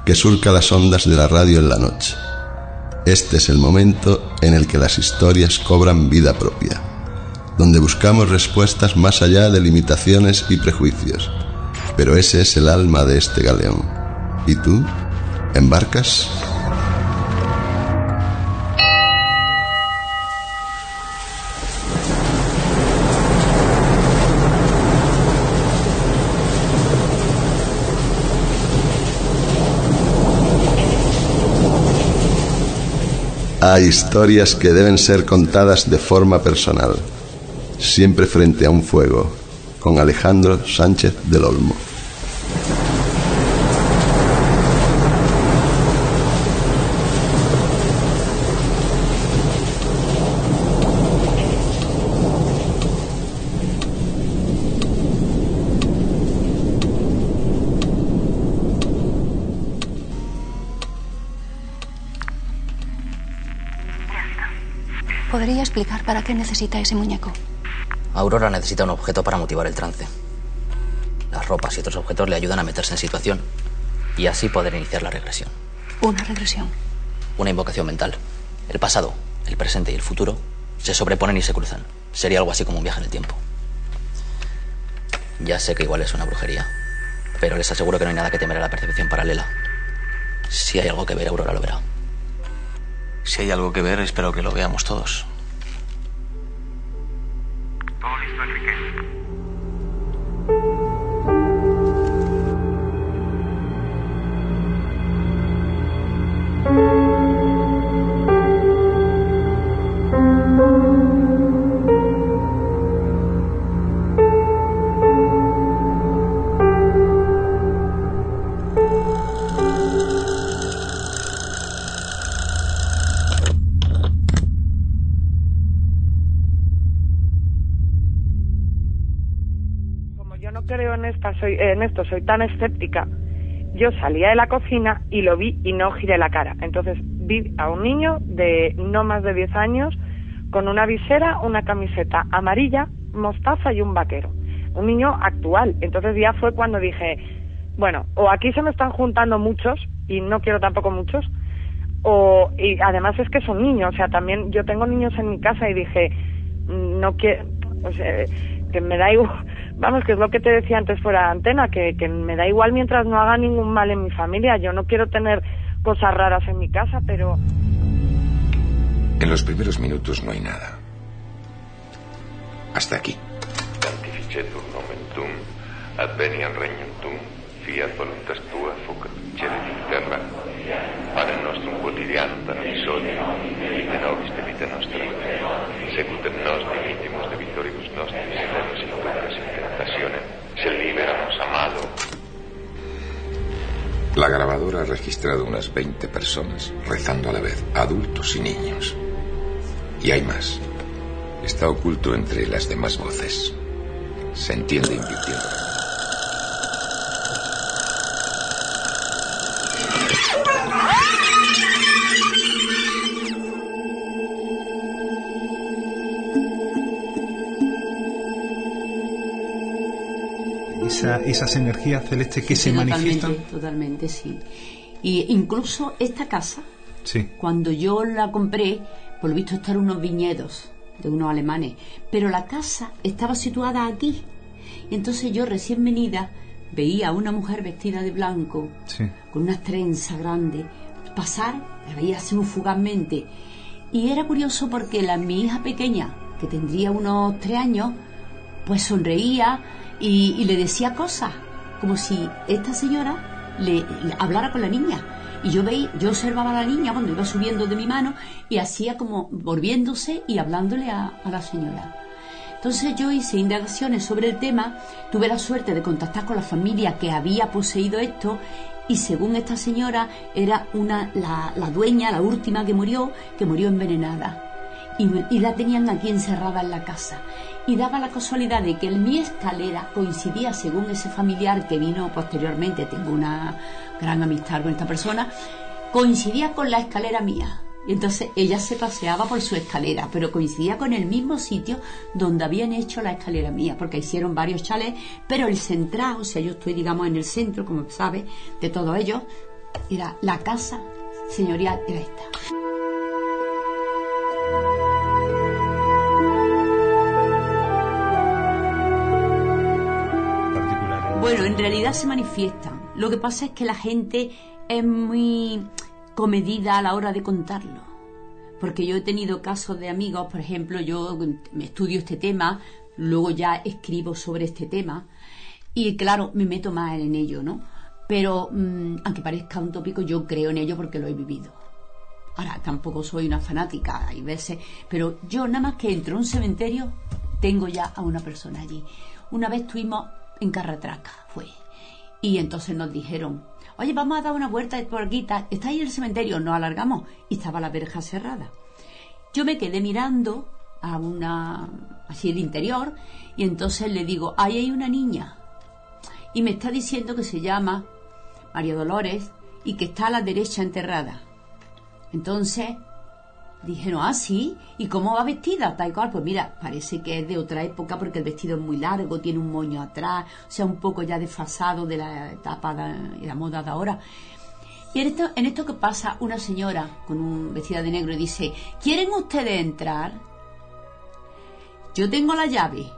que surca las ondas de la radio en la noche. Este es el momento en el que las historias cobran vida propia, donde buscamos respuestas más allá de limitaciones y prejuicios. Pero ese es el alma de este galeón. ¿Y tú? ¿Embarcas? Hay historias que deben ser contadas de forma personal, siempre frente a un fuego, con Alejandro Sánchez del Olmo. ¿Podría explicar para qué necesita ese muñeco? Aurora necesita un objeto para motivar el trance. Las ropas y otros objetos le ayudan a meterse en situación y así poder iniciar la regresión. Una regresión. Una invocación mental. El pasado, el presente y el futuro se sobreponen y se cruzan. Sería algo así como un viaje en el tiempo. Ya sé que igual es una brujería, pero les aseguro que no hay nada que temer a la percepción paralela. Si hay algo que ver, Aurora lo verá. Si hay algo que ver, espero que lo veamos todos. Todo soy, en esto, soy tan escéptica, yo salía de la cocina y lo vi y no giré la cara. Entonces vi a un niño de no más de 10 años con una visera, una camiseta amarilla, mostaza y un vaquero. Un niño actual. Entonces ya fue cuando dije, bueno, o aquí se me están juntando muchos y no quiero tampoco muchos, o y además es que son niños, o sea, también yo tengo niños en mi casa y dije, no quiero, o sea, que me da igual, vamos, que es lo que te decía antes fuera de antena, que, que me da igual mientras no haga ningún mal en mi familia, yo no quiero tener cosas raras en mi casa, pero En los primeros minutos no hay nada. Hasta aquí. Nostrum quotidianum da hodie, et nobis de vita nostra. Secut et La grabadora ha registrado unas 20 personas rezando a la vez, adultos y niños. Y hay más. Está oculto entre las demás voces. Se entiende invirtiendo. Esa- esas energías celestes que Sí, se totalmente, manifiestan. Totalmente, sí. Y incluso esta casa, Sí. cuando yo la compré, por lo visto están unos viñedos de unos alemanes, pero la casa estaba situada aquí. Y entonces yo recién venida veía a una mujer vestida de blanco, Sí. con unas trenzas grandes, pasar, la veía así muy fugazmente. Y era curioso porque la, mi hija pequeña, que tendría unos tres años, pues sonreía y, le decía cosas, como si esta señora le, hablara con la niña. Y yo veía, yo observaba a la niña cuando iba subiendo de mi mano y hacía como volviéndose y hablándole a, la señora. Entonces yo hice indagaciones sobre el tema, tuve la suerte de contactar con la familia que había poseído esto y según esta señora era una la, dueña, la última que murió, que murió envenenada. Y la tenían aquí encerrada en la casa. Y daba la casualidad de que en mi escalera coincidía, según ese familiar que vino posteriormente, tengo una gran amistad con esta persona, coincidía con la escalera mía. Y entonces ella se paseaba por su escalera, pero coincidía con el mismo sitio donde habían hecho la escalera mía, porque hicieron varios chalets, pero el central, o sea, yo estoy, digamos, en el centro, como sabe, de todo ello, era la casa señorial, era esta. Bueno, en realidad se manifiestan. Lo que pasa es que la gente es muy comedida a la hora de contarlo. Porque yo he tenido casos de amigos, por ejemplo, yo me estudio este tema, luego ya escribo sobre este tema y claro, me meto más en ello, ¿no? Pero mm, aunque parezca un tópico, yo creo en ello porque lo he vivido. Ahora, tampoco soy una fanática, hay veces, pero yo nada más que entro a un cementerio, tengo ya a una persona allí. Una vez estuvimos en Carratraca, fue. Y entonces nos dijeron, oye, vamos a dar una vuelta por aquí, está ahí el cementerio, nos alargamos y estaba la verja cerrada. Yo me quedé mirando a una, así el interior, y entonces le digo, ahí hay una niña. Y me está diciendo que se llama María Dolores y que está a la derecha enterrada. Entonces dijeron, ah, sí, ¿y cómo va vestida? Tal cual, pues mira, parece que es de otra época porque el vestido es muy largo, tiene un moño atrás, o sea, un poco ya desfasado de la etapa de la moda de ahora. Y en esto, en esto que pasa una señora con un vestido de negro y dice, ¿quieren ustedes entrar? Yo tengo la llave.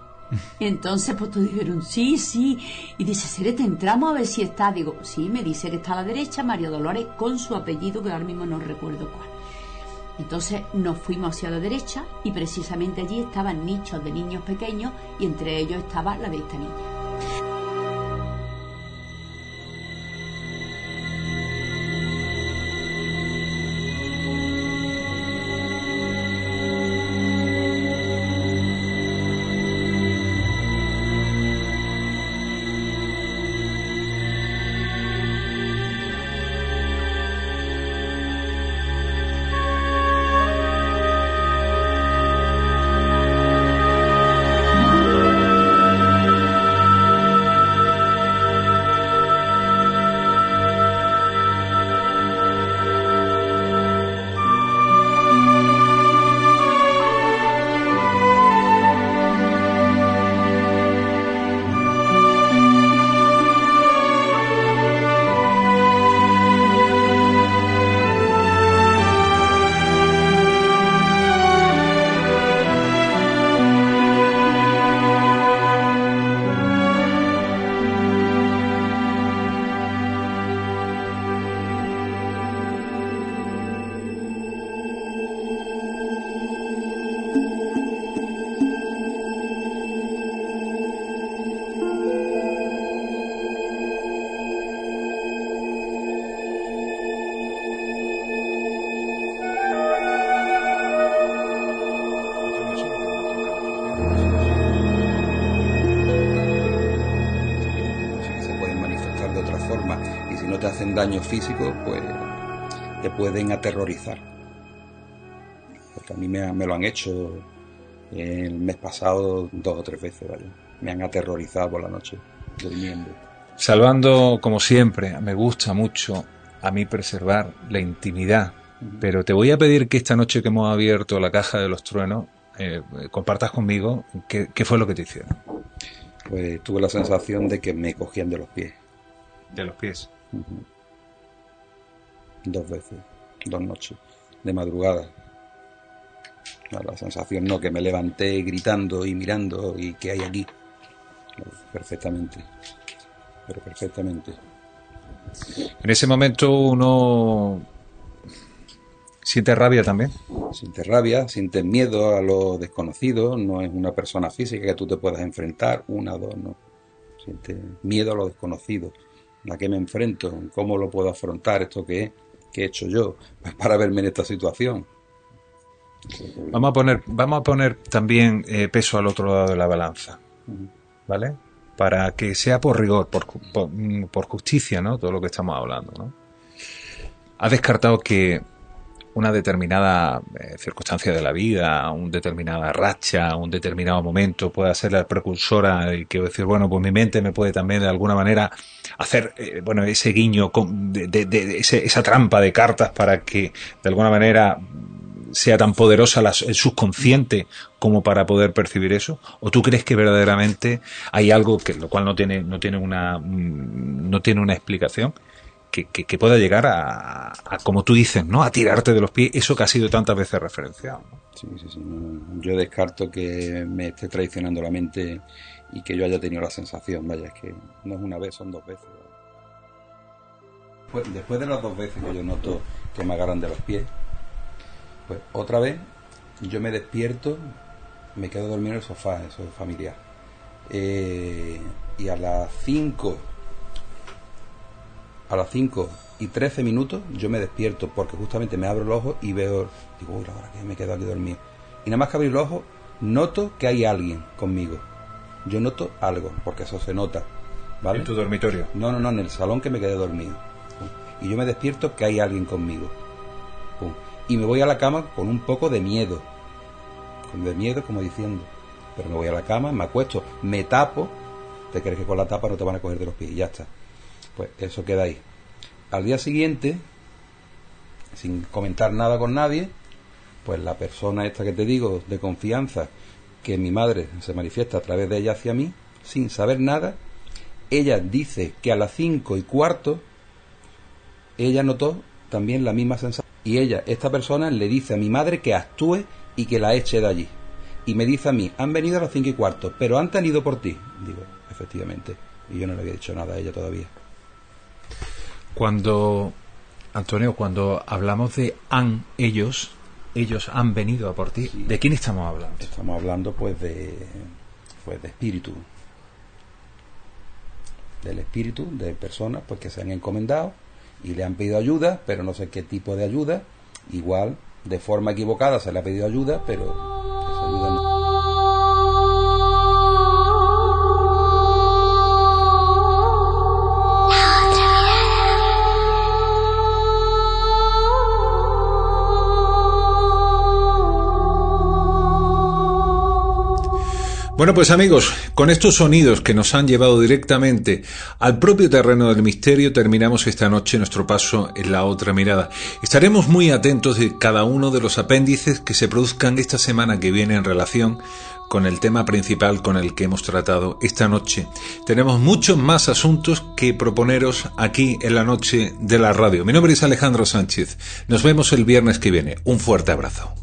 Y entonces pues todos dijeron, sí, sí. Y dice, Serete, entramos a ver si está. Digo, sí, me dice que está a la derecha María Dolores con su apellido, que ahora mismo no recuerdo cuál. Entonces nos fuimos hacia la derecha y precisamente allí estaban nichos de niños pequeños y entre ellos estaba la de esta niña. Si no te hacen daño físico, pues te pueden aterrorizar. Porque a mí me, me lo han hecho el mes pasado dos o tres veces, ¿vale? Me han aterrorizado por la noche, durmiendo. Salvando, como siempre, me gusta mucho a mí preservar la intimidad, pero te voy a pedir que esta noche que hemos abierto la caja de los truenos, eh, compartas conmigo qué, qué fue lo que te hicieron. Pues tuve la sensación de que me cogían de los pies. De los pies. Ujú. Dos veces, dos noches, de madrugada. La sensación no, que me levanté gritando y mirando y que hay aquí. Perfectamente. Pero perfectamente. En ese momento uno siente rabia también. Sientes rabia, sientes miedo a lo desconocido, no es una persona física que tú te puedas enfrentar, una, dos, no. Sientes miedo a lo desconocido. ¿A qué me enfrento? ¿Cómo lo puedo afrontar? ¿Esto qué es? ¿Qué he hecho yo para verme en esta situación? Vamos a poner, vamos a poner también eh, peso al otro lado de la balanza, ¿vale? Para que sea por rigor, por, por, mm, por justicia, ¿no? Todo lo que estamos hablando, ¿no? Has descartado que una determinada eh, circunstancia de la vida, una determinada racha, un determinado momento pueda ser la precursora y que decir, bueno, pues mi mente me puede también de alguna manera hacer, eh, bueno, ese guiño, con- de, de- esa trampa de cartas para que de alguna manera sea tan poderosa la- el subconsciente como para poder percibir eso? ¿O tú crees que verdaderamente hay algo que lo cual no tiene no tiene una mm, no tiene una explicación que, pueda llegar a, como tú dices, ¿no? A tirarte de los pies, eso que ha sido tantas veces referenciado. Sí, sí, sí. Yo descarto que me esté traicionando la mente y que yo haya tenido la sensación. Vaya, es que no es una vez, son dos veces. Pues, después de las dos veces que yo noto que me agarran de los pies, pues otra vez yo me despierto, me quedo dormido en el sofá, eso es familiar. Eh, y a las 5, a las 5 y 13 minutos yo me despierto porque justamente me abro los ojos y veo, digo, uy, la hora que me quedo aquí dormido. Y nada más que abrir los ojos, noto que hay alguien conmigo. Yo noto algo, porque eso se nota. ¿vale? ¿En tu dormitorio? No, no, no, en el salón que me quedé dormido. Y yo me despierto que hay alguien conmigo. Y me voy a la cama con un poco de miedo. Con de miedo, como diciendo. Pero me voy a la cama, me acuesto, me tapo. Te crees que con la tapa no te van a coger de los pies y ya está. Pues eso queda ahí. Al día siguiente, sin comentar nada con nadie, pues la persona esta que te digo, de confianza, que mi madre se manifiesta a través de ella hacia mí, sin saber nada, ella dice que a las cinco y cuarto ella notó también la misma sensación. Y ella, esta persona, le dice a mi madre que actúe y que la eche de allí. Y me dice a mí, han venido a las cinco y cuarto, pero han tenido por ti. Digo, efectivamente. Y yo no le había dicho nada a ella todavía. Cuando, Antonio, cuando hablamos de han, ellos, ellos han venido a por ti, ¿de quién estamos hablando? Estamos hablando pues de, pues de espíritu. Del espíritu de personas pues que se han encomendado y le han pedido ayuda, pero no sé qué tipo de ayuda. Igual, de forma equivocada se le ha pedido ayuda, pero Bueno, pues amigos, con estos sonidos que nos han llevado directamente al propio terreno del misterio, terminamos esta noche nuestro paso en la otra mirada. Estaremos muy atentos de cada uno de los apéndices que se produzcan esta semana que viene en relación con el tema principal con el que hemos tratado esta noche. Tenemos muchos más asuntos que proponeros aquí en la noche de la radio. Mi nombre es Alejandro Sánchez. Nos vemos el viernes que viene. Un fuerte abrazo.